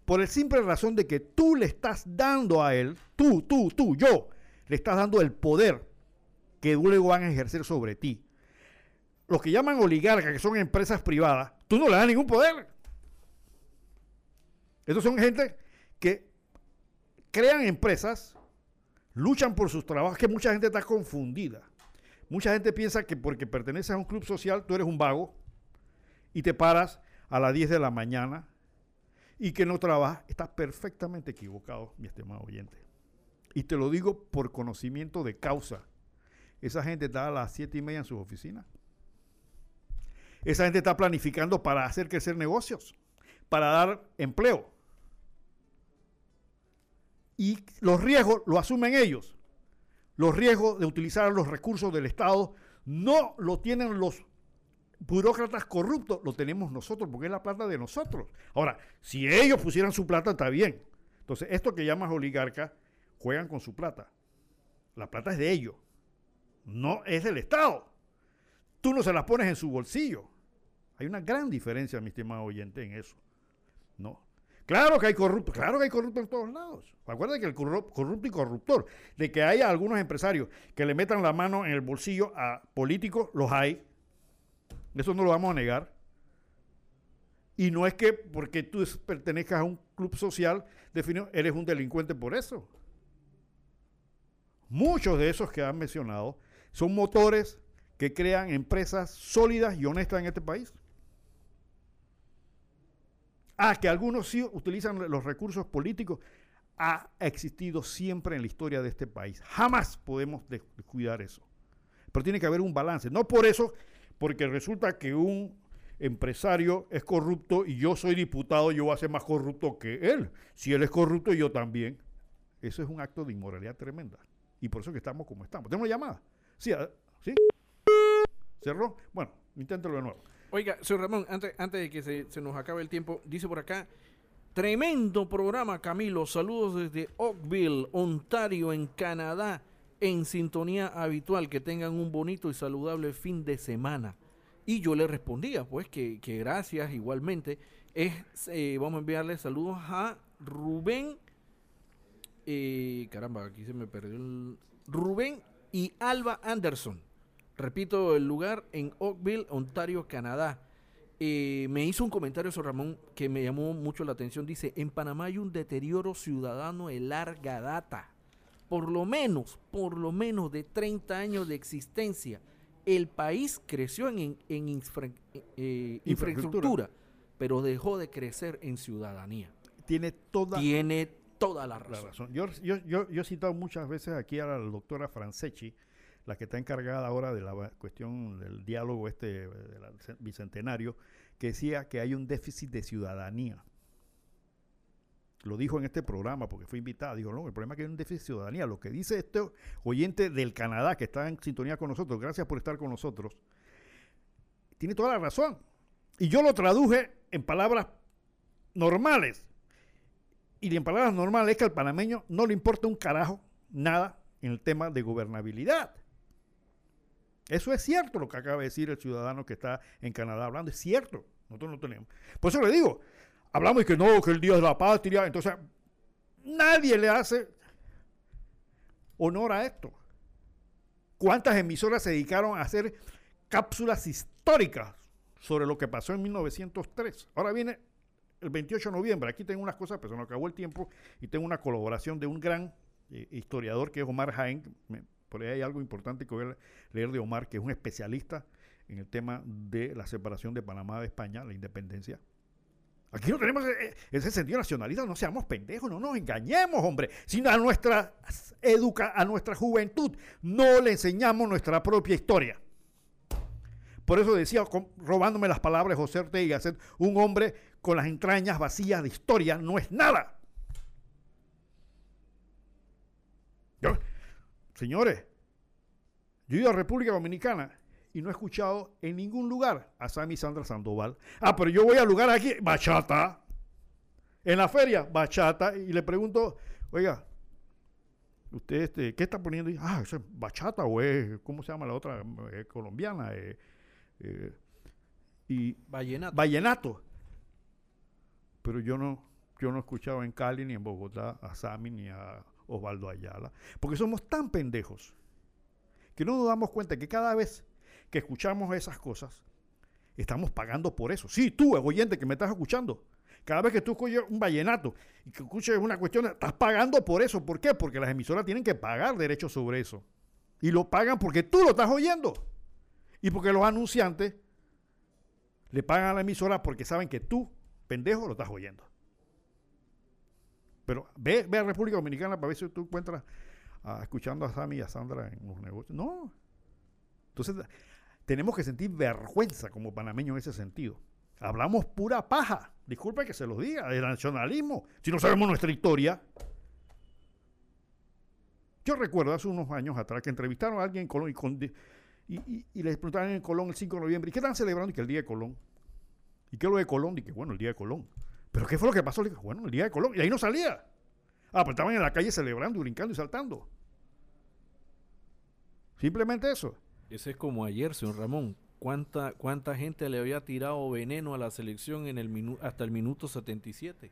Por el simple razón de que tú le estás dando a él, tú, tú, tú, yo, le estás dando el poder que luego van a ejercer sobre ti. Los que llaman oligarcas, que son empresas privadas, tú no le das ningún poder. Estos son gente que crean empresas, luchan por sus trabajos, que mucha gente está confundida. Mucha gente piensa que porque perteneces a un club social tú eres un vago y te paras a las 10 de la mañana y que no trabajas. Estás perfectamente equivocado, mi estimado oyente. Y te lo digo por conocimiento de causa. Esa gente está a las 7 y media en sus oficinas. Esa gente está planificando para hacer crecer negocios, para dar empleo y los riesgos lo asumen ellos. Los riesgos de utilizar los recursos del Estado no lo tienen los burócratas corruptos, lo tenemos nosotros, porque es la plata de nosotros. Ahora, si ellos pusieran su plata, está bien. Entonces, esto que llamas oligarca, juegan con su plata. La plata es de ellos, no es del Estado. Tú no se la pones en su bolsillo. Hay una gran diferencia, mi estimado oyente, en eso. ¿no? Claro que hay corruptos, claro que hay corruptos en todos lados. Acuérdate que el corrupto y corruptor, de que haya algunos empresarios que le metan la mano en el bolsillo a políticos, los hay. Eso no lo vamos a negar. Y no es que porque tú pertenezcas a un club social, definido, eres un delincuente por eso. Muchos de esos que han mencionado son motores que crean empresas sólidas y honestas en este país. Ah, que algunos sí utilizan los recursos políticos. Ha existido siempre en la historia de este país. Jamás podemos descuidar eso. Pero tiene que haber un balance. No por eso, porque resulta que un empresario es corrupto y yo soy diputado, yo voy a ser más corrupto que él. Si él es corrupto, yo también. Eso es un acto de inmoralidad tremenda. Y por eso que estamos como estamos. ¿Tenemos llamada? Sí, ah, ¿sí? ¿Cerró? Bueno, inténtalo de nuevo. Oiga, señor Ramón, antes, antes de que se, nos acabe el tiempo, dice por acá, tremendo programa, Camilo. Saludos desde Oakville, Ontario, en Canadá, en sintonía habitual. Que tengan un bonito y saludable fin de semana. Y yo le respondía, pues, que, gracias igualmente. Es, eh, vamos a enviarle saludos a Rubén. Eh, caramba, aquí se me perdió el. Rubén y Alba Anderson Repito, el lugar en Oakville, Ontario, Canadá. Eh, me hizo un comentario sobre Ramón que me llamó mucho la atención. Dice, en Panamá hay un deterioro ciudadano de larga data. Por lo menos, por lo menos de 30 años de existencia. El país creció en, eh, infraestructura. pero dejó de crecer en ciudadanía. Tiene toda, Tiene toda la razón. Yo, yo, yo, yo, he citado muchas veces aquí a la doctora Franceschi, la que está encargada ahora de la cuestión del diálogo este del bicentenario, que decía que hay un déficit de ciudadanía. Lo dijo en este programa porque fue invitada. Dijo, no, el problema es que hay un déficit de ciudadanía. Lo que dice este oyente del Canadá que está en sintonía con nosotros, gracias por estar con nosotros, tiene toda la razón. Y yo lo traduje en palabras normales. Y en palabras normales es que al panameño no le importa un carajo nada en el tema de gobernabilidad. Eso es cierto lo que acaba de decir el ciudadano que está en Canadá hablando. Es cierto. Nosotros no tenemos. Por eso le digo, hablamos de que no, que el Día de la Patria. Entonces, nadie le hace honor a esto. ¿Cuántas emisoras se dedicaron a hacer cápsulas históricas sobre lo que pasó en 1903? Ahora viene el 28 de noviembre. Aquí tengo unas cosas, pero se nos acabó el tiempo y tengo una colaboración de un gran eh, historiador que es Omar Jaén. Por ahí hay algo importante que voy a leer de Omar, que es un especialista en el tema de la separación de Panamá de España, la independencia. Aquí no tenemos ese, sentido nacionalista, no seamos pendejos, no nos engañemos, hombre. Si a nuestra educa, a nuestra juventud no le enseñamos nuestra propia historia. Por eso decía, robándome las palabras José Ortega, ser un hombre con las entrañas vacías de historia no es nada. señores, yo he ido a República Dominicana y no he escuchado en ningún lugar a Sammy Sandra Sandoval. Ah, pero yo voy al lugar aquí, bachata. En la feria, bachata. Y le pregunto, oiga, ¿usted este, qué está poniendo? Ah, ¿es bachata o es, ¿cómo se llama la otra eh, colombiana? Eh, eh, y vallenato. vallenato. Pero yo no, yo no he escuchado en Cali ni en Bogotá a Sammy ni a Osvaldo Ayala. Porque somos tan pendejos que no nos damos cuenta que cada vez que escuchamos esas cosas, estamos pagando por eso. Sí, tú, oyente que me estás escuchando. Cada vez que tú escuchas un vallenato y que escuches una cuestión, estás pagando por eso. ¿Por qué? Porque las emisoras tienen que pagar derechos sobre eso. Y lo pagan porque tú lo estás oyendo. Y porque los anunciantes le pagan a la emisora porque saben que tú, pendejo, lo estás oyendo. Pero ve, ve a República Dominicana para ver si tú encuentras ah, escuchando a Sammy y a Sandra en los negocios. No. Entonces, tenemos que sentir vergüenza como panameños en ese sentido. Hablamos pura paja. Disculpe que se los diga, el nacionalismo. Si no sabemos nuestra historia. Yo recuerdo hace unos años atrás que entrevistaron a alguien en Colón y, y, les preguntaron en Colón el 5 de noviembre, ¿y qué están celebrando? Y que el día de Colón. ¿Y qué es lo de Colón? Y que bueno, el día de Colón. ¿Pero qué fue lo que pasó? Le dije, bueno, el día de Colón. Y ahí no salía. Ah, pues estaban en la calle celebrando, brincando y saltando. Simplemente eso. Ese es como ayer, señor Ramón. ¿Cuánta, cuánta gente le había tirado veneno a la selección en el hasta el minuto 77?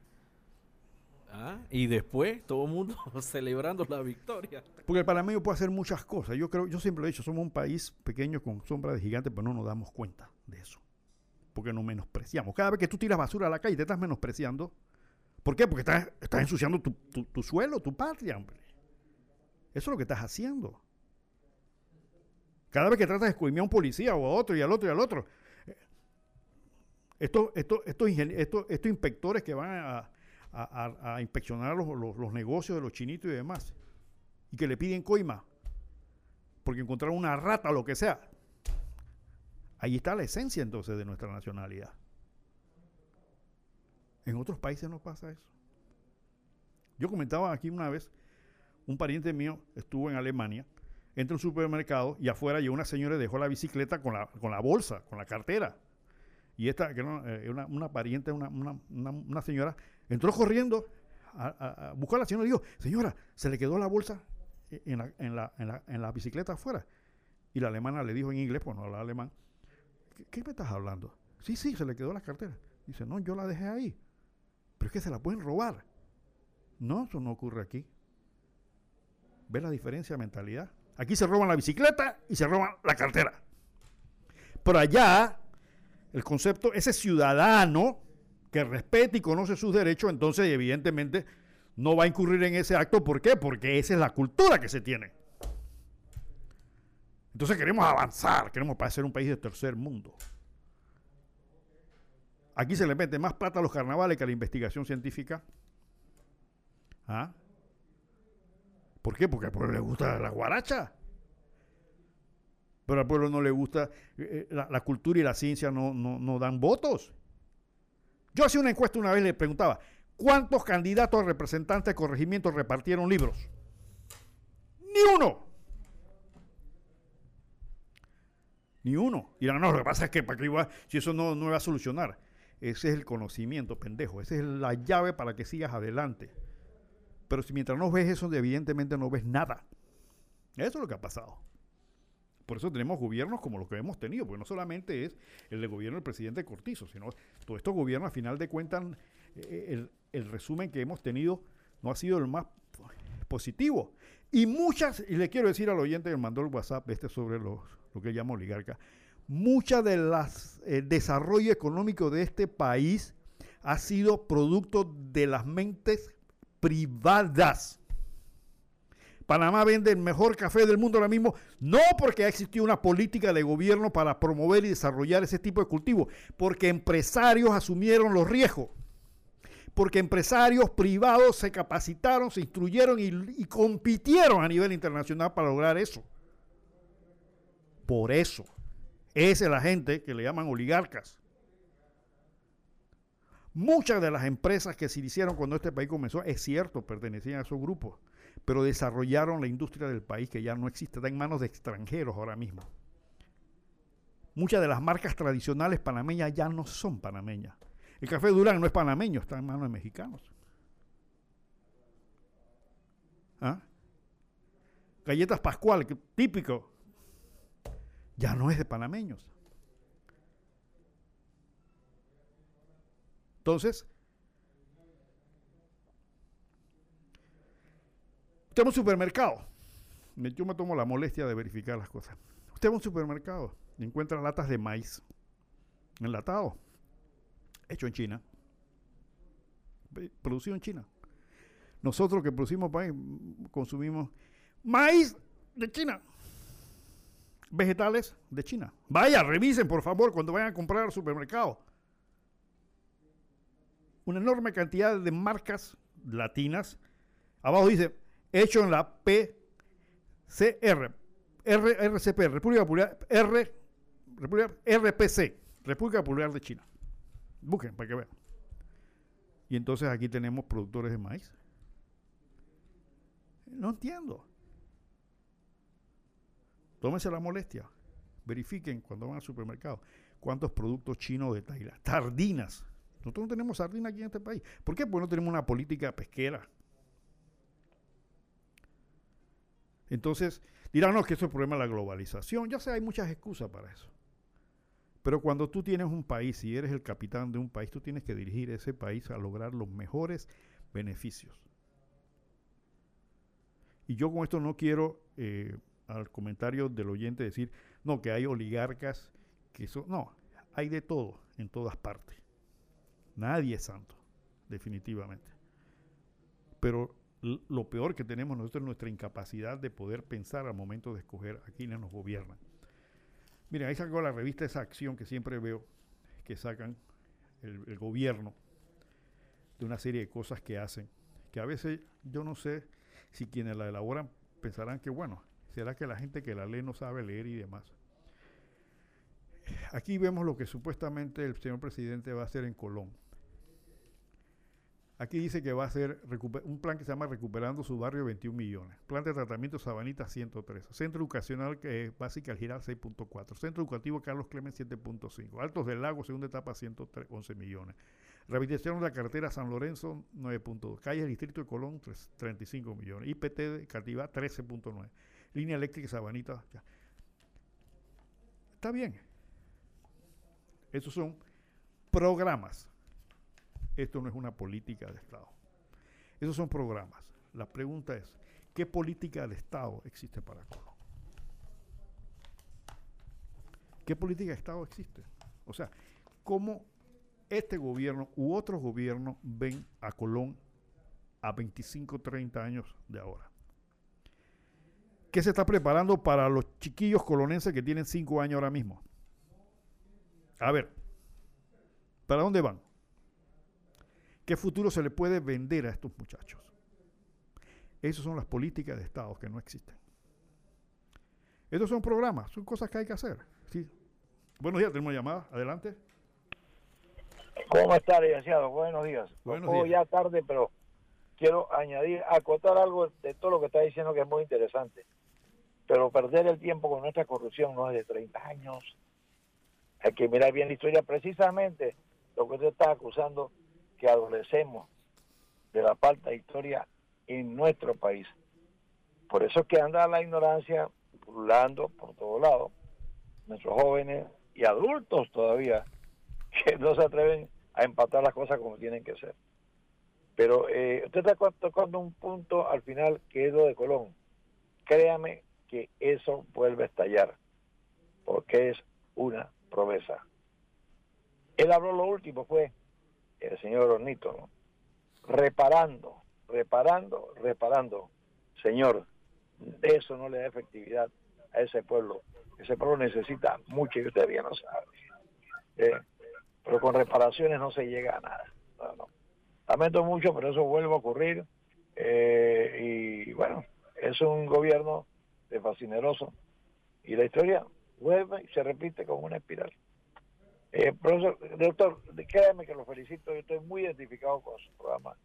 ¿Ah? Y después todo el mundo celebrando la victoria. Porque el panameño puede hacer muchas cosas. Yo creo, yo siempre lo he dicho, somos un país pequeño con sombra de gigante, pero no nos damos cuenta de eso porque nos menospreciamos. Cada vez que tú tiras basura a la calle, te estás menospreciando. ¿Por qué? Porque estás, estás ensuciando tu, suelo, tu patria, hombre. Eso es lo que estás haciendo. Cada vez que tratas de escoger a un policía o a otro y al otro y al otro. Eh, estos, estos, inspectores que van a, inspeccionar los, los, negocios de los chinitos y demás, y que le piden coima, porque encontraron una rata o lo que sea, Ahí está la esencia entonces de nuestra nacionalidad. En otros países no pasa eso. Yo comentaba aquí una vez, un pariente mío estuvo en Alemania, entra a un supermercado y afuera llegó una señora y dejó la bicicleta con la, con la bolsa, con la cartera. Y esta, que era eh, una, pariente, una, señora, entró corriendo a, buscar a la señora y dijo, señora, se le quedó la bolsa en la, en la, en la bicicleta afuera. Y la alemana le dijo en inglés, pues no habla alemán, ¿qué, me estás hablando? Sí, sí, se le quedó la cartera. Dice, no, yo la dejé ahí. Pero es que se la pueden robar. No, eso no ocurre aquí. ¿Ves la diferencia de mentalidad? Aquí se roban la bicicleta y se roban la cartera. Pero allá, el concepto, ese ciudadano que respete y conoce sus derechos, entonces evidentemente no va a incurrir en ese acto. ¿Por qué? Porque esa es la cultura que se tiene. Entonces queremos avanzar, queremos parecer un país de tercer mundo. Aquí se le mete más plata a los carnavales que a la investigación científica. ¿Ah? ¿Por qué? Porque al pueblo le gusta la guaracha. Pero al pueblo no le gusta, eh, eh, la, cultura y la ciencia no, no dan votos. Yo hacía una encuesta una vez le preguntaba, ¿cuántos candidatos a representantes de corregimiento repartieron libros? Ni uno. Ni uno. Y no, no, lo que pasa es que para que si eso no, no va a solucionar. Ese es el conocimiento, pendejo. Esa es la llave para que sigas adelante. Pero si mientras no ves eso, evidentemente no ves nada. Eso es lo que ha pasado. Por eso tenemos gobiernos como los que hemos tenido, porque no solamente es el de gobierno del presidente Cortizo, sino todos estos gobiernos, a final de cuentas, eh, el, el resumen que hemos tenido no ha sido el más positivo. Y muchas, y le quiero decir al oyente que mandó el WhatsApp este sobre lo que llama oligarca, mucha de las eh, desarrollo económico de este país ha sido producto de las mentes privadas. Panamá vende el mejor café del mundo ahora mismo, no porque ha existido una política de gobierno para promover y desarrollar ese tipo de cultivo, porque empresarios asumieron los riesgos, porque empresarios privados se capacitaron, se instruyeron y compitieron a nivel internacional para lograr eso. Por eso es la gente que le llaman oligarcas. Muchas de las empresas que se hicieron cuando este país comenzó, es cierto, pertenecían a esos grupos, pero desarrollaron la industria del país que ya no existe, está en manos de extranjeros ahora mismo. Muchas de las marcas tradicionales panameñas ya no son panameñas. El café Durán no es panameño, está en manos de mexicanos. ¿Ah? Galletas Pascual, típico, ya no es de panameños. Entonces, usted va un supermercado. Yo me tomo la molestia de verificar las cosas. Usted va a un supermercado y encuentra latas de maíz enlatado, hecho en China, producido en China. Nosotros que producimos país consumimos maíz de China, vegetales de China. Vaya, revisen por favor cuando vayan a comprar al supermercado. Una enorme cantidad de marcas latinas. Abajo dice, hecho en la PCR, RCP, República Popular, R, República, RPC, República Popular de China. Busquen para que vean. Y entonces aquí tenemos productores de maíz. No entiendo. Tómense la molestia. Verifiquen cuando van al supermercado cuántos productos chinos de Tailandia. Sardinas. Nosotros no tenemos sardinas aquí en este país. ¿Por qué? Porque no tenemos una política pesquera. Entonces, dirán, no, que eso es el problema de la globalización. Ya sé, hay muchas excusas para eso. Pero cuando tú tienes un país y eres el capitán de un país, tú tienes que dirigir ese país a lograr los mejores beneficios. Y yo con esto no quiero eh, al comentario del oyente decir, no, que hay oligarcas que son... No, hay de todo en todas partes. Nadie es santo, definitivamente. Pero lo peor que tenemos nosotros es nuestra incapacidad de poder pensar al momento de escoger a quienes nos gobiernan. Miren, ahí sacó la revista esa acción que siempre veo que sacan el, el gobierno de una serie de cosas que hacen, que a veces yo no sé si quienes la elaboran pensarán que, bueno, será que la gente que la lee no sabe leer y demás. Aquí vemos lo que supuestamente el señor presidente va a hacer en Colón. Aquí dice que va a hacer un plan que se llama Recuperando su barrio 21 millones. Plan de tratamiento Sabanita 103. Centro educacional que es básica al girar 6.4. Centro educativo Carlos Clemens 7.5. Altos del Lago segunda etapa 111 millones. Rehabilitación de la carretera San Lorenzo 9.2. Calle Distrito de Colón 35 millones. IPT de Cativa 13.9. Línea eléctrica Sabanita. Está bien. Esos son programas. Esto no es una política de Estado. Esos son programas. La pregunta es, ¿qué política de Estado existe para Colón? ¿Qué política de Estado existe? O sea, ¿cómo este gobierno u otros gobiernos ven a Colón a 25, 30 años de ahora? ¿Qué se está preparando para los chiquillos colonenses que tienen 5 años ahora mismo? A ver, ¿para dónde van? ¿Qué futuro se le puede vender a estos muchachos? Esas son las políticas de Estado que no existen. Estos son programas, son cosas que hay que hacer. Sí. Buenos días, tenemos llamada. Adelante. ¿Cómo está, licenciado? Buenos días. Buenos días. ya tarde, pero quiero añadir, acotar algo de todo lo que está diciendo que es muy interesante. Pero perder el tiempo con nuestra corrupción no es de 30 años. Hay que mirar bien la historia. Precisamente lo que usted está acusando que adolecemos de la falta de historia en nuestro país. Por eso es que anda la ignorancia pululando por todos lados. Nuestros jóvenes y adultos todavía que no se atreven a empatar las cosas como tienen que ser. Pero eh, usted está tocando un punto al final que es lo de Colón. Créame que eso vuelve a estallar, porque es una promesa. Él habló lo último, fue el señor Ornito, ¿no? reparando, reparando, reparando. Señor, eso no le da efectividad a ese pueblo. Ese pueblo necesita mucho y usted bien lo sabe. Eh, pero con reparaciones no se llega a nada. Lamento mucho, pero eso vuelve a ocurrir. Eh, y bueno, es un gobierno de fascineroso. Y la historia vuelve y se repite con una espiral. Eh, profesor, doctor, créame que lo felicito, yo estoy muy identificado con su programa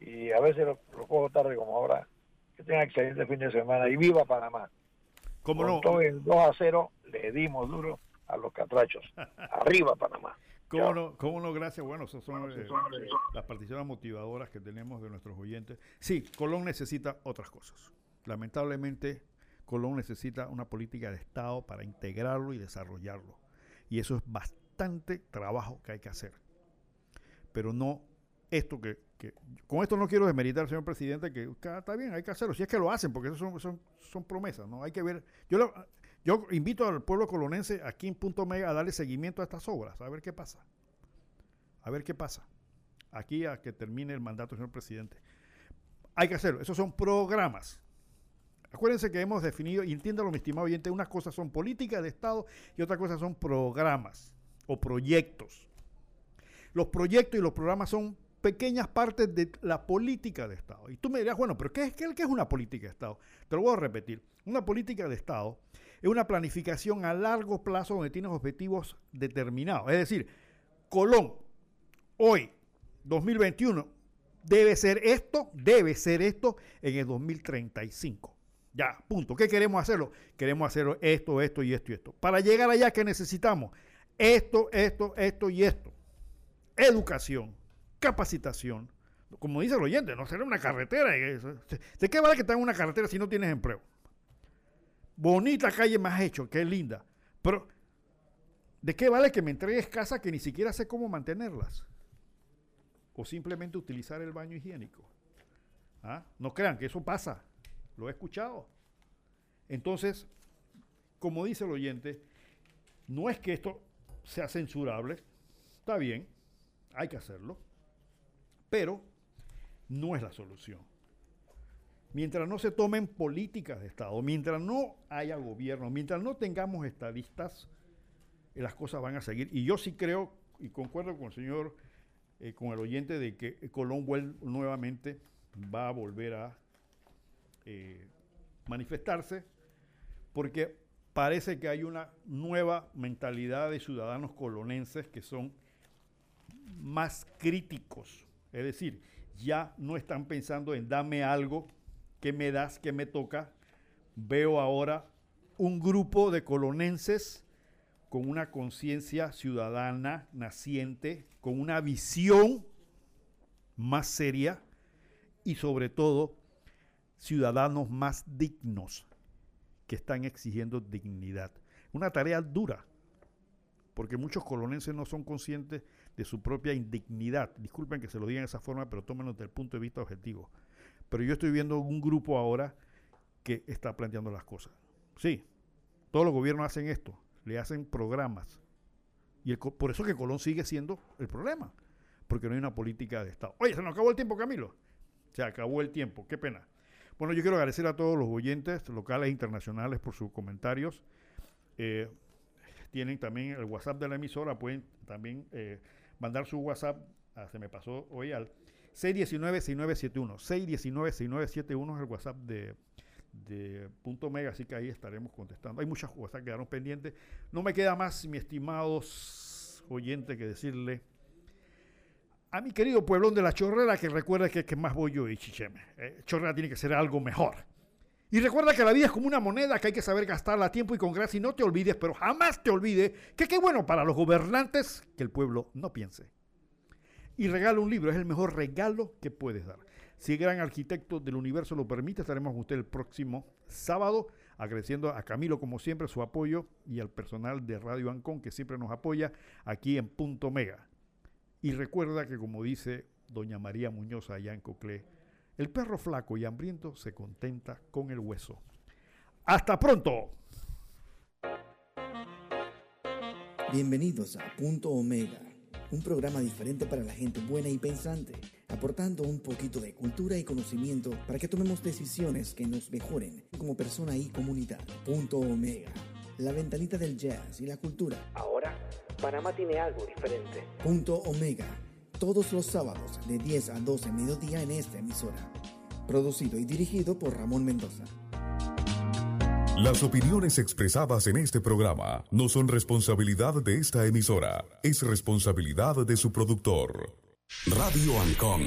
y a veces lo, cojo tarde como ahora. Que tenga excelente fin de semana y viva Panamá. ¿Cómo no? Todo el 2 a 0 le dimos duro a los catrachos. Arriba Panamá. ¿Cómo no, ¿Cómo no? Gracias. Bueno, esas son, eh, las particiones motivadoras que tenemos de nuestros oyentes. Sí, Colón necesita otras cosas. Lamentablemente, Colón necesita una política de Estado para integrarlo y desarrollarlo. Y eso es bastante trabajo que hay que hacer. Pero no esto que, con esto no quiero desmeritar, señor presidente, que está bien, hay que hacerlo. Si es que lo hacen, porque eso son, son, son promesas, ¿no? Hay que ver. Yo, yo invito al pueblo colonense aquí en Punto Mega a darle seguimiento a estas obras, a ver qué pasa. A ver qué pasa. Aquí a que termine el mandato, señor presidente. Hay que hacerlo. Esos son programas. Acuérdense que hemos definido, y entiéndalo, mi estimado oyente, unas cosas son políticas de Estado y otras cosas son programas o proyectos. Los proyectos y los programas son pequeñas partes de la política de Estado. Y tú me dirás, bueno, pero ¿qué es, qué es una política de Estado? Te lo voy a repetir. Una política de Estado es una planificación a largo plazo donde tienes objetivos determinados. Es decir, Colón, hoy, 2021, debe ser esto, debe ser esto en el 2035. Ya, punto. ¿Qué queremos hacerlo? Queremos hacerlo esto, esto y esto y esto. Para llegar allá, ¿qué necesitamos? Esto, esto, esto y esto. Educación, capacitación. Como dice el oyente, no será una carretera. ¿De qué vale que tengas una carretera si no tienes empleo? Bonita calle más hecho, que linda. Pero, ¿de qué vale que me entregues casa que ni siquiera sé cómo mantenerlas? O simplemente utilizar el baño higiénico. ¿Ah? No crean que eso pasa. Lo he escuchado. Entonces, como dice el oyente, no es que esto sea censurable. Está bien, hay que hacerlo. Pero no es la solución. Mientras no se tomen políticas de Estado, mientras no haya gobierno, mientras no tengamos estadistas, eh, las cosas van a seguir. Y yo sí creo, y concuerdo con el señor, eh, con el oyente, de que Colón nuevamente va a volver a eh, manifestarse, porque parece que hay una nueva mentalidad de ciudadanos colonenses que son más críticos. Es decir, ya no están pensando en dame algo ¿qué me das? ¿Qué me toca? Veo ahora un grupo de colonenses con una conciencia ciudadana naciente, con una visión más seria y sobre todo ciudadanos más dignos que están exigiendo dignidad. Una tarea dura, porque muchos colonenses no son conscientes de su propia indignidad. Disculpen que se lo digan de esa forma, pero tómenlo desde el punto de vista objetivo. Pero yo estoy viendo un grupo ahora que está planteando las cosas. Sí, todos los gobiernos hacen esto, le hacen programas. Y por eso que Colón sigue siendo el problema, porque no hay una política de Estado. Oye, se nos acabó el tiempo, Camilo. Se acabó el tiempo, qué pena. Bueno, yo quiero agradecer a todos los oyentes locales e internacionales por sus comentarios. Eh, tienen también el WhatsApp de la emisora, pueden también eh, mandar su WhatsApp, ah, se me pasó hoy al 619-6971. 619-6971 es el WhatsApp de, Punto Mega, así que ahí estaremos contestando. Hay muchas cosas que quedaron pendientes. No me queda más, mi estimados oyentes, que decirle a mi querido pueblón de la Chorrera que recuerde que, que más voy yo y Chicheme. Eh, Chorrera tiene que ser algo mejor. Y recuerda que la vida es como una moneda que hay que saber gastarla a tiempo y con gracia y no te olvides, pero jamás te olvides que qué bueno para los gobernantes que el pueblo no piense y regala un libro. Es el mejor regalo que puedes dar. Si el gran arquitecto del universo lo permite, estaremos con usted el próximo sábado, agradeciendo a Camilo, como siempre, su apoyo y al personal de Radio Ancon, que siempre nos apoya aquí en Punto Mega. Y recuerda que, como dice doña María Muñoz allá en Coclé, el perro flaco y hambriento se contenta con el hueso. ¡Hasta pronto! Bienvenidos a Punto Omega un programa diferente para la gente buena y pensante, aportando un poquito de cultura y conocimiento para que tomemos decisiones que nos mejoren como persona y comunidad. Punto Omega, la ventanita del jazz y la cultura. Ahora, Panamá tiene algo diferente. Punto Omega, todos los sábados de 10 a 12 mediodía en esta emisora. Producido y dirigido por Ramón Mendoza. Las opiniones expresadas en este programa no son responsabilidad de esta emisora, es responsabilidad de su productor. Radio Ancon